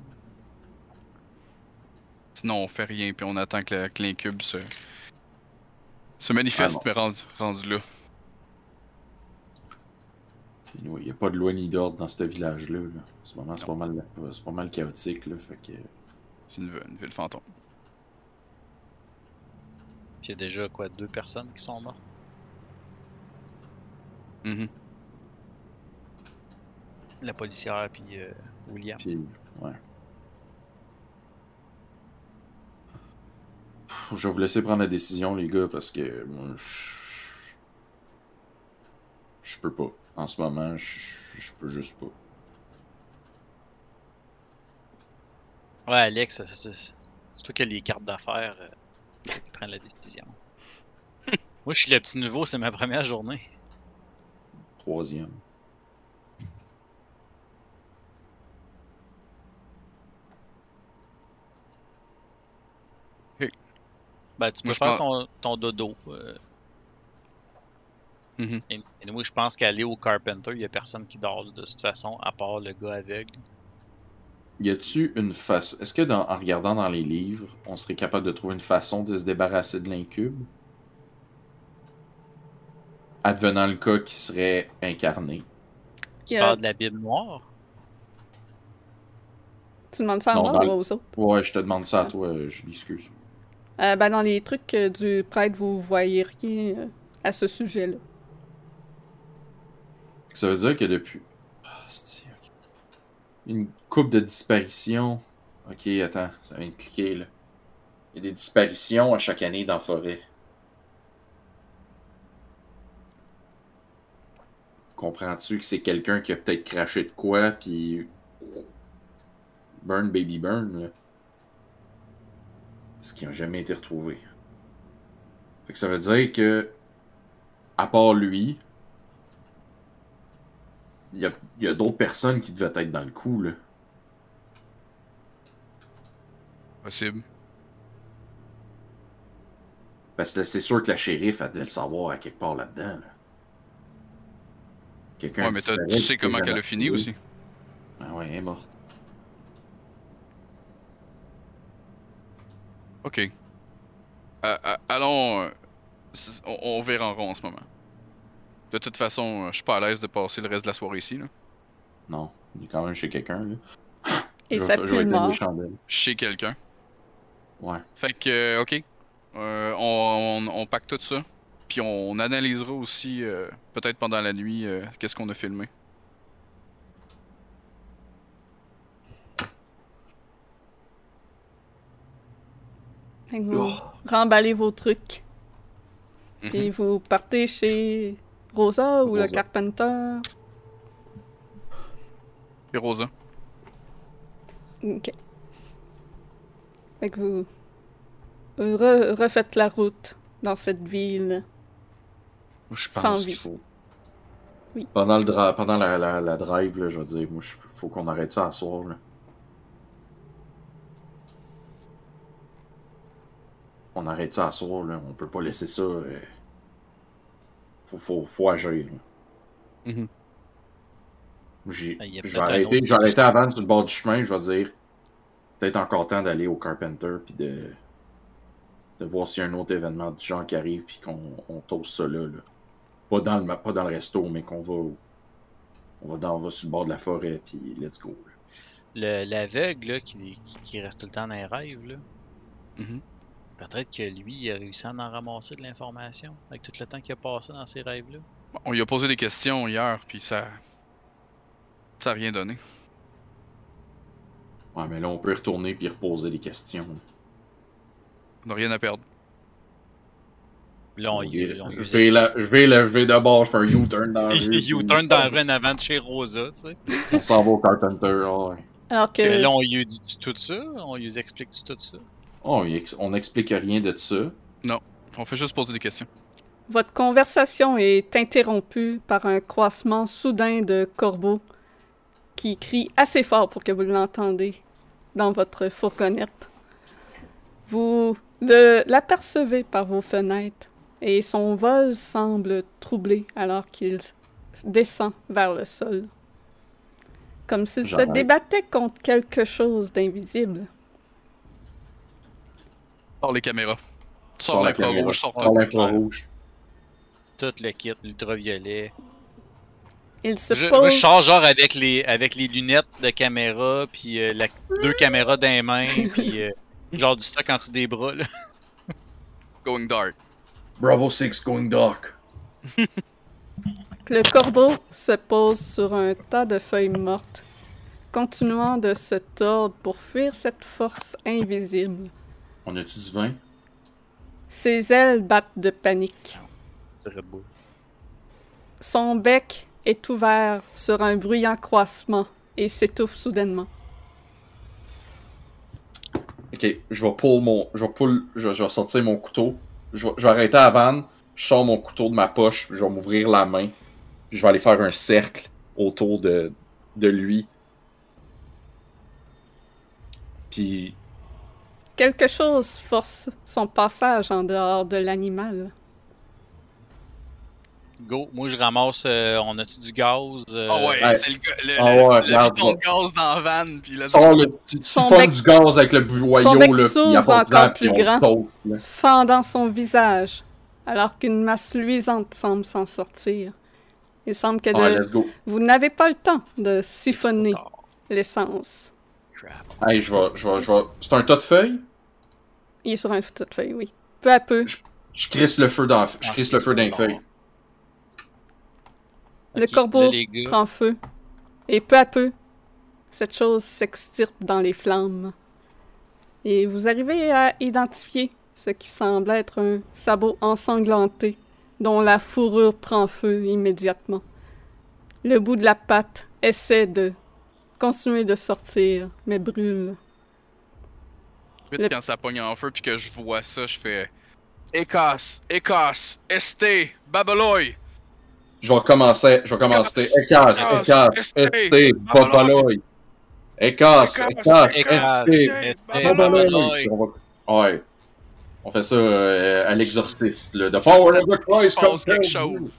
Sinon, on fait rien puis on attend que l'incube se, se manifeste, Ah mais rendu, rendu là. Il n'y a pas de loi ni d'ordre dans ce village-là. là. En ce moment, c'est pas mal, c'est pas mal chaotique. Là, fait que... C'est une, une ville fantôme. Puis il y a déjà quoi, deux personnes qui sont mortes? Mhm. La policière, puis euh, William. Puis, ouais. Je vais vous laisser prendre la décision, les gars, parce que moi, je. Je peux pas. En ce moment, je, je peux juste pas. Ouais, Alex, c'est- toi qui as les cartes d'affaires euh, qui prennent la décision. Moi, je suis le petit nouveau, c'est ma première journée. Troisième. Ben, tu peux Moi, faire pense- ton, ton dodo. euh, Mhm. et, et moi, je pense qu'aller au Carpenter, il y a personne qui dort de toute façon, à part le gars aveugle. Y a-tu une façon. Est-ce que dans... en regardant dans les livres, on serait capable de trouver une façon de se débarrasser de l'incube? Advenant le cas qui serait incarné. Tu Il y a- parles de la Bible noire? Tu demandes ça à Non, moi ou aux autres? Ouais, je te demande ça à toi, euh, je l'excuse. Euh, ben, dans les trucs euh, du prêtre, vous voyez rien euh, à ce sujet-là. Ça veut dire que depuis. Ah, c'est- ok. Une coupe de disparitions. Ok, attends, ça vient de cliquer là. Il y a des disparitions à chaque année dans la forêt. Comprends-tu que c'est quelqu'un qui a peut-être craché de quoi, puis. Burn, baby burn, là? Parce qu'ils n'ont jamais été retrouvés. Fait que ça veut dire que. À part lui, il y a, il y a d'autres personnes qui devaient être dans le coup, là. Possible. Parce que c'est sûr que la shérif, elle devait le savoir à quelque part là-dedans. Là. Quelqu'un Ouais, mais tu sais qui comment qu'elle a fini aussi. Ah ouais, elle est morte. Ok. Euh, euh, allons. euh, on, on verra en rond en ce moment. De toute façon, euh, je suis pas à l'aise de passer le reste de la soirée ici. Là. Non, il est quand même chez quelqu'un, là. Et ça pue mort. Chez quelqu'un. Ouais. Fait que, euh, ok. Euh, on, on, on pack tout ça. Puis on analysera aussi, euh, peut-être pendant la nuit, euh, qu'est-ce qu'on a filmé. Fait que vous Oh. remballez vos trucs. Mhm. Puis vous partez chez Rosa ou le. Carpenter. Et Rosa. Ok. Fait que vous re- refaites la route dans cette ville. Je Sans pense vie. qu'il faut. Oui. Pendant, le dra- pendant la, la, la drive, là, je veux dire, moi, il faut qu'on arrête ça à soir, là. On arrête ça à soir, là. On peut pas laisser ça. euh, Faut, faut, faut agir, là. Mhm. J'ai- a Je vais arrêter, autre je vais arrêter avant sur le bord du chemin, je vais dire peut-être encore temps d'aller au Carpenter puis de, de voir s'il y a un autre événement du genre qui arrive puis qu'on on toast ça là, là. Pas dans le pas dans le resto, mais qu'on va on va dans on va sur le bord de la forêt puis let's go. L'aveugle, là, qui, qui, qui reste tout le temps dans les rêves, là. Mhm. Peut-être que lui, il a réussi à en ramasser de l'information avec tout le temps qu'il a passé dans ces rêves-là. Bon, On lui a posé des questions hier, puis ça. Ça a rien donné. Ouais, mais là on peut y retourner puis reposer des questions. On n'a rien à perdre. Là, on, Ok, y- on je vais je vais là, je fais un U-turn dans la rue. U-turn dans la rue en avant de chez Rosa, tu sais. On s'en va au Carpenter. ouais. Alors que Puis Là, on lui dit tout ça, on lui explique tout ça? Oh, on n'explique rien de ça. On fait juste poser des questions. votre conversation est interrompue par un croissement soudain de corbeaux qui crie assez fort pour que vous l'entendez dans votre fourgonnette. Vous l'apercevez par vos fenêtres et son vol semble troublé alors qu'il descend vers le sol. Comme s'il se débattait contre quelque chose d'invisible. Sors les caméras. Sors l'infrarouge, sors Sors l'infrarouge. Tout le kit, l'ultraviolet. Il se Je, pose... moi, je sors genre avec les, avec les lunettes de caméra, puis euh, la- deux caméras dans les mains, puis euh, genre du stock en dessous des bras, là. Going dark. Bravo 6 going dark. Le corbeau se pose sur un tas de feuilles mortes, continuant de se tordre pour fuir cette force invisible. On a-tu du vin? Ses ailes battent de panique. Son bec est ouvert sur un bruyant croissement et s'étouffe soudainement. Ok, je vais pull mon. Je vais pull. Je, je vais sortir mon couteau. Je vais, arrêter à. Je sors mon couteau de ma poche. Je vais m'ouvrir la main. Je vais aller faire un cercle autour de, de lui. Puis. Quelque chose force son passage en dehors de l'animal. Go, moi je ramasse. euh, on a-tu du gaz? euh, Ah ouais, ouais. c'est le, le, Ah ouais, le de gaz dans la van, puis là, Sors le petit du gaz avec le boyau, son bec là. Puis s'ouvre encore plus grand. fendant son visage, alors qu'une masse luisante semble s'en sortir. Il semble que Ouais, de- let's go. vous n'avez pas le temps de siphonner Oh, l'essence. crap. Hey, je vais. Je vais, je vais... C'est un tas de feuilles? Il est sur un foutu de feuille, oui. Peu à peu, Je crisse le feu dans, je Ah, crisse le feu dans les feuilles. Le corbeau là, prend feu. Et peu à peu, cette chose s'extirpe dans les flammes. Et vous arrivez à identifier ce qui semble être un sabot ensanglanté, dont la fourrure prend feu immédiatement. Le bout de la patte essaie de continuer de sortir, mais brûle. Vite, Le- quand ça pogne en feu, puis que je vois ça, je fais Écosse, Écosse, Esté, Babaloy. Je vais commencer, je vais commencer. Écasse, Écasse, esté, babaloy. Écasse, Écasse, va- Ouais. On fait ça euh, à l'exorciste, là. The power of the Christ passe quelque chose. you.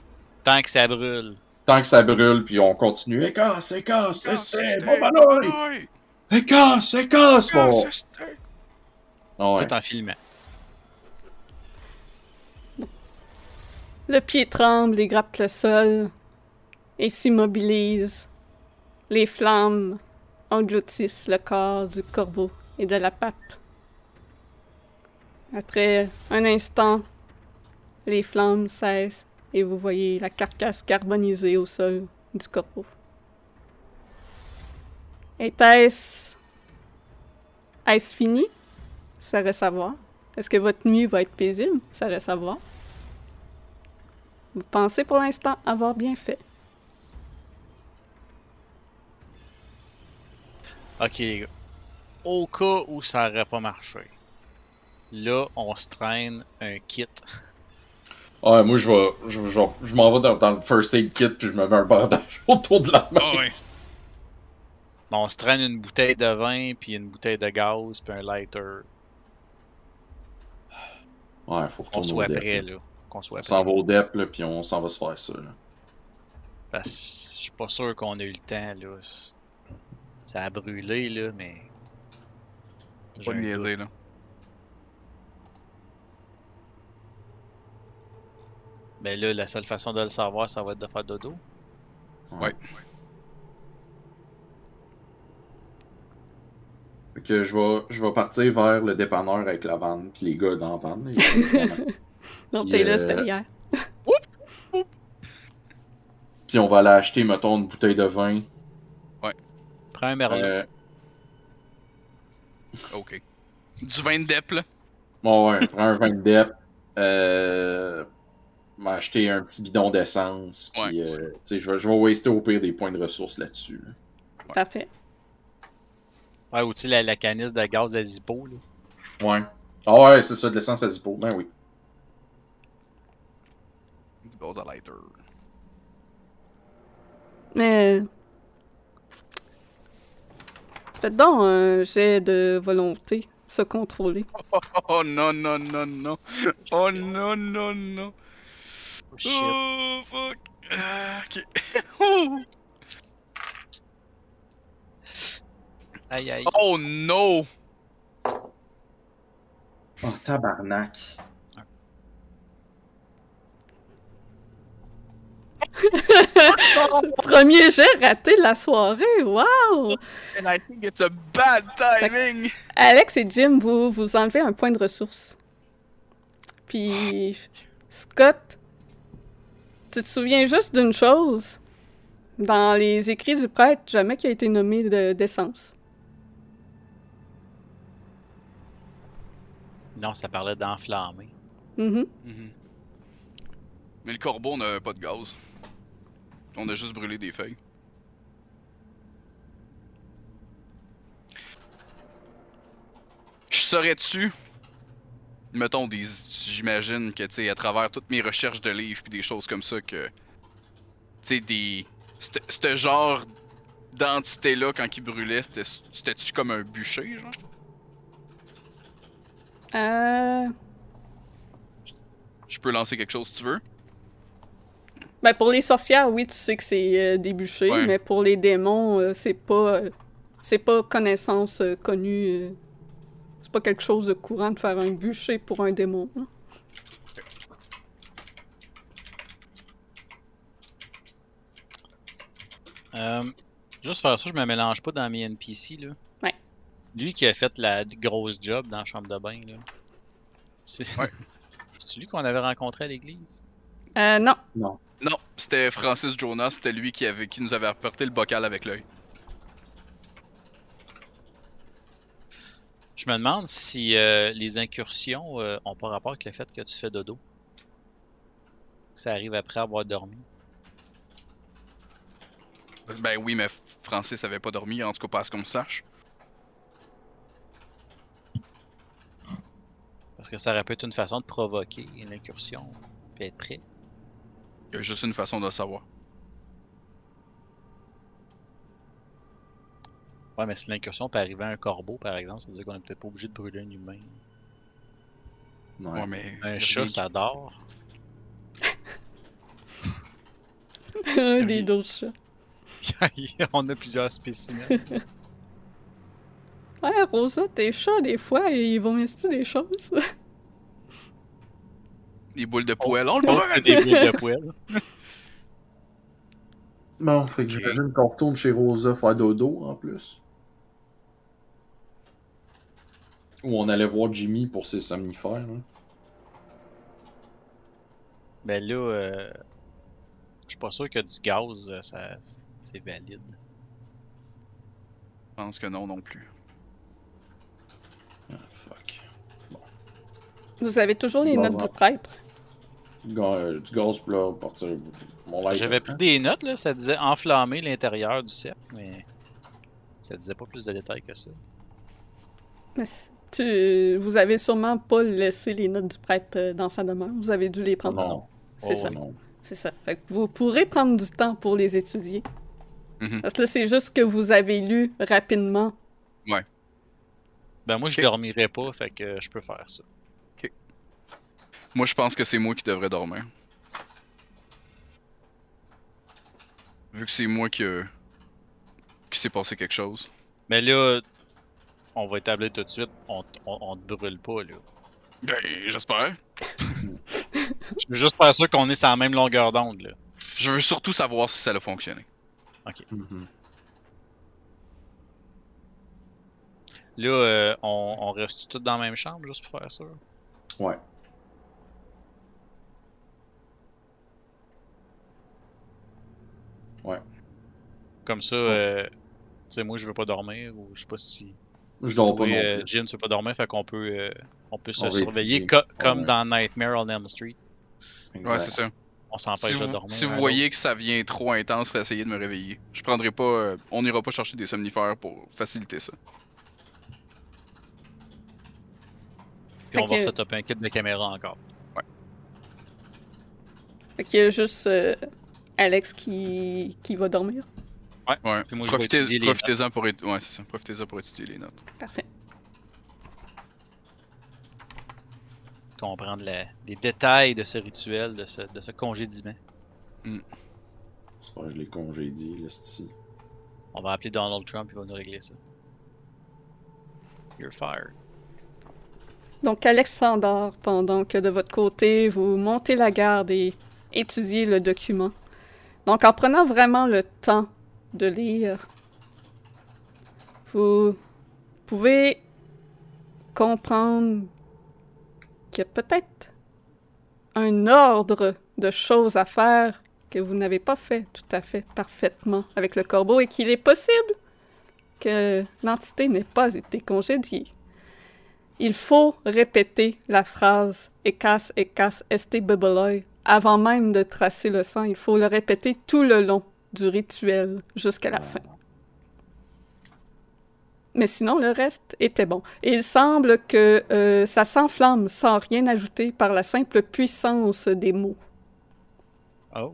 Tant que ça brûle. Tant que ça brûle, puis on continue. Écasse, écasse, babaloy. Babaloy. Écasse, écasse, bon. Tout en filmant. Le pied tremble et gratte le sol et s'immobilise. Les flammes engloutissent le corps du corbeau et de la patte. Après un instant, les flammes cessent et vous voyez la carcasse carbonisée au sol du corbeau. Était-ce... Est-ce fini? Ça reste à voir. Est-ce que votre nuit va être paisible? Ça reste à voir. Vous pensez pour l'instant avoir bien fait. Ok, les gars. Au cas où ça aurait pas marché, là, on se traîne un kit. Ouais, moi, je vais, je, je, je m'en vais dans, dans le first aid kit, puis je me mets un bandage autour de la main. Ah ouais. Bon, on se traîne une bouteille de vin, puis une bouteille de gaz, puis un lighter. Ouais, faut Qu'on retourner soit au dep, prêt, là. Qu'on soit On s'en va au dep, là, puis on s'en va se faire ça, là. Parce que je suis pas sûr qu'on a eu le temps, là. Ça a brûlé, là, mais. Pas de niaiser, là. Mais là, la seule façon de le savoir, ça va être de faire dodo. Ouais. Fait que je vais, je vais partir vers le dépanneur avec la vanne, puis les gars dans la vanne. Non, t'es là, c'était hier. puis on va aller acheter, mettons, une bouteille de vin. Prends un merlot. Euh, Ok. Du vin de dep, là? bon, ouais, prends un vin de dep. Euh, m'acheter un petit bidon d'essence. Puis, euh, tu sais, je vais, je vais waster au pire des points de ressources là-dessus. là. Parfait. Ouais, ou tu sais, la, la canisse de gaz à Zippo, là. Ouais. Ah ouais, c'est ça, de l'essence à Zippo. Ben oui. Lighter. Mais. Faites donc un jet de volonté, se contrôler. Oh non, non, non, non. Oh non, non, non. Oh, shit. Oh fuck. Ah, ok. Oh. Aïe, aïe. oh no. Oh, tabarnak. Premier jet raté de la soirée, wow! And I think it's a bad timing. Alex et Jim, vous, vous enlevez un point de ressource. Puis Scott, Tu te souviens juste d'une chose? Dans les écrits du prêtre, jamais qu'il a été nommé de- d'essence. Non, ça parlait d'enflammer. Mhm. Mhm. Mais le corbeau, n'a pas de gaz. On a juste brûlé des feuilles. Je saurais-tu, mettons, des, j'imagine que, tu sais, à travers toutes mes recherches de livres puis des choses comme ça, que, tu sais, des, c'te genre d'entité-là, quand il brûlait, c'était- c'était-tu comme un bûcher, genre? Euh... Je peux lancer quelque chose si tu veux. Ben, pour les sorcières, oui, tu sais que c'est euh, des bûchers, Ouais. mais pour les démons, euh, c'est pas... euh, c'est pas connaissance euh, connue. euh, c'est pas quelque chose de courant de faire un bûcher pour un démon. hein. Euh, juste faire ça, je me mélange pas dans mes NPC, là. Ouais. Lui qui a fait la grosse job dans la chambre de bain, là. C'est Ouais. C'est lui qu'on avait rencontré à l'église? Euh, non. Non, c'était Francis Jonas, c'était lui qui, avait, qui nous avait apporté le bocal avec l'œil. Je me demande si euh, les incursions euh, ont pas rapport avec le fait que tu fais dodo. Ça arrive après avoir dormi. Ben oui, mais Francis avait pas dormi, en tout cas pas à ce qu'on sache. Parce que ça aurait pu être une façon de provoquer une incursion, puis être prêt. Il y a juste une façon de le savoir. Ouais, mais si l'incursion peut arriver à un corbeau, par exemple, ça veut dire qu'on est peut-être pas obligé de brûler un humain. Ouais. Ouais, mais. Un chat, ça dort. un des douze chats. On a plusieurs spécimens. Ouais, Rosa, tes chats, des fois, ils vomissent-tu des choses? Des boules de poêle, on le voit! des boules de poêle. Bon, fait que j'imagine qu'on retourne chez Rosa faire dodo en plus. Ou on allait voir Jimmy pour ses somnifères. Là. Ben là, euh, je suis pas sûr que du gaz, euh, ça, c'est valide. Je pense que non non plus. Ah, fuck. Vous avez toujours les Bon, notes bon. du prêtre. Du euh, du gaz pour là, partir. Mon light. J'avais pris des notes, là, ça disait enflammer l'intérieur du cercle, mais ça disait pas plus de détails que ça. Mais tu... Vous avez sûrement pas laissé les notes du prêtre euh, dans sa demeure. Vous avez dû les prendre. Non. C'est Oh, ça. non. C'est ça. Fait que vous pourrez prendre du temps pour les étudier. Mhm. Parce que là, c'est juste que vous avez lu rapidement. Ben moi, je dormirais pas, fait que je peux faire ça. Moi, je pense que c'est moi qui devrais dormir. Vu que c'est moi qui, euh, qui s'est passé quelque chose. Mais là, on va établir tout de suite, on, on, on te brûle pas, là. Ben, j'espère. Je veux juste faire sûr qu'on est sur la même longueur d'onde, là. Je veux surtout savoir si ça a fonctionné. Mhm. Là, euh, on, on reste tous dans la même chambre, juste pour faire ça? Ouais. Comme ça, euh, tu sais, moi, je veux pas dormir, ou je sais pas si... Je dors pas euh. Jin, tu veux pas dormir, fait qu'on peut, euh, on peut se On surveiller co- comme Ouais. dans Nightmare on Elm Street. Ouais, c'est ça. On s'empêche Si de dormir. si vous voyez que ça vient trop intense, essayez de me réveiller. Je prendrai pas. euh, on n'ira pas chercher des somnifères pour faciliter ça. Puis on va que- setup un kit de caméra encore. Fait qu'il y a juste euh, Alex qui... qui va dormir. Ouais. Puis moi, je vais Profitez- étudier les Profitez-en pour, étu- ouais, c'est ça. Profitez-en pour étudier les notes. Parfait. Comprendre la- les détails de ce rituel, de ce, de ce congédiement. C'est pas que je l'ai congédié, là, c'ti. On va appeler Donald Trump, il va nous régler ça. You're fired. Donc, Alex s'endort pendant que de votre côté, vous montez la garde et étudiez le document. Donc, en prenant vraiment le temps de lire, vous pouvez comprendre qu'il y a peut-être un ordre de choses à faire que vous n'avez pas fait tout à fait parfaitement avec le corbeau et qu'il est possible que l'entité n'ait pas été congédiée. Il faut répéter la phrase Ekas, Ekas, Este avant même de tracer le sang. Il faut le répéter tout le long du rituel jusqu'à la fin. Mais sinon, le reste était bon. Et il semble que euh, ça s'enflamme sans rien ajouter par la simple puissance des mots. Oh.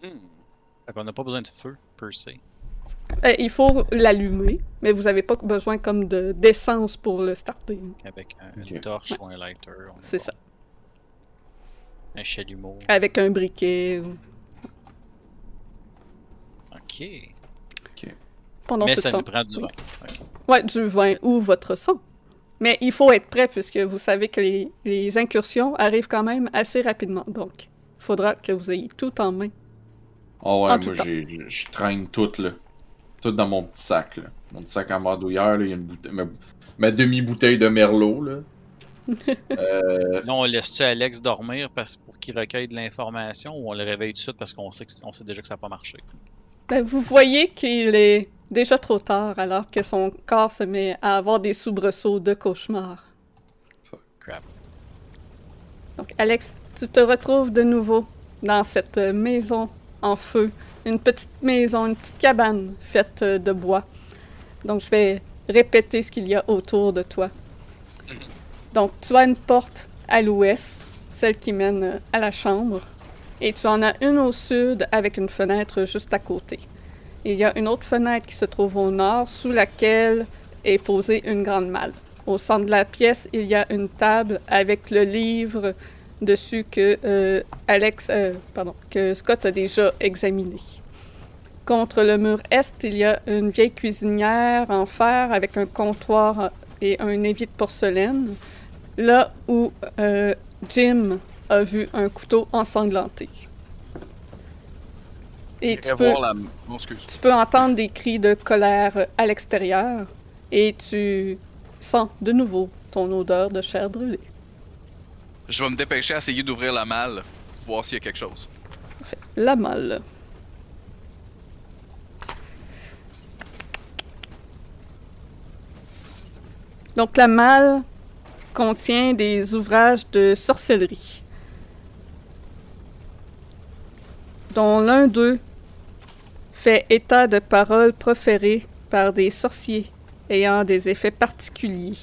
Fait qu'on n'a pas besoin de feu, per se. Euh, il faut l'allumer, mais vous n'avez pas besoin comme de d'essence pour le starter. Avec un- une torche ou un lighter. on est C'est bon. ça. Un chalumeau. Avec un briquet. ou- Ok. Pendant Mais ce ça temps. nous prend du Oui. vin. Ouais, du vin ou votre sang. Mais il faut être prêt puisque vous savez que les, les incursions arrivent quand même assez rapidement. Donc, il faudra que vous ayez tout en main. Oh ouais, En moi je traîne tout là. Tout dans mon petit sac là. Mon petit sac en mordouillère, là, il y a une bouteille. Ma, ma demi-bouteille de Merlot là. euh, Là, on laisse-tu Alex dormir parce, pour qu'il recueille de l'information ou on le réveille tout de suite parce qu'on sait, que, c- on sait déjà que ça n'a pas marché? Ben, vous voyez qu'il est déjà trop tard alors que son corps se met à avoir des soubresauts de cauchemar. Crap. Donc, Alex, tu te retrouves de nouveau dans cette maison en feu. Une petite maison, une petite cabane faite de bois. Donc, je vais répéter ce qu'il y a autour de toi. Donc, tu as une porte à l'ouest, celle qui mène euh, à la chambre. Et tu en as une au sud avec une fenêtre juste à côté. Il y a une autre fenêtre qui se trouve au nord, sous laquelle est posée une grande malle. Au centre de la pièce, il y a une table avec le livre dessus que euh, Alex, euh, pardon, que Scott a déjà examiné. Contre le mur est, il y a une vieille cuisinière en fer avec un comptoir et un évier de porcelaine, là où euh, Jim a vu un couteau ensanglanté. Et tu la... Peux entendre des cris de colère à l'extérieur et tu sens de nouveau ton odeur de chair brûlée. Je vais me dépêcher à essayer d'ouvrir la malle, voir s'il y a quelque chose. La malle. Donc la malle contient des ouvrages de sorcellerie, dont l'un d'eux fait état de paroles proférées par des sorciers ayant des effets particuliers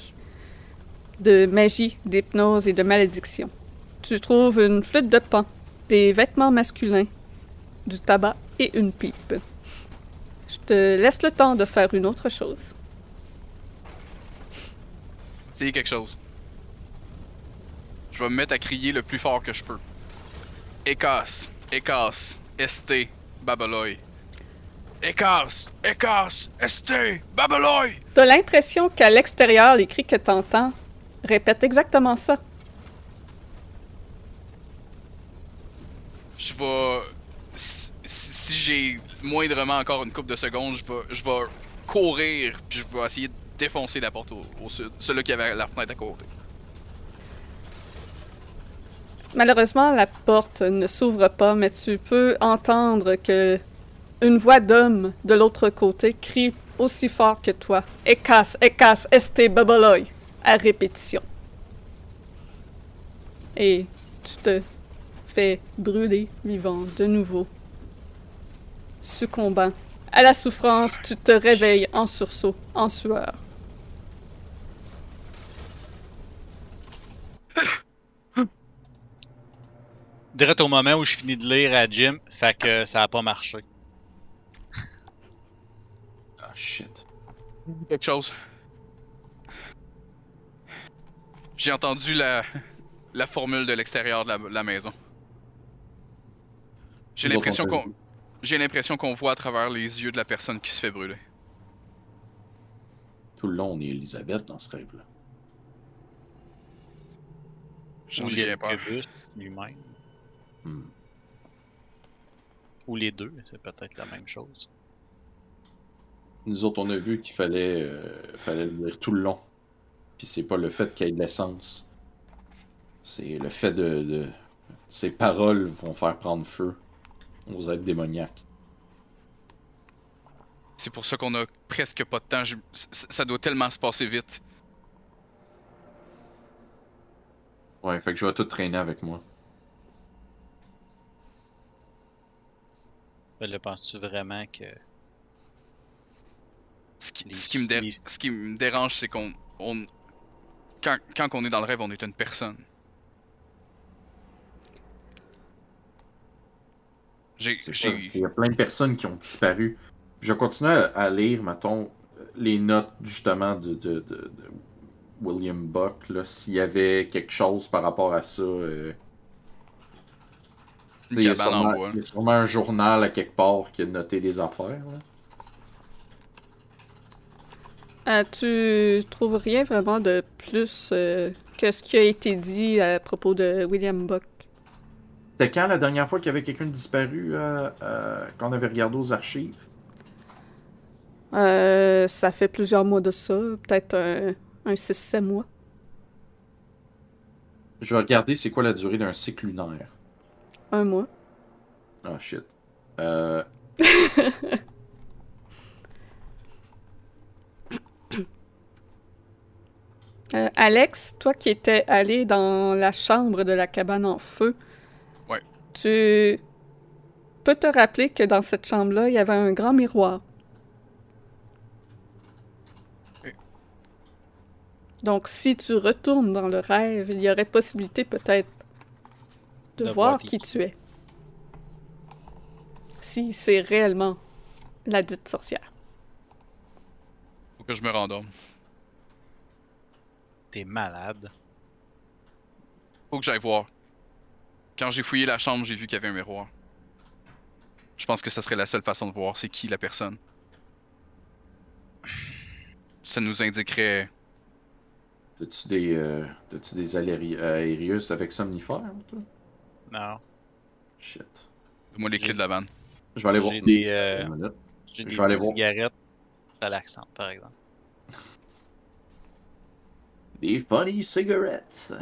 de magie, d'hypnose et de malédiction. Tu trouves une flûte de pan, des vêtements masculins, du tabac et une pipe. Je te laisse le temps de faire une autre chose. Essayez quelque chose. Je vais me mettre à crier le plus fort que je peux. Écasse, écasse, ST, Babaloy. Écasse, écasse, ST, Babaloy! T'as l'impression qu'à l'extérieur, les cris que t'entends répètent exactement ça. Je vais. Si, si- si j'ai moindrement encore une coupe de secondes, je vais, je vais courir, puis je vais essayer de défoncer la porte au, au sud. Celui qui avait la fenêtre à côté. Malheureusement, la porte ne s'ouvre pas, mais tu peux entendre que une voix d'homme de l'autre côté crie aussi fort que toi. Ekas, Ekas, Este Babaloy, à répétition. Et tu te fais brûler vivant de nouveau. Succombant à la souffrance, tu te réveilles en sursaut, en sueur. Direct au moment où je finis de lire à Jim, fait que ça a pas marché. Ah shit. Quelque chose. J'ai entendu la, la formule de l'extérieur de la, la maison. J'ai l'impression qu'on j'ai l'impression qu'on voit à travers les yeux de la personne qui se fait brûler. Tout le long, on est Elisabeth dans ce rêve-là. J'en ai bien peur. Lui-même. Hmm. Ou les deux, c'est peut-être la même chose. Nous autres, on a vu qu'il fallait, euh, fallait le dire tout le long. Puis c'est pas le fait qu'il y ait de l'essence. C'est le fait de, de, ses paroles vont faire prendre feu aux êtres démoniaques. C'est pour ça qu'on a presque pas de temps. Je- Ça doit tellement se passer vite. Ouais, fait que je vais tout traîner avec moi. Là, penses-tu vraiment que. Ce qui, Les- ce qui me, dé- ce qui me dérange, c'est qu'on. On... Quand, quand on est dans le rêve, on est une personne. J'ai. J'ai- Il y a plein de personnes qui ont disparu. Je continue à, à lire, mettons, les notes justement de, de, de- de William Buck, là, s'il y avait quelque chose par rapport à ça. euh, il, y a sûrement, bois. il y a sûrement un journal à quelque part qui a noté les affaires. là. Euh, tu trouves rien vraiment de plus euh, que ce qui a été dit à propos de William Buck? C'était quand la dernière fois qu'il y avait quelqu'un de disparu euh, euh, quand on avait regardé aux archives? Euh, ça fait plusieurs mois de ça, peut-être un, un 6-7 mois. Je vais regarder c'est quoi la durée d'un cycle lunaire. Un mois. Ah shit. Euh, Euh, Alex, toi qui étais allé dans la chambre de la cabane en feu, Ouais. tu peux te rappeler que dans cette chambre-là, il y avait un grand miroir. Donc, si tu retournes dans le rêve, il y aurait possibilité peut-être de, De voir voir qui tu es. Si c'est réellement la dite sorcière. Faut que je me rendorme. T'es malade. Faut que j'aille voir. Quand j'ai fouillé la chambre, j'ai vu qu'il y avait un miroir. Je pense que ça serait la seule façon de voir c'est qui la personne. Ça nous indiquerait. T'as-tu des, euh, t'as-tu des aléri- aérius avec somnifères, toi? Non. Shit. Donne-moi les clés de la vanne. Je vais aller voir. J'ai des, euh, j'ai Je des vais aller petites voir. cigarettes relaxantes, par exemple. Des funny cigarettes.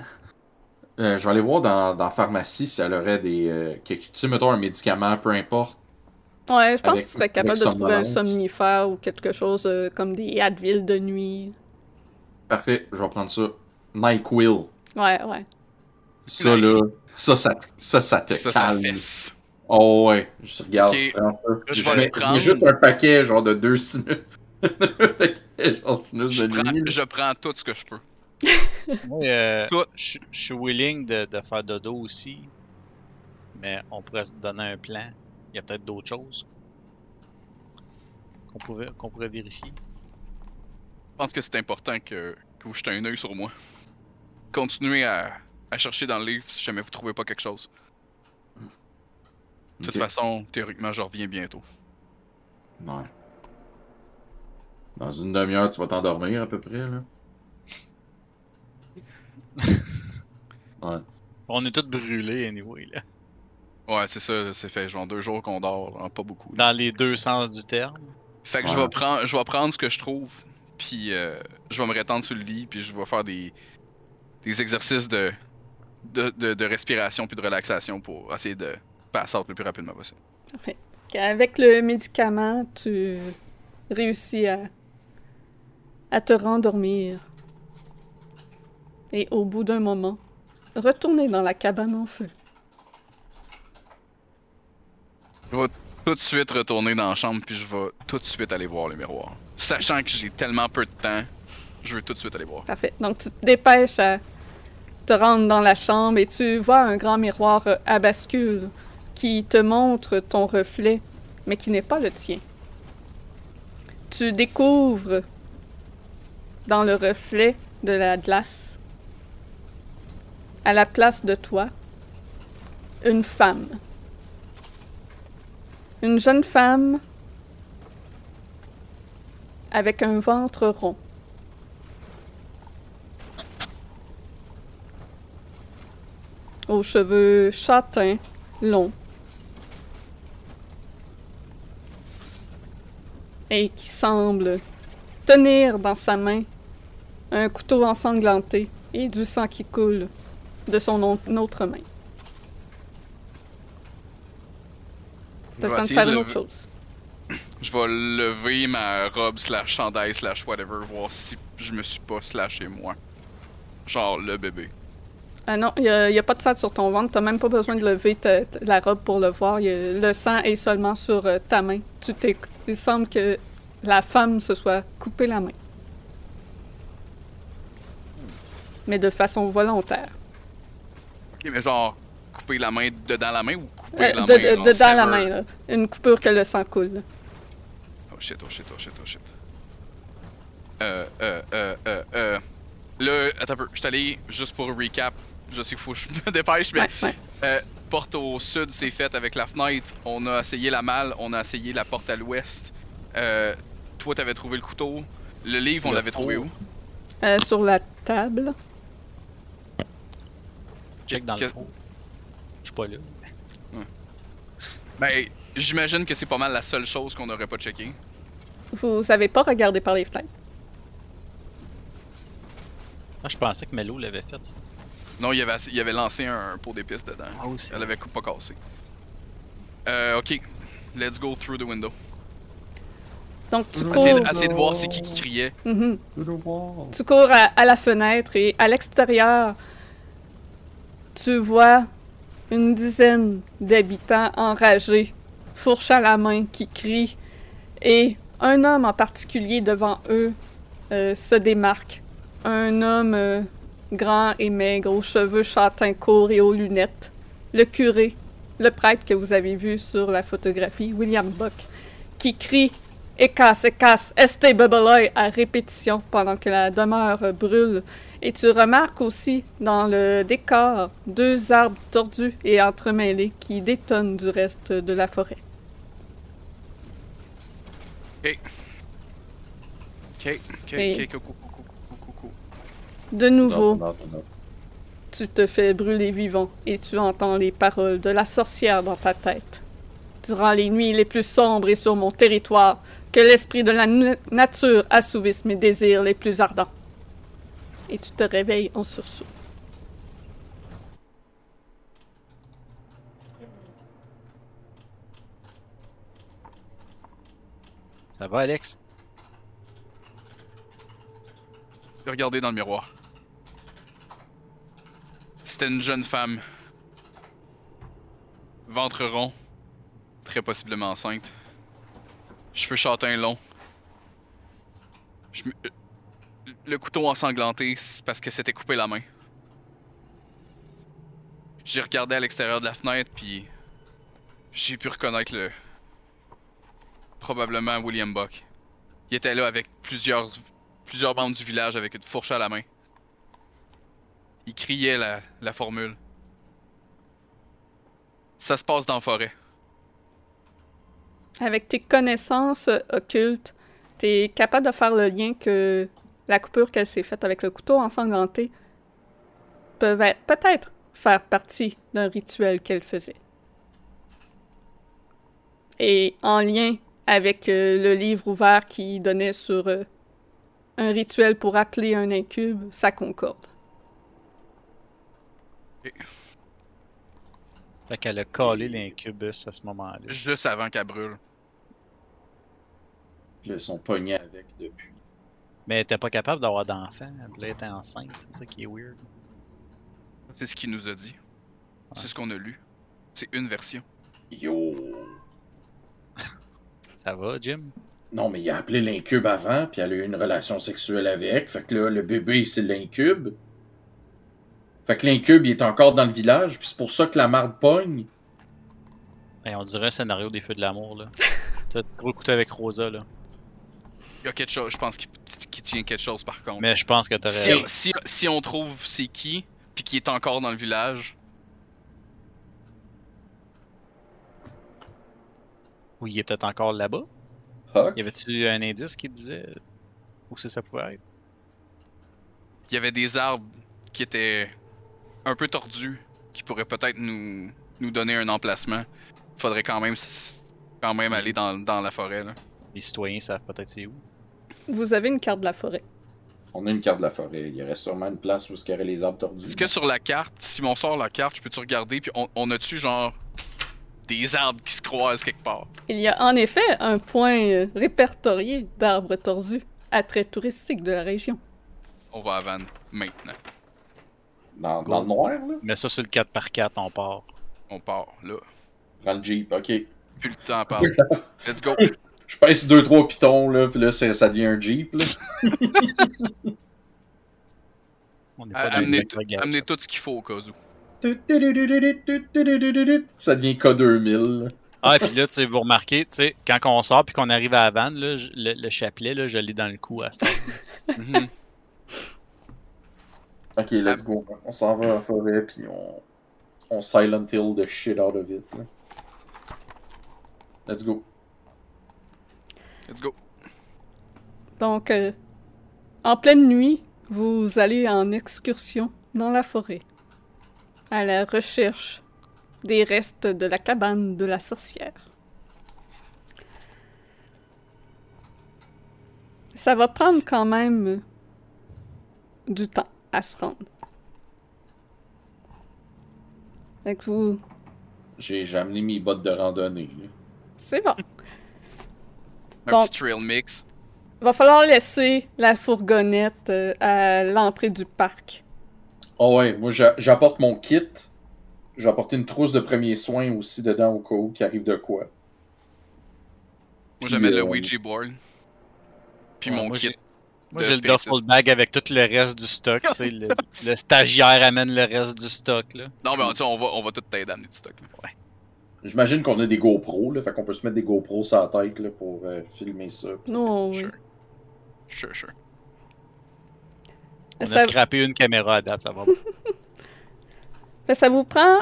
Euh, je vais aller voir dans, dans la pharmacie si elle aurait des. euh, tu sais, mettons un médicament, peu importe. Ouais, je pense Avec- que tu serais capable de trouver un somnifère ou quelque chose euh, comme des Advil de nuit. Parfait, je vais prendre ça. NyQuil. Ouais, ouais. Ça, Nice. là. Ça, ça, te- ça, ça te Ça, calme. Oh, ouais. Je regarde. Un peu. je je, vais mets, aller je prendre. mets juste un paquet, genre de deux sinus. genre sinus Je de prends, nuit. je prends tout ce que je peux. Moi, euh, je je suis willing de, de faire dodo aussi. Mais on pourrait se donner un plan. Il y a peut-être d'autres choses qu'on pourrait, qu'on pourrait vérifier. Je pense que c'est important que, que vous jetez un œil sur moi. Continuez à, à chercher dans le livre si jamais vous trouvez pas quelque chose. De toute façon, théoriquement, je reviens bientôt. Ouais. Dans une demi-heure, tu vas t'endormir à peu près, là. ouais. On est tous brûlés, anyway, là. Ouais, c'est ça, c'est fait genre deux jours qu'on dort, hein, pas beaucoup. Dans les deux sens du terme. Fait que je vais prendre je vais prendre ce que je trouve, puis euh, je vais me rétendre sur le lit, puis je vais faire des, des exercices de, de, de, de respiration puis de relaxation pour essayer de passer le plus rapidement possible. Avec le médicament, tu réussis à, à te rendormir. Et au bout d'un moment, retourner dans la cabane en feu. Tout de suite retourner dans la chambre, puis je vais tout de suite aller voir le miroir. Sachant que j'ai tellement peu de temps, je veux tout de suite aller voir. Parfait. Donc tu te dépêches à te rendre dans la chambre et tu vois un grand miroir euh, à bascule qui te montre ton reflet, mais qui n'est pas le tien. Tu découvres dans le reflet de la glace, à la place de toi, une femme. Une jeune femme avec un ventre rond. aux cheveux châtains longs et qui semble tenir dans sa main un couteau ensanglanté et du sang qui coule de son autre main. De faire une autre chose. Je vais lever ma robe slash chandail slash whatever, voir si je me suis pas slashé moi. Genre le bébé. Ah non, il n'y a, pas de sang sur ton ventre. T'as même pas besoin de lever ta- ta- la robe pour le voir. A- le sang est seulement sur euh, ta main. Tu t'es, il semble que la femme se soit coupée la main. Mais de façon volontaire. Ok, mais genre couper la main dedans la main ou couper Euh, la de- main de- dedans la main, là. Une coupure que le sang coule. là. Oh shit, oh shit, oh shit, oh shit. Euh, euh, euh, euh, euh. Là, attends un peu, je suis allé, juste pour recap, je sais qu'il faut que je me dépêche, mais Ouais, ouais. euh, porte au sud, c'est fait avec la fenêtre. On a essayé la malle, on a essayé la porte à l'ouest. Euh, toi, t'avais trouvé le couteau. Le livre, on l'avait trouvé où? Euh, sur la table. Check dans le fond. Je suis pas là. Ben, j'imagine que c'est pas mal la seule chose qu'on n'aurait pas checké. Vous avez pas regardé par les fenêtres? Ah, je pensais que Melo l'avait fait, ça. Non, il avait, il avait lancé un, un pot d'épices dedans. Ah, aussi. Elle avait pas cassé. Euh, ok. Let's go through the window. Donc tu cours. Essayez de, voir c'est qui qui criait. Mhm. Tu cours à, à la fenêtre et à l'extérieur, tu vois une dizaine d'habitants enragés, fourche à la main, qui crient. Et un homme en particulier devant eux euh, se démarque. Un homme euh, grand et maigre, aux cheveux châtains courts et aux lunettes. Le curé, le prêtre que vous avez vu sur la photographie, William Buck, qui crie Écasse, écasse, este bebeloi à répétition pendant que la demeure brûle. Et tu remarques aussi dans le décor deux arbres tordus et entremêlés qui détonnent du reste de la forêt. Ok, ok, Et- ok, De nouveau, Non, non, non. tu te fais brûler vivant et tu entends les paroles de la sorcière dans ta tête. Durant les nuits les plus sombres et sur mon territoire, que l'esprit de la nature assouvisse mes désirs les plus ardents. Et tu te réveilles en sursaut. Ça va, Alex? J'ai regardé dans le miroir. C'était une jeune femme. Ventre rond. Très possiblement enceinte. Cheveux châtains longs. Je Le couteau ensanglanté, c'est parce que c'était coupé la main. J'ai regardé à l'extérieur de la fenêtre, puis j'ai pu reconnaître le. Probablement William Buck. Il était là avec plusieurs plusieurs membres du village avec une fourche à la main. Il criait la, formule. Ça se passe dans la forêt. Avec tes connaissances euh, occultes, t'es capable de faire le lien que la coupure qu'elle s'est faite avec le couteau ensanglanté peut être- peut-être faire partie d'un rituel qu'elle faisait. Et en lien avec euh, le livre ouvert qui donnait sur euh, un rituel pour appeler un incube, ça concorde. Fait qu'elle a collé l'incubus à ce moment-là. Juste avant qu'elle brûle. Puis Ils sont pognés avec depuis. Mais elle était pas capable d'avoir d'enfant. Elle était enceinte. C'est ça qui est weird. C'est ce qu'il nous a dit. C'est ce qu'on a lu. C'est une version. Yo. Ça va, Jim? Non, mais il a appelé l'incube avant, puis elle a eu une relation sexuelle avec. Fait que là, le bébé, c'est l'incube. Fait que l'incube, il est encore dans le village, puis c'est pour ça que la marde pogne. Hey, on dirait un scénario des Feux de l'amour, là. T'as gros couteau avec Rosa, là. Il y a quelque chose, je pense qu'il qu'il tient quelque chose par contre. Mais je pense que t'as si, raison. si, si on trouve c'est qui, puis qui est encore dans le village, Oui, il est peut-être encore là-bas? Y avait-tu un indice qui te disait où c'est ça pouvait être? il y avait des arbres qui étaient un peu tordus, qui pourraient peut-être nous, nous donner un emplacement. Faudrait quand même, quand même aller dans, dans la forêt. Là. Les citoyens savent peut-être c'est où. Vous avez une carte de la forêt. On a une carte de la forêt. Il y aurait sûrement une place où il y aurait les arbres tordus. Est-ce que sur la carte, si on sort la carte, je peux-tu regarder, puis on, on a-tu genre des arbres qui se croisent quelque part? Il y a en effet un point euh, répertorié d'arbres tordus, attrait touristique de la région. On va à Van maintenant. Dans, dans le noir, là? Mets ça sur le 4x4, on part. On part là. Dans le Jeep, ok. Plus le temps à parler. Let's go. Je pèse 2-3 pitons, là, puis là, ça, ça devient un Jeep, là. On n'est Ah, pas dans amenez, amenez tout ce qu'il faut au cas où. Ça devient K2000. là. Ah, et puis là, tu sais, vous remarquez, tu sais, quand on sort puis qu'on arrive à la vanne, là, je- le, le chapelet, là, je l'ai dans le cou à ce temps. Mhm. Ok, let's go. On s'en va en forêt, puis on... on Silent Hill the shit out of it. Là. Let's go. Let's go. Donc, euh, en pleine nuit, vous allez en excursion dans la forêt, à la recherche des restes de la cabane de la sorcière. Ça va prendre quand même du temps à se rendre. Fait que vous... J'ai j'ai amené mes bottes de randonnée. C'est bon. Un petit trail mix. Va falloir laisser la fourgonnette euh, à l'entrée du parc. Oh ouais, moi j'a- j'apporte mon kit. J'ai apporté une trousse de premiers soins aussi dedans au cas où qui arrive de quoi. Moi, j'amène le euh, Ouija board. Puis Ouais, mon moi, kit. J'ai- Moi, j'ai le duffel bag avec tout le reste du stock. le, le stagiaire amène le reste du stock. Là. Non, mais on va, on va tout t'aider à amener du stock. là. Ouais. J'imagine qu'on a des GoPros, là, fait qu'on peut se mettre des GoPros sur la tête là, pour euh, filmer ça. Non, oui. Sure. Sure, sure. On Ça- a scrappé une caméra à date, ça va. Ben, ça vous prend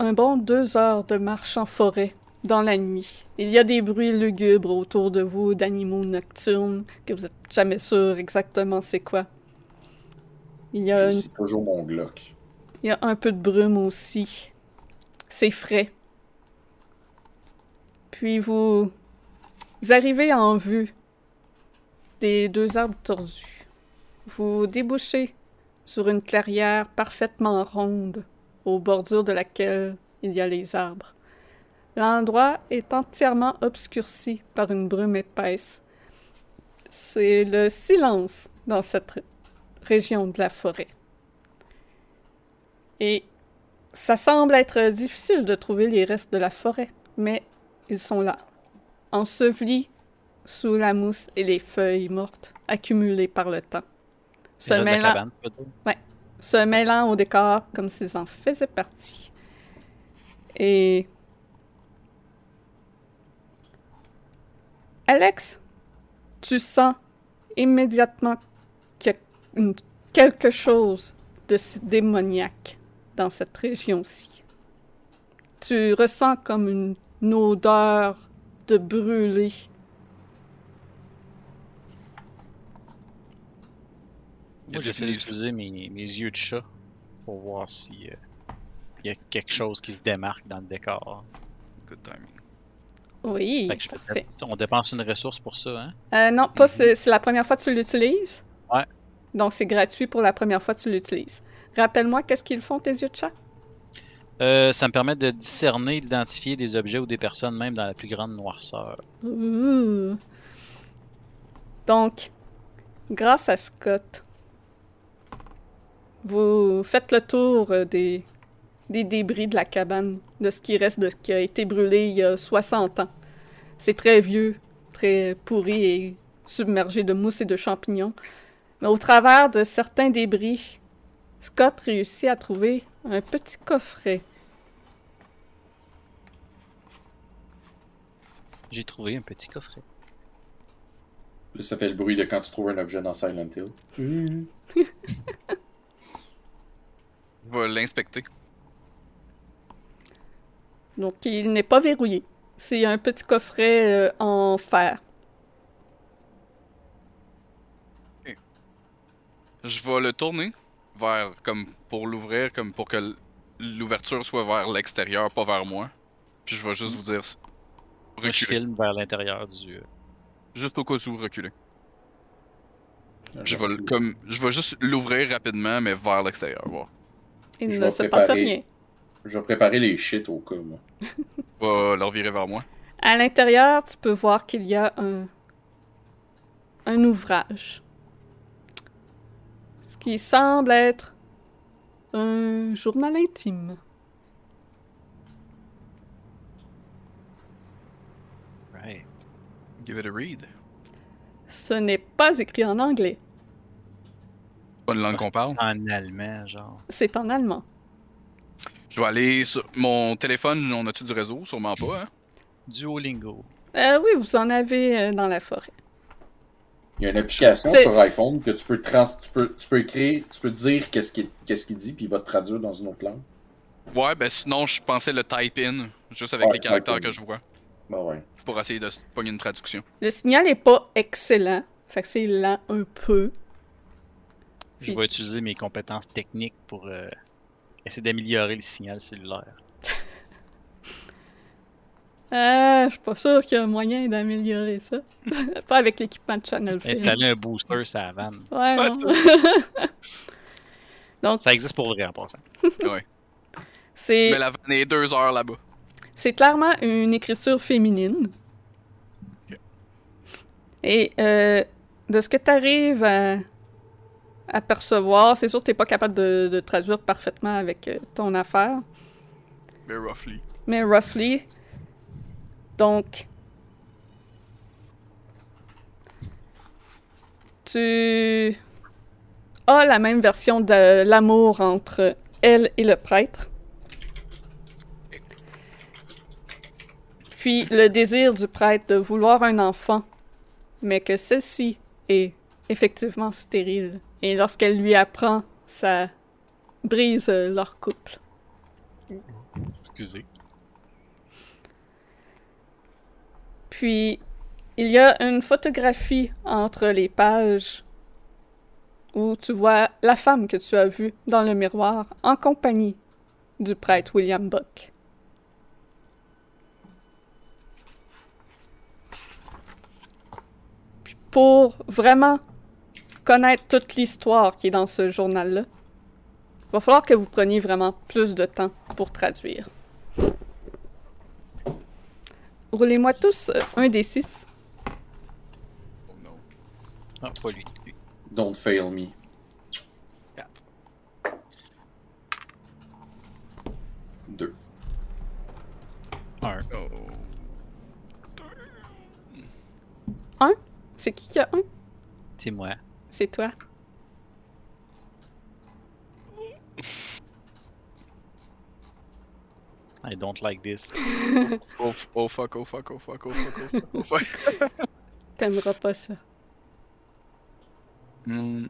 un bon deux heures de marche en forêt dans la nuit. Il y a des bruits lugubres autour de vous, d'animaux nocturnes, que vous êtes jamais sûr exactement c'est quoi. Il y, a une- C'est toujours mon Glock. il y a un peu de brume aussi. C'est frais. Puis vous, vous arrivez en vue des deux arbres tordus. Vous débouchez sur une clairière parfaitement ronde, aux bordures de laquelle il y a les arbres. L'endroit est entièrement obscurci par une brume épaisse. C'est le silence dans cette ré- région de la forêt. Et ça semble être difficile de trouver les restes de la forêt, mais ils sont là, ensevelis sous la mousse et les feuilles mortes accumulées par le temps. Se mêlant, cabane, dire? se mêlant au décor comme s'ils en faisaient partie. Et. Alex, tu sens immédiatement qu'il y a une- quelque chose de si démoniaque dans cette région-ci. Tu ressens comme une, une odeur de brûlé. Moi, j'essaie d'utiliser mes, mes yeux de chat pour voir si euh, y a quelque chose qui se démarque dans le décor. Good timing. Oui, Fait que je fais- parfait. on dépense une ressource pour ça, hein? Euh, non, pas Mhm. c'est la première fois que tu l'utilises? Ouais. Donc c'est gratuit pour la première fois que tu l'utilises. Rappelle-moi, qu'est-ce qu'ils font tes yeux de chat? Euh, ça me permet de discerner, d'identifier des objets ou des personnes, même dans la plus grande noirceur. Ouh. Donc, grâce à Scott, vous faites le tour euh, des, des débris de la cabane, de ce qui reste de ce qui a été brûlé il y a 60 ans. C'est très vieux, très pourri et submergé de mousse et de champignons. Mais au travers de certains débris, Scott réussit à trouver un petit coffret. J'ai trouvé un petit coffret. Là, ça fait le bruit de quand tu trouves un objet dans Silent Hill. On va l'inspecter. Donc, il n'est pas verrouillé. C'est un petit coffret euh, en fer. Je vais le tourner vers, comme pour l'ouvrir, comme pour que l'ouverture soit vers l'extérieur, pas vers moi. Puis je vais juste vous dire, Moi, je reculer. filme vers l'intérieur du. euh, Juste au cas où reculer. Je vais, le- comme, je vais juste l'ouvrir rapidement, mais vers l'extérieur. Voir. Il Je ne vais se passe rien. Je vais préparer les shit au cas, moi. Va leur virer vers moi. À l'intérieur, tu peux voir qu'il y a un, un ouvrage. Ce qui semble être un journal intime. Right. Give it a read. Ce n'est pas écrit en anglais, Bonne langue qu'on parle. En allemand, genre. c'est en allemand. Je vais aller sur mon téléphone. On a-tu du réseau? Sûrement pas, hein? Duolingo. Euh, oui, vous en avez euh, dans la forêt. Il y a une application sur iPhone que tu peux, trans... tu peux, tu peux écrire, tu peux dire qu'est-ce qu'il qu'est-ce qu'il dit, puis il va te traduire dans une autre langue. Ouais, ben sinon, je pensais le type in, juste avec Ouais, les caractères que je vois, Bah ouais. pour essayer de pogner une traduction. Le signal est pas excellent, fait que c'est lent un peu. Je vais utiliser mes compétences techniques pour euh, essayer d'améliorer le signal cellulaire. Euh, je suis pas sûr qu'il y a moyen d'améliorer ça. pas avec l'équipement de Channel Film. Installer un booster la vanne. Ouais, Ouais, non. Donc, Ça existe pour vrai en passant. c'est Mais la vanne est deux heures là-bas. c'est clairement une écriture féminine. Ok. Et euh, de ce que tu arrives à, à percevoir, c'est sûr que tu pas capable de, de traduire parfaitement avec euh, ton affaire, Mais roughly. mais roughly. Donc, tu as la même version de l'amour entre elle et le prêtre. Puis le désir du prêtre de vouloir un enfant, mais que celle-ci est effectivement stérile. Et lorsqu'elle lui apprend, ça brise euh, leur couple. Excusez. Puis, il y a une photographie entre les pages où tu vois la femme que tu as vue dans le miroir en compagnie du prêtre William Buck. Puis pour vraiment connaître toute l'histoire qui est dans ce journal-là, il va falloir que vous preniez vraiment plus de temps pour traduire. Roulez-moi tous euh, un des six. Oh non. Ah, pas lui. Don't fail me. Deux. Un. Oh. C'est qui qui a un? C'est moi. C'est toi. I don't like this. Oh, oh fuck, oh fuck, oh fuck, oh fuck, oh fuck, oh fuck. T'aimeras pas ça. Hmm.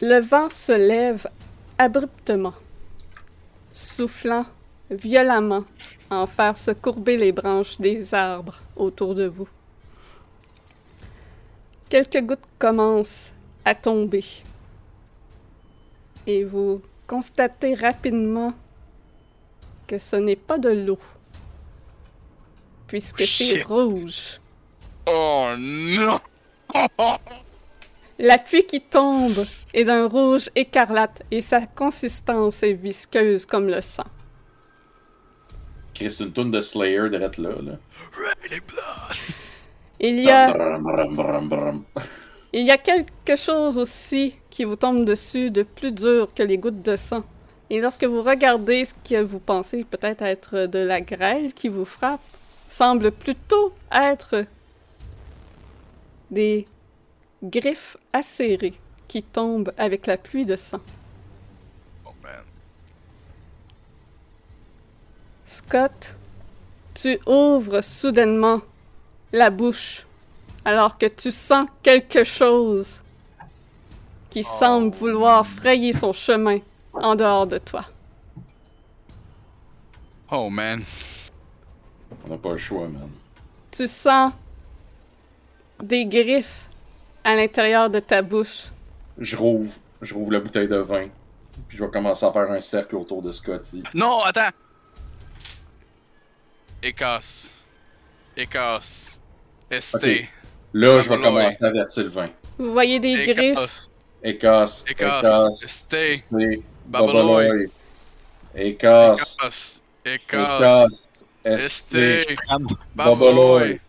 Le vent se lève abruptement, soufflant violemment en faire se courber les branches des arbres autour de vous. Quelques gouttes commencent à tomber et vous constatez rapidement que ce n'est pas de l'eau, puisque c'est rouge. Oh non! La pluie qui tombe est d'un rouge écarlate et sa consistance est visqueuse comme le sang. Chris, une toune de Slayer d'être là, là. Il y a. Il y quelque chose aussi qui vous tombe dessus de plus dur que les gouttes de sang. Et lorsque vous regardez ce que vous pensez peut-être être de la grêle qui vous frappe, semble plutôt être des griffes acérées qui tombent avec la pluie de sang. Oh man. Scott, tu ouvres soudainement la bouche alors que tu sens quelque chose qui semble vouloir frayer son chemin en dehors de toi. Oh man. On n'a pas le choix, man. Tu sens des griffes à l'intérieur de ta bouche. Je rouvre, je rouvre la bouteille de vin. Puis je vais commencer à faire un cercle autour de Scotty. Non, attends! Écosse. Écosse. ST. Ok. Là, je vais commencer à verser le vin. Vous voyez des griffes? Écosse. Écosse, Écosse, Écosse, Esté, Esté, Babaloy, Écosse, Écosse, Écosse, Écosse, Esté, Babaloy,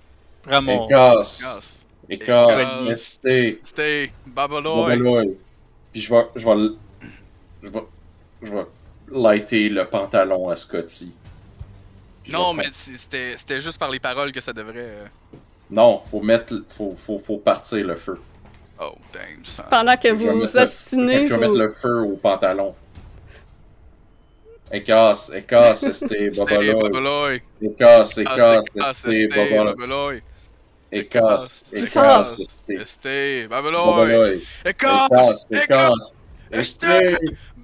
prends mon. Écosse, Écosse, Écosse, Écosse. Esté, Esté, Babaloy. Babaloy. Puis je vais, je vais, je vais, je vais lighter le pantalon à Scotty. Puis Non, mais c'était c'était juste par les paroles que ça devrait. Non, faut mettre, faut, faut, faut partir le feu. Oh, damn, ça. Pendant que Je vais vous mettre le- ostinez, Je vais mettre vous... le feu au pantalon. Écosse, Esté, Esté, Babaloy. Écosse, Esté, Esté, Babaloy. Écosse, Esté, Esté, Babaloy. Écosse, Esté, Esté,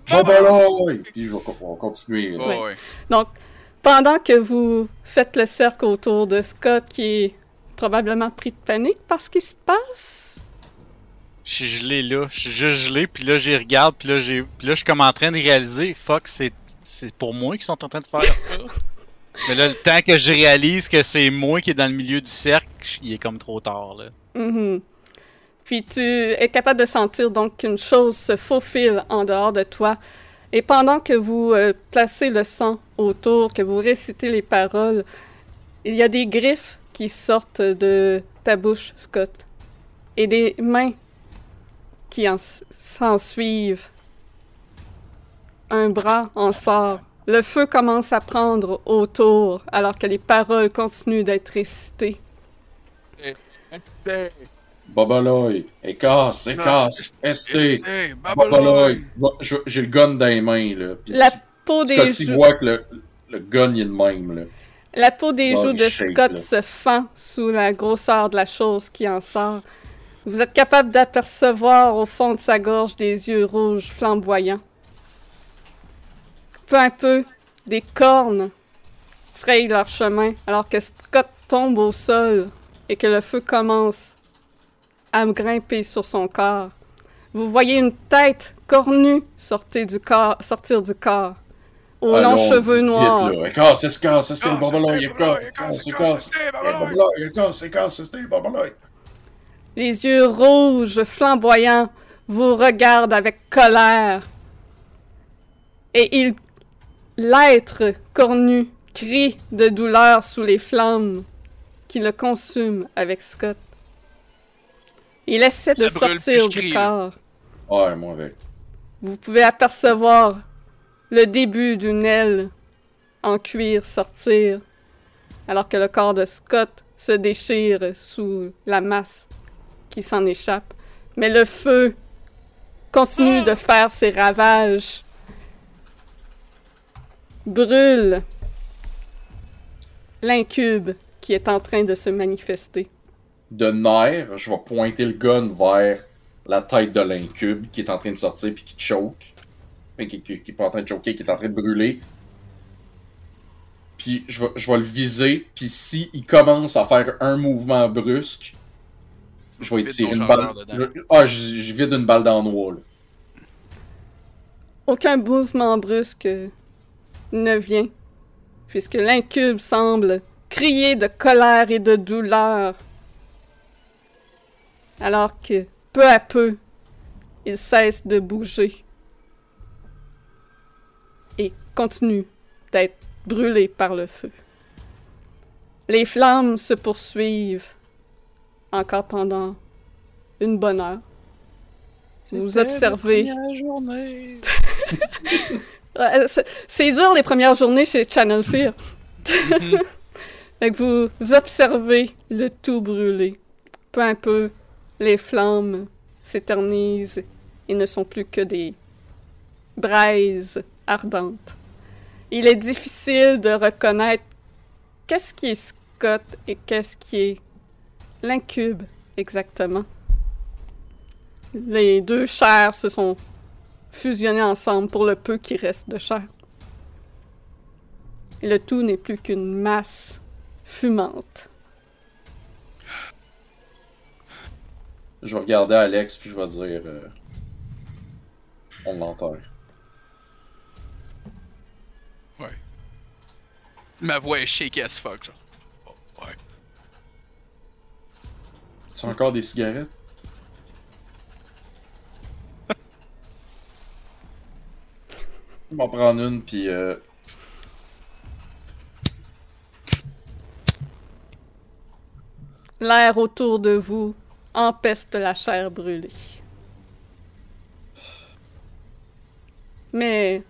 Babaloy. Puis je vais on va continuer. Donc, pendant que vous faites le cercle autour de Scott, qui est probablement pris de panique par ce qui se passe, Je suis gelé là, je suis juste gelé, puis là j'y regarde, puis là j'ai, puis là je suis comme en train de réaliser, fuck, c'est, c'est pour moi qu'ils sont en train de faire ça. Mais là, le temps que je réalise que c'est moi qui est dans le milieu du cercle, il est comme trop tard là. Mhm. Puis tu es capable de sentir donc qu'une chose se faufile en dehors de toi. Et pendant que vous euh, placez le sang autour, que vous récitez les paroles, il y a des griffes qui sortent de ta bouche, Scott. Et des mains qui en- s'en suivent. Un bras en sort. Le feu commence à prendre autour alors que les paroles continuent d'être récitées. Babaloy, Écosse, Esté, Esté, Babaloy. J'ai le gun dans les mains, là. La peau des Scotty voit que le, le gun, il est de même, là. La peau des joues de shake, Scott là. se fend sous la grosseur de la chose qui en sort. Vous êtes capable d'apercevoir au fond de sa gorge des yeux rouges flamboyants. Peu à peu, des cornes frayent leur chemin alors que Scott tombe au sol et que le feu commence à grimper sur son corps. Vous voyez une tête cornue sortir du corps, sortir du corps aux longs Allons-y cheveux noirs. Les yeux rouges, flamboyants, vous regardent avec colère. Et il, l'être cornu, crie de douleur sous les flammes qui le consument avec Scott. Il essaie de sortir du corps. Ouais, moi avec. Vous pouvez apercevoir le début d'une aile en cuir sortir, alors que le corps de Scott se déchire sous la masse qui s'en échappe. Mais le feu continue de faire ses ravages. Brûle l'incube qui est en train de se manifester. De nerfs, je vais pointer le gun vers la tête de l'incube qui est en train de sortir puis qui choke. Mais qui, qui, qui est pas en train de choquer, qui est en train de brûler. Puis je vais, je vais le viser, puis si il commence à faire un mouvement brusque, je vais tirer une balle. dedans. je- ah, je, je vide une balle dans le noix, là. Aucun mouvement brusque ne vient, puisque l'incube semble crier de colère et de douleur, alors que peu à peu, il cesse de bouger continue d'être brûlé par le feu. Les flammes se poursuivent encore pendant une bonne heure. Vous observez. c'est- C'est dur les premières journées chez Channel Fear. Fait que vous observez le tout brûler. Peu à peu, les flammes s'éternisent et ne sont plus que des braises ardentes. Il est difficile de reconnaître qu'est-ce qui est Scott et qu'est-ce qui est l'incube exactement. Les deux chairs se sont fusionnées ensemble pour le peu qui reste de chair. Et le tout n'est plus qu'une masse fumante. Je vais regarder Alex, puis je vais dire. euh, on l'enterre. Ma voix est shaky as fuck, genre. Oh, ouais. Tu encore des cigarettes? Je m'en prendre une, puis euh... L'air autour de vous empeste la chair brûlée. Mais...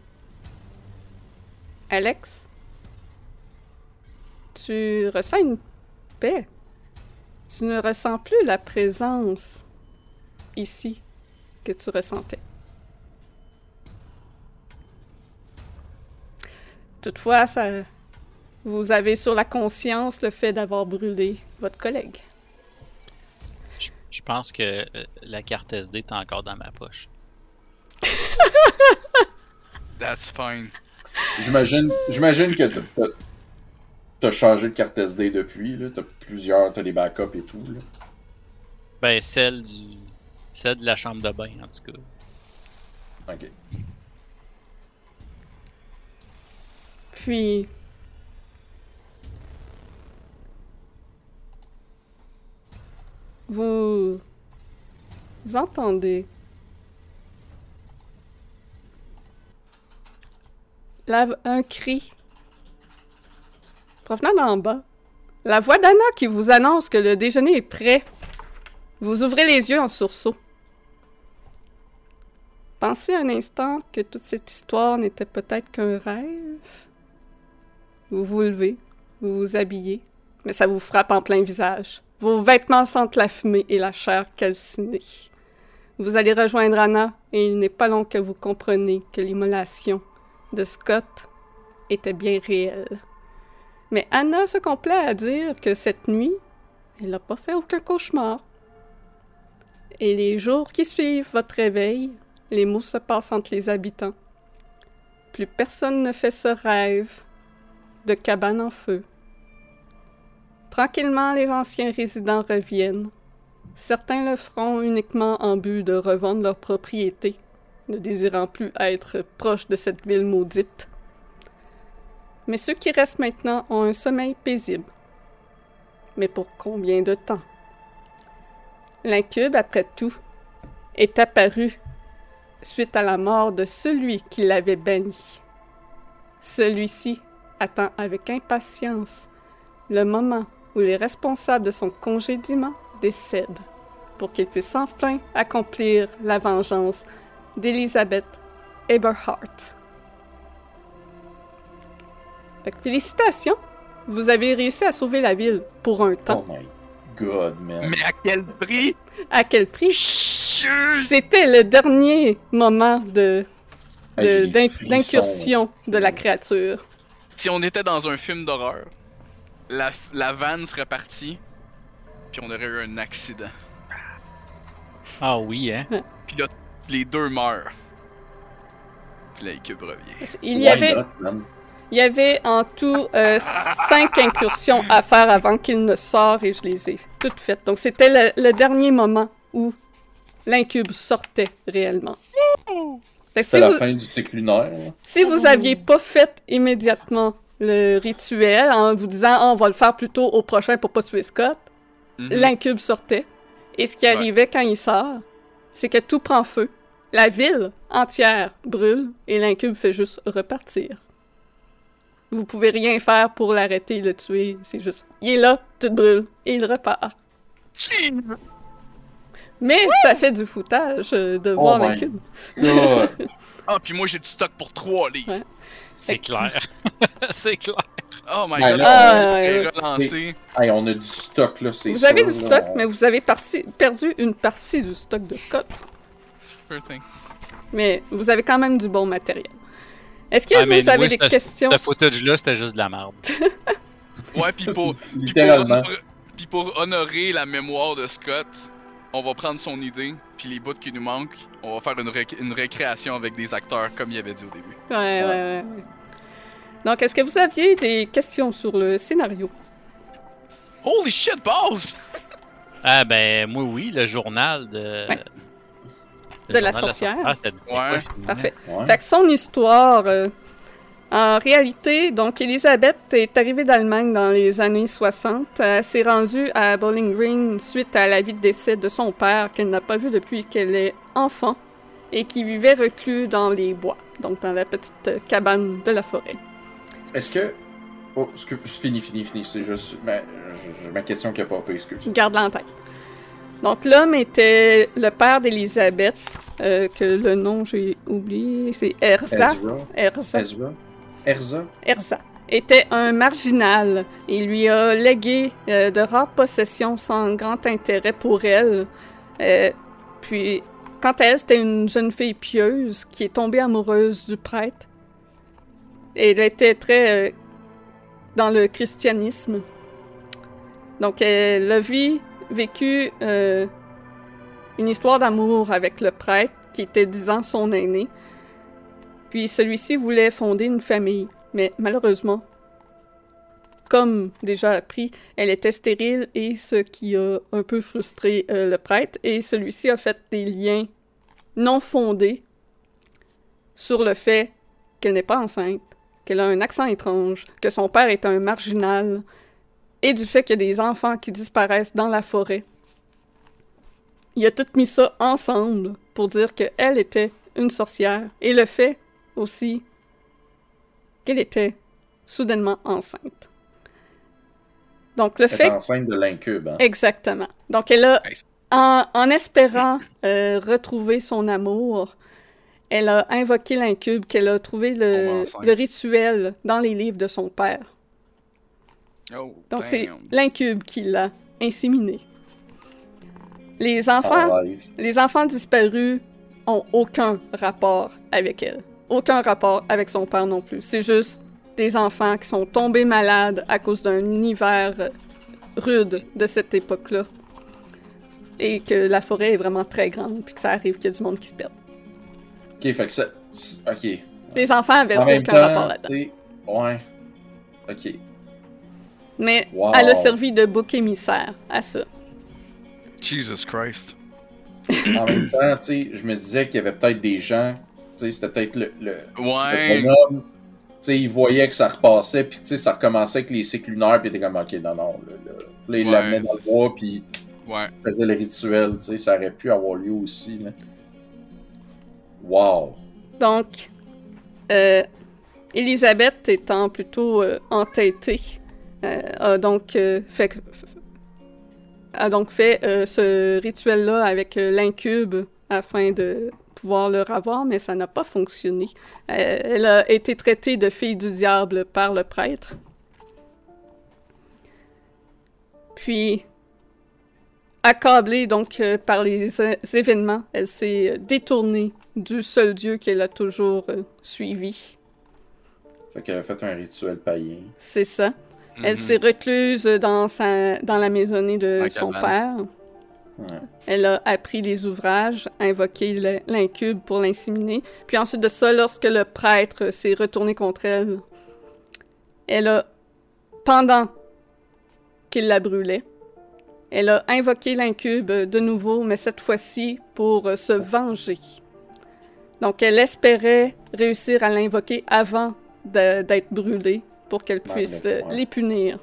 Alex? Tu ressens une paix. Tu ne ressens plus la présence ici que tu ressentais. Toutefois, ça, vous avez sur la conscience le fait d'avoir brûlé votre collègue. Je, je pense que euh, la carte SD est encore dans ma poche. That's fine. J'imagine, j'imagine que t'as- changé de carte SD depuis, là. T'as plusieurs, t'as des backups et tout, là. Ben, celle du. Celle de la chambre de bain, en tout cas. Ok. Puis. Vous. Vous entendez. La- un cri. Provenant d'en bas. La voix d'Anna qui vous annonce que le déjeuner est prêt. Vous ouvrez les yeux en sursaut. Pensez un instant que toute cette histoire n'était peut-être qu'un rêve. Vous vous levez, vous vous habillez, mais ça vous frappe en plein visage. Vos vêtements sentent la fumée et la chair calcinée. Vous allez rejoindre Anna et il n'est pas long que vous compreniez que l'immolation de Scott était bien réelle. Mais Anna se complaît à dire que cette nuit, elle n'a pas fait aucun cauchemar. Et les jours qui suivent votre réveil, les mots se passent entre les habitants. Plus personne ne fait ce rêve de cabane en feu. Tranquillement, les anciens résidents reviennent. Certains le feront uniquement en but de revendre leur propriété, ne désirant plus être proches de cette ville maudite. Mais ceux qui restent maintenant ont un sommeil paisible. Mais pour combien de temps? L'incube, après tout, est apparu suite à la mort de celui qui l'avait banni. Celui-ci attend avec impatience le moment où les responsables de son congédiement décèdent pour qu'il puisse enfin accomplir la vengeance d'Elizabeth Eberhardt. Fait que félicitations! Vous avez réussi à sauver la ville pour un temps. Oh my god, man. Mais à quel prix? À quel prix? C'était le dernier moment de, d'incursion de la créature. Si on était dans un film d'horreur, la, la vanne serait partie, puis on aurait eu un accident. Ah oui, hein? Puis là, les deux meurent. Puis là. Il y avait, not? Il y avait en tout euh, cinq incursions à faire avant qu'il ne sorte et je les ai toutes faites. Donc c'était le, le dernier moment où l'incube sortait réellement. C'est si la vous, fin du cycle lunaire. si vous aviez pas fait immédiatement le rituel en vous disant Ah, on va le faire plutôt au prochain pour pas tuer Scott, Mhm. l'incube sortait. Et ce qui Ouais. arrivait quand il sort, c'est que tout prend feu. La ville entière brûle et l'incube fait juste repartir. Vous pouvez rien faire pour l'arrêter, le tuer. C'est juste, il est là, tout brûle et il repart. Mais ça fait du foutage euh, de voir my l'incube. God. Ah, puis moi j'ai du stock pour trois livres. Ouais. C'est clair. c'est clair. Oh my god, là, on relancé. Hey, on a du stock, là, c'est Vous avez du stock, mais vous avez parti- perdu une partie du stock de Scott. Sure thing. Mais vous avez quand même du bon matériel. Est-ce que Ah, vous avez anyway, des ce- questions? Ce footage-là, c'était juste de la merde. Ouais, puis pour, puis honorer la mémoire de Scott, on va prendre son idée, puis les bouts qui nous manquent, on va faire une, ré- une récréation avec des acteurs comme il avait dit au début. Ouais, ouais, ouais, ouais. Donc, est-ce que vous aviez des questions sur le scénario? Holy shit, boss! Ah ben, moi oui, le journal de... Ouais. De la sorcière. Ah, ça dit quoi, Ouais. finalement? Parfait. Ouais. Fait que son histoire, euh, en réalité, donc Elisabeth est arrivée d'Allemagne dans les années 60. Elle s'est rendue à Bowling Green suite à la vie de décès de son père qu'elle n'a pas vu depuis qu'elle est enfant et qui vivait reclus dans les bois. donc dans la petite euh, cabane de la forêt. Est-ce que. Oh, excuse, fini, fini, fini. C'est juste ma, j'ai ma question qui a pas pris, excuse. Garde-la en tête. Donc l'homme était le père d'Élisabeth, euh, que le nom j'ai oublié, c'est Erza. Erza. Ezra. Erza. Erza était un marginal. Il lui a légué euh, de rares possessions sans grand intérêt pour elle. Euh, puis, quant à elle, c'était une jeune fille pieuse qui est tombée amoureuse du prêtre. Et elle était très dans le christianisme. Donc, elle a vu, vécu euh, une histoire d'amour avec le prêtre qui était dix ans son aîné. Puis celui-ci voulait fonder une famille, mais malheureusement, comme déjà appris, elle était stérile et ce qui a un peu frustré euh, le prêtre. Et celui-ci a fait des liens non fondés sur le fait qu'elle n'est pas enceinte, qu'elle a un accent étrange, que son père est un marginal, et du fait qu'il y a des enfants qui disparaissent dans la forêt. Il a tout mis ça ensemble pour dire qu'elle était une sorcière, et le fait aussi qu'elle était soudainement enceinte. Donc le Elle fait enceinte de l'incube. Hein. Exactement. Donc, elle a, en, en espérant euh, retrouver son amour, elle a invoqué l'incube, qu'elle a trouvé le rituel dans les livres de son père. Oh, Donc, c'est l'incube qui l'a inséminé. Les enfants, En live. les enfants disparus ont aucun rapport avec elle. Aucun rapport avec son père non plus. C'est juste des enfants qui sont tombés malades à cause d'un hiver rude de cette époque-là. Et que la forêt est vraiment très grande, puis que ça arrive qu'il y a du monde qui se perd. Ok, fait que ça. Ok. Les enfants avaient En même aucun rapport temps, là-dedans. Ouais. Ok. Mais Wow. elle a servi de bouc émissaire à ça. Jesus Christ. En même temps, tu sais, je me disais qu'il y avait peut-être des gens. Tu sais, c'était peut-être le. le... Ouais. Le bonhomme, tu sais, il voyait que ça repassait, puis tu sais, ça recommençait avec les cycles lunaires, puis il était comme, ok, non, non. Là, là. Là, il Ouais. l'amenait dans le bois, puis Ouais. il faisait le rituel, tu sais, ça aurait pu avoir lieu aussi, là. Wow. Donc, euh, Elisabeth étant plutôt euh, entêtée, a donc euh, fait, a donc fait euh, ce rituel-là avec euh, l'incube afin de pouvoir le revoir, mais ça n'a pas fonctionné. Euh, elle a été traitée de fille du diable par le prêtre. Puis, accablée donc euh, par les événements, elle s'est euh, détournée du seul Dieu qu'elle a toujours euh, suivi. Fait qu'elle a fait un rituel païen. C'est ça. Elle Mhm. s'est recluse dans, sa, dans la maisonnée de La son cabane. père. Ouais. Elle a appris les ouvrages, invoqué le- l'incube pour l'inséminer. Puis ensuite de ça, lorsque le prêtre s'est retourné contre elle, elle a, pendant qu'il la brûlait, elle a invoqué l'incube de nouveau, mais cette fois-ci pour se venger. Donc elle espérait réussir à l'invoquer avant de- d'être brûlée pour qu'elle Ouais, puisse euh, ouais. les punir.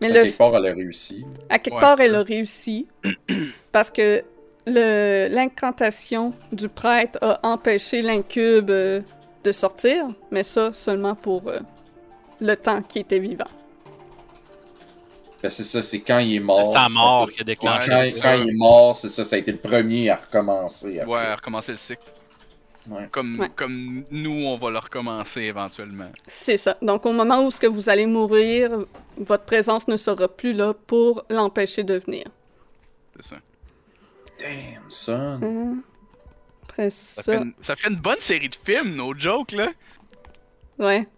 Mais À le quelque part, elle a réussi. à quelque Ouais, part, elle a réussi parce que le- l'incantation du prêtre a empêché l'incube euh, de sortir, mais ça seulement pour euh, le temps qui était vivant. Ben, c'est ça, c'est quand il est mort. C'est sa mort qui a Quand, déclenché. Ouais, quand ça. il est mort, c'est ça, ça a été le premier à recommencer. après. Ouais, recommencer le cycle. Ouais. Comme, Ouais. comme nous, on va le recommencer éventuellement. C'est ça. Donc, au moment où ce que vous allez mourir, votre présence ne sera plus là pour l'empêcher de venir. C'est ça. Damn, son. Hein? Après Ça, ça, Fait une, ça ferait une bonne série de films, no joke, là. ouais.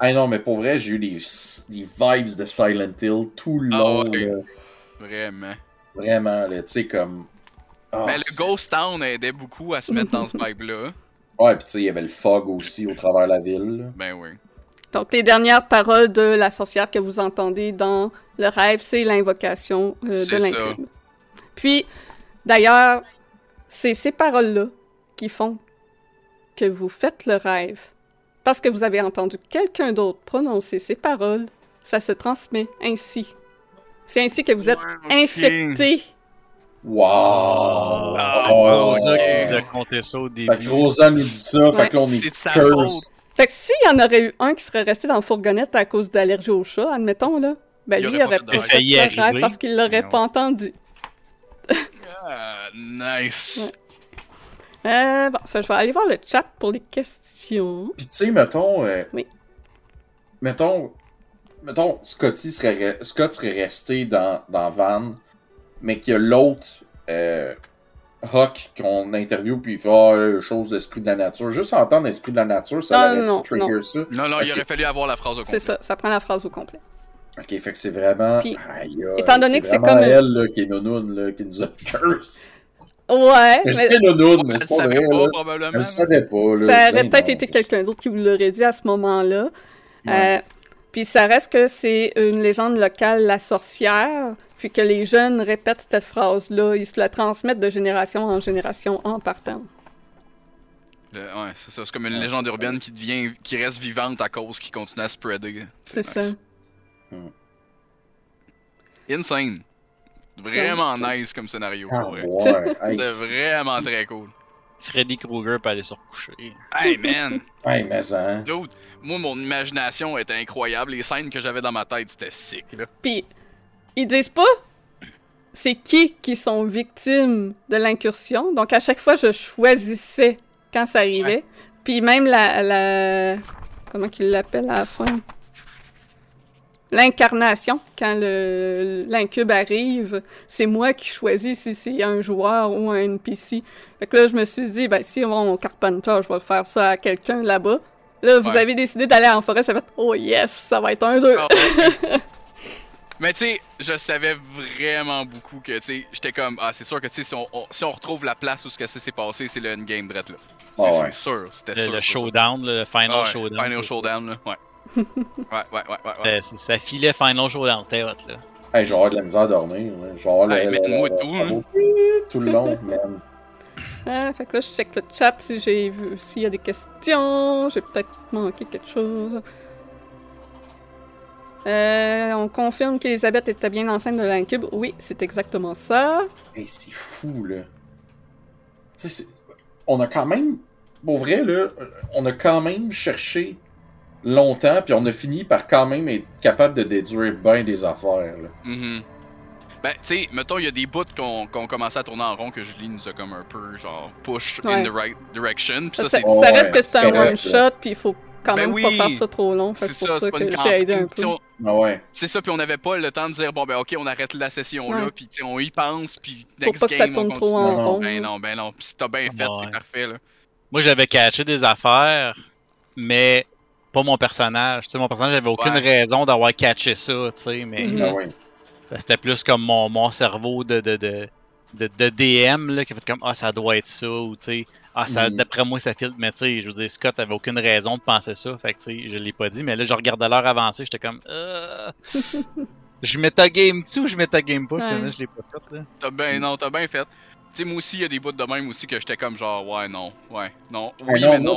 Ah non, mais pour vrai, j'ai eu des, des vibes de Silent Hill tout le Ah long. ouais. là. Vraiment. Vraiment, là, tu sais, comme. Mais le Ghost Town aidait beaucoup à se mettre dans ce vibe-là. Ouais, pis tu sais, il y avait le fog aussi au travers de la ville. là. Ben oui. Donc, les dernières paroles de la sorcière que vous entendez dans le rêve, c'est l'invocation euh, de C'est ça. l'incube. Puis, d'ailleurs, c'est ces paroles-là qui font que vous faites le rêve. Parce que vous avez entendu quelqu'un d'autre prononcer ces paroles, ça se transmet ainsi. C'est ainsi que vous êtes infecté Wow! Ah, c'est ouais. Rosa qui nous a compté ça au Fait que début. Rosa nous dit ça, Ouais. fait que là on est sa curse. Fait que s'il y en aurait eu un qui serait resté dans la fourgonnette à cause d'allergie au chat, admettons, là, ben Il lui, aurait il pas aurait rêve. Failli arriver. parce qu'il l'aurait pas entendu. Ah, nice. Euh, bon, fait, je vais aller voir le chat pour les questions. Puis tu sais, mettons. euh, Oui. Mettons. Mettons, Scotty serait, Scott serait resté dans, dans Van, mais qu'il y a l'autre euh, Hawk qu'on interview, puis il fait Ah, chose d'esprit de la nature. Juste entendre l'esprit de la nature, ça Ah, aurait non, trigger non. ça. Non, non, il aurait fallu avoir la phrase au complet. C'est ça, ça prend la phrase au complet. Ok, fait que c'est vraiment. Puis, Aïe, aïe, étant donné que c'est comme- elle là, qui est nounoun, là, qui nous a curse. Ouais, Mais dis nounoun, mais c'est pas savait vrai, pas, là. probablement. Elle le savait pas, là. ça aurait peut-être non. été quelqu'un d'autre qui vous l'aurait dit à ce moment-là. Ouais. Euh, puis ça reste que c'est une légende locale, la sorcière, puis que les jeunes répètent cette phrase-là, ils se la transmettent de génération en génération en partant. Le- ouais, c'est ça. C'est comme une Ouais, légende urbaine qui devient, qui reste vivante à cause qu'il continue à spreader. C'est ça. Insane. Vraiment nice comme scénario, pour vrai. ouais. Hey, C'est vraiment très cool. Freddy Krueger peut aller se recoucher. Hey man, Hey, mais hein. dude, moi mon imagination était incroyable. Les scènes que j'avais dans ma tête, c'était sick là. Puis ils disent pas c'est qui qui sont victimes de l'incursion. Donc à chaque fois, je choisissais quand ça arrivait. Puis même la, la... comment qu'il l'appelle à la fin? L'incarnation, quand l'incube arrive, c'est moi qui choisis si c'est un joueur ou un NPC. Fait que là, je me suis dit, ben, si on Carpenter, je vais faire ça à quelqu'un là-bas. Là, vous avez décidé d'aller en forêt, ça va être, oh yes, ça va être un 2. Mais tu sais, je savais vraiment beaucoup que, tu sais, j'étais comme, ah, c'est sûr que, tu sais, si on, on- si on retrouve la place où ce que ça s'est passé, c'est le endgame drette là. C'est Ah ouais. c'est sûr, c'était Le, sûr. le showdown, le final Ah ouais, showdown. Final showdown, là, ouais. ouais, ouais, ouais, ouais, Ça filait final showdown, c'était hot là. Hey, je vais avoir de la misère à dormir. vais avoir Hey, le, mais le- moi, le- tout, le- hein. tout le long, man. Ah, fait que là, je check le chat si j'ai vu s'il y a des questions. J'ai peut-être manqué quelque chose. Euh, on confirme qu'Elisabeth était bien enceinte de l'incube. Oui, c'est exactement ça. Hey, c'est fou, là. Tu sais, c'est- on a quand même, pour vrai, là, on a quand même cherché longtemps, puis on a fini par quand même être capable de déduire bien des affaires, là. Mhm. Ben, tu sais, mettons, il y a des bouts qu'on qu'on commençait à tourner en rond que Julie nous a comme un peu, genre, push in the right direction. Pis Ça, reste ouais, que c'est un one-shot, puis il faut quand Ben même oui, pas faire ça trop long. Fait que C'est pour ça, ça que j'ai aidé un peu. On- Ah ouais. C'est ça, puis on n'avait pas le temps de dire, bon, ben, ok, on arrête la session là, puis on y pense, puis next pas que ça game, tourne on trop en rond. Ben non, ben non. Pis si t'as bien fait, Ouais. c'est parfait, là. Moi j'avais catché des affaires, mais pas mon personnage. Tu sais, mon personnage avait aucune Ouais. raison d'avoir catché ça, tu sais, mais Mhm. Ah ouais. c'était plus comme mon, mon cerveau de, de, de, de, de DM là, qui a fait comme Ah, ça doit être ça, ou tu sais, Ah, ça, Mhm. d'après moi, ça filtre, mais tu sais, je veux dire, Scott avait aucune raison de penser ça, fait que tu sais, je l'ai pas dit, mais là, je regardais l'heure avancée, j'étais comme Euh... Je metagame-tu ou je metagame pas, Ouais. finalement, je l'ai pas fait, là. T'as bien, non, t'as bien fait. Tu sais, moi aussi, il y a des bouts de même aussi que j'étais comme genre, ouais, non, ouais, non, Ah non, mais non.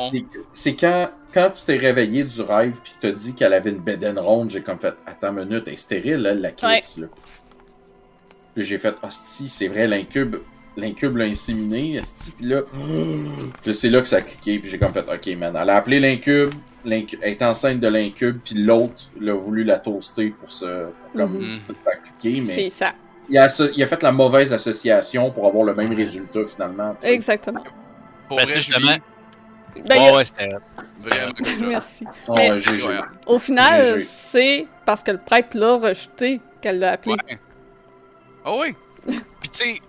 c'est- quand, quand tu t'es réveillé du rêve puis que t'as dit qu'elle avait une bédaine ronde, j'ai comme fait Attends une minute, elle est stérile, elle, la kiss. Là. Puis j'ai fait Hostie, c'est vrai, l'incube, l'incube l'a inséminé, Hostie, puis là, puis c'est là que ça a cliqué, puis j'ai comme fait Ok, man, elle a appelé l'incube, l'incu- elle est enceinte de l'incube, puis l'autre, il a voulu la toaster pour se. pour comme, tout faire cliquer, mais C'est ça. il a, asso- il a fait la mauvaise association pour avoir le même résultat finalement. tu sais. Exactement. Pour Ben, vrai, tu sais, justement, Ben, Ouais, ouais, c'était. Merci. Ah Mais- ouais. Au final, GG. c'est parce que le prêtre l'a rejeté qu'elle l'a appelé. Ouais. Ah oui. Puis tu sais,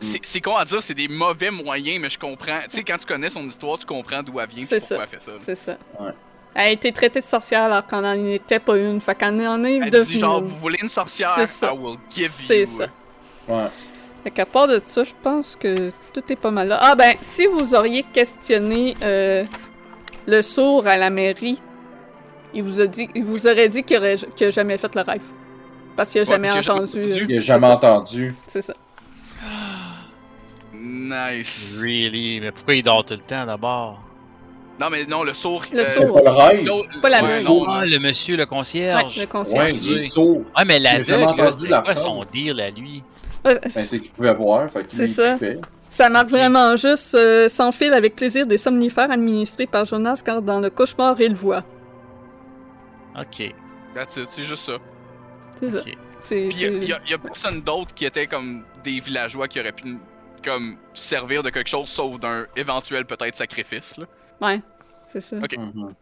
c'est- c'est con à dire, c'est des mauvais moyens, mais je comprends. Tu sais, quand tu connais son histoire, tu comprends d'où elle vient, C'est puis pourquoi ça. elle fait ça. C'est ça. Ouais. Elle a été traitée de sorcière alors qu'on n'en était pas une. Fait qu'elle en est Elle devenue dit genre, vous voulez une sorcière, C'est ça. I will give C'est you. ça. Ouais. Fait qu'à part de ça, je pense que tout est pas mal là. Ah ben, si vous auriez questionné euh, le sourd à la mairie, il vous, a dit, il vous aurait dit qu'il aurait a jamais fait le rêve. Parce qu'il a Ouais, jamais entendu. entendu. Il a jamais ça. entendu. C'est ça. Nice. Really? Mais pourquoi il dort tout le temps d'abord? Non, mais non, le sourd. Le euh, sourd. pas le Pas la ouais, non, Ah, le monsieur, le Ouais, concierge. le Ouais, concierge. il est sourd. Ouais, mais Il a jamais l'aveugle, c'est la quoi son deal à lui? Ouais, Ben, c'est qu'il pouvait voir, fait C'est ça. Ça marque vraiment juste euh, sans fil avec plaisir des somnifères administrés par Jonas car dans le cauchemar il voit. Ok. That's it, c'est juste ça. C'est ça. Puis y a, y y personne d'autre qui était comme des villageois qui auraient pu comme servir de quelque chose sauf d'un éventuel peut-être sacrifice là. Ouais, c'est ça. Ok. Mhm.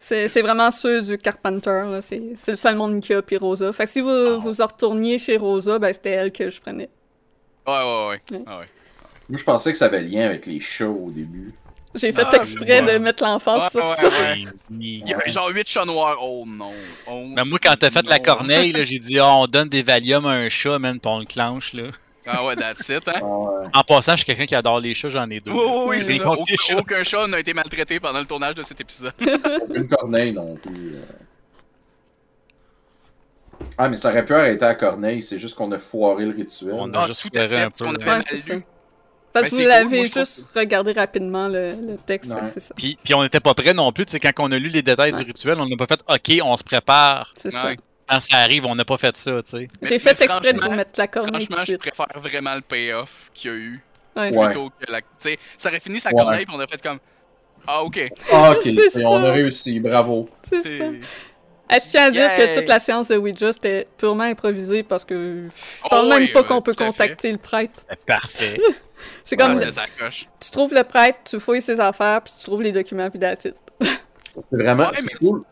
C'est c'est vraiment ceux du Carpenter, là. C'est c'est le seul monde qui a, puis Rosa. Fait que si vous, Ah. vous en retourniez chez Rosa, ben c'était elle que je prenais. Ouais ouais ouais. Ouais. Ah ouais. Moi, je pensais que ça avait lien avec les chats au début. J'ai fait exprès de mettre l'emphase Ouais, sur ouais, ça. Il y avait genre 8 chats noirs. Oh non. Oh, Ben moi, quand t'as fait la corneille, là, j'ai dit, Ah, on donne des Valium à un chat, man, pis on le clenche, là. Ah ouais, that's it, hein? Ah, ouais. En passant, je suis quelqu'un qui adore les chats, j'en ai deux. Oui, oui, oui, Aucun, chat n'a été maltraité pendant le tournage de cet épisode. Aucune corneille non plus. euh. Ah, mais ça aurait pu arrêter à Corneille, c'est juste qu'on a foiré le rituel. On a Ah, juste foiré un peu. Parce que Ben, vous c'est cool, l'avez juste regardé rapidement le, le texte, que c'est ça. Puis, puis on n'était pas prêts non plus, tu sais, quand on a lu les détails du rituel, on n'a pas fait OK, on se prépare. C'est ça. Quand ça arrive, on n'a pas fait ça, tu sais. J'ai Mais- fait mais exprès de vous mettre la tout Franchement, je préfère vraiment le payoff qu'il y a eu Ouais. Ouais. plutôt que la. Tu sais, ça aurait fini sa Ouais. corneille puis on a fait comme. Ah, ok. Ah, ok, C'est et on a réussi, bravo. C'est C'est. ça. Je tiens à dire que toute la séance de Ouija, c'était purement improvisé parce que je Oh parle même oui, pas ouais, qu'on peut fait. contacter le prêtre? Parfait. C'est comme, Ouais, ça tu trouves le prêtre, tu fouilles ses affaires, puis tu trouves les documents, puis that's it. C'est vraiment Ouais, mais- cool.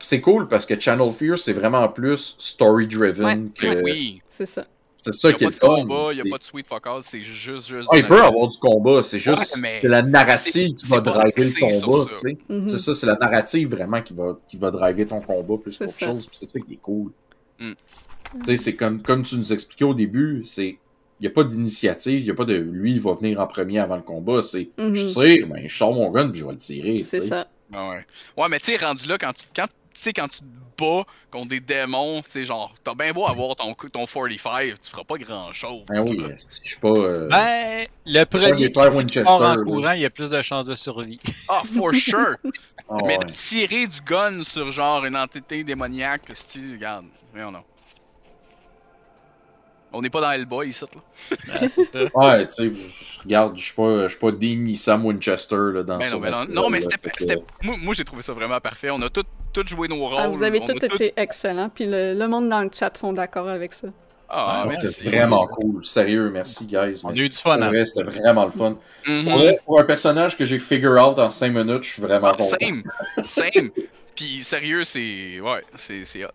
C'est cool parce que Channel Fear, c'est vraiment plus story-driven Ouais. que. Oui. C'est ça. Il C'est ça y a qui est pas le de fun. combat, il y a C'est- pas de sweet fuck all, c'est juste. juste Ah, il peut avoir du combat, c'est juste Ouais, la narrative qui va pas driver le combat, ça. tu sais. Mhm. C'est ça, c'est la narrative vraiment qui va, qui va driver ton combat plus qu'autre chose, puis c'est ça qui est cool. Mm. Tu sais, c'est comme, comme tu nous expliquais au début, c'est. Il n'y a pas d'initiative, il n'y a pas de lui, il va venir en premier avant le combat. C'est Mhm. je tire, ben, je sors mon gun puis je vais le tirer. C'est ça. Ah ouais. Ouais, mais tu sais, rendu là, quand tu, quand, tu sais, quand tu te bats contre des démons, tu sais, genre, t'as bien beau avoir ton, coup- ton 45, tu feras pas grand chose. Ben oui, je suis pas. euh, Ben, le premier qui part en courant, il y a plus de chances de survie. Ah, for sure! ah mais ouais. de tirer du gun sur genre une entité démoniaque, style, regarde, voyons non. On n'est pas dans Hellboy ici, là. Ben, ça. Ouais, tu sais, je- regarde, je suis pas, je suis pas Dean ni Sam Winchester là, dans Mais non, mais non, mais c'était. Moi, moi j'ai trouvé ça vraiment parfait. On a tous tout joué nos rôles. Ah, vous avez tous été excellents, puis le, le monde dans le chat sont d'accord avec ça. Ah, Ouais, merci. c'était vraiment cool. Sérieux, merci, guys. On a eu du fun, hein. C'était vraiment le fun. Mhm. Pour, vrai, pour un personnage que j'ai figure out en 5 minutes, je suis vraiment Ah, content. same, same. Puis sérieux, c'est. Ouais, c'est c'est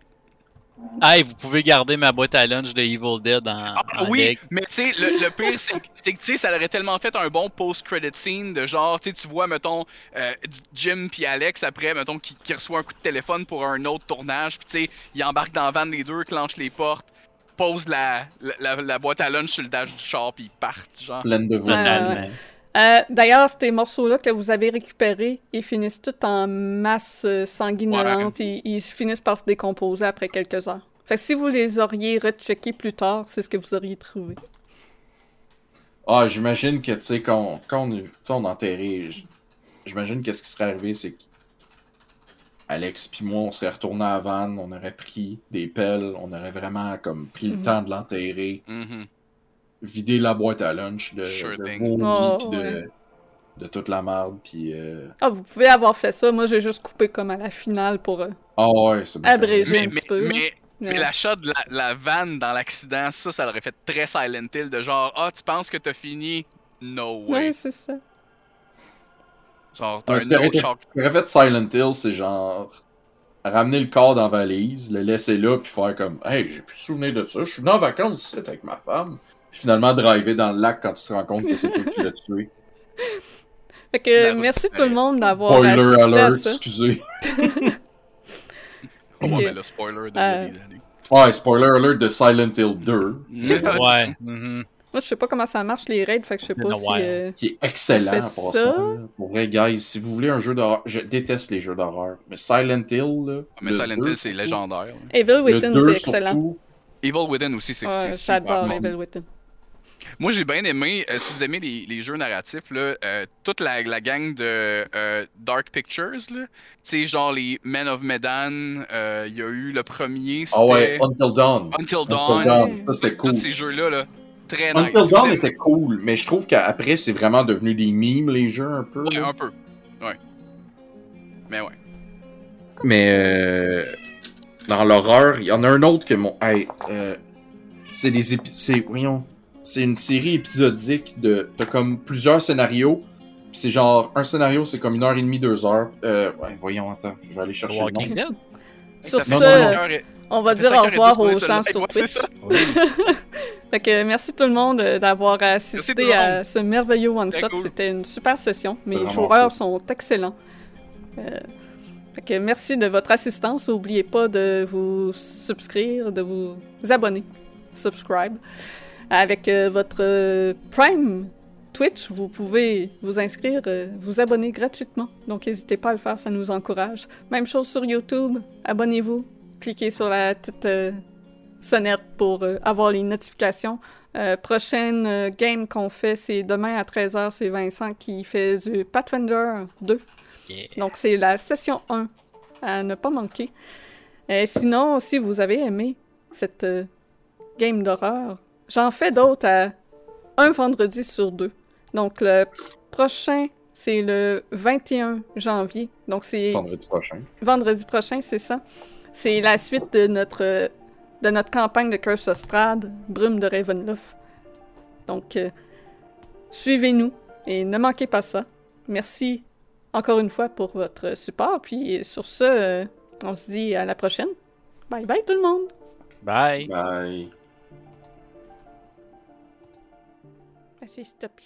hot. Hey, vous pouvez garder ma boîte à lunch de Evil Dead en, Ah en oui, mais tu sais, le, le pire, c'est que c'est que, tu sais, ça aurait tellement fait un bon post-credit scene de genre, tu sais, tu vois, mettons, euh, Jim puis Alex après, mettons, qui, qui reçoit un coup de téléphone pour un autre tournage, puis tu sais, ils embarquent dans la van les deux, clenchent les portes, posent la, la, la- la boîte à lunch sur le dash du char, puis ils partent, genre. Pleine de vous. Ouais. Euh, D'ailleurs, ces morceaux-là que vous avez récupérés, ils finissent tous en masse euh, sanguinolente. Ils, ils finissent par se décomposer après quelques heures. Fait que si vous les auriez recheckés plus tard, c'est ce que vous auriez trouvé. Ah, j'imagine que, tu sais, quand, quand on, j- j'imagine qu'est-ce qui serait arrivé, c'est que Alex puis moi, on serait retourné à la vanne, on aurait pris des pelles, on aurait vraiment comme pris le Mhm. temps de l'enterrer, Mhm. Vider la boîte à lunch de, Sure de Oh, puis de, ouais. de toute la merde, puis... euh, Ah, vous pouvez avoir fait ça. Moi, j'ai juste coupé comme à la finale pour euh, Ah ouais, Abréger Mais, un mais, petit peu. mais, mais Ouais. la shot de la, la vanne dans l'accident, ça, ça aurait fait très Silent Hill, de genre, ah, tu penses que t'as fini? No way. Ouais, c'est ça. Genre, t'as Ouais, un autre choc. fait Silent Hill, c'est genre ramener le corps dans la valise, le laisser là, puis faire comme Hey, j'ai plus de souvenir de ça, je suis venu en vacances ici avec ma femme. Finalement, driver dans le lac quand tu te rends compte que c'est toi qui l'as tué. Fait que Ben, merci tout le monde d'avoir Spoiler assisté à alert, ça. excusez. Oh, mais le spoiler de Euh. Ouais, spoiler alert de Silent Hill 2, Ouais. Moi, je sais pas comment ça marche les raids, fait que je sais pas si. euh, qui est excellent pour ça. ça. Pour vrai, guys, si vous voulez un jeu d'horreur, je déteste les jeux d'horreur, mais Silent Hill, là. Ah, mais le Silent 2, Hill, c'est légendaire. Evil Within, 2, c'est excellent. surtout, Evil Within aussi, c'est Ouais, j'adore. Evil Within. Moi, j'ai bien aimé, euh, si vous aimez les, les jeux narratifs, là, euh, toute la, la gang de euh, Dark Pictures, sais, genre les Men of Medan, euh, il y a eu le premier, Ah ouais, Until Dawn. Until Until Dawn. Dawn, ça c'était Tous cool. ces jeux-là, là, très nice. Until Dawn était cool, mais je trouve qu'après, c'est vraiment devenu des memes, les jeux, un peu. Ouais, là. un peu. Ouais. Mais ouais. Mais euh, dans l'horreur, il y en a un autre que mon. Hey, euh, c'est des épi- c'est voyons, c'est une série épisodique de. T'as comme plusieurs scénarios. pis C'est genre un scénario, c'est comme une heure et demie, deux heures. Euh, ouais, voyons, attends, je vais aller chercher le nom. Walking Dead? Sur Non, ce, non, non. on va dire au revoir aux gens sur Twitch. Fait que merci tout le monde euh, d'avoir tout assisté à ce merveilleux one-shot. C'était cool. C'était une super session. Mes joueurs cool. sont excellents. Euh, fait que merci de votre assistance. N'oubliez pas de vous subscrire, de vous abonner. Subscribe. Avec euh, votre euh, Prime Twitch, vous pouvez vous inscrire, euh, vous abonner gratuitement. Donc n'hésitez pas à le faire, ça nous encourage. Même chose sur YouTube. Abonnez-vous. Cliquez sur la petite sonnette pour avoir les notifications. Euh, prochaine game qu'on fait, c'est demain à 13h. C'est Vincent qui fait du Pathfinder 2. Yeah. Donc, c'est la session 1 à ne pas manquer. Euh, sinon, si vous avez aimé cette euh, game d'horreur, j'en fais d'autres à un vendredi sur deux. Donc, le prochain, c'est le 21 janvier. Donc, c'est Vendredi prochain. vendredi prochain, c'est ça. C'est la suite de notre, de notre campagne de Curse of Strahd, Brume de Ravenloft. Donc, euh, suivez-nous et ne manquez pas ça. Merci encore une fois pour votre support. Puis sur ce, euh, on se dit à la prochaine. Bye bye tout le monde! Bye! Bye. Assez stoppé.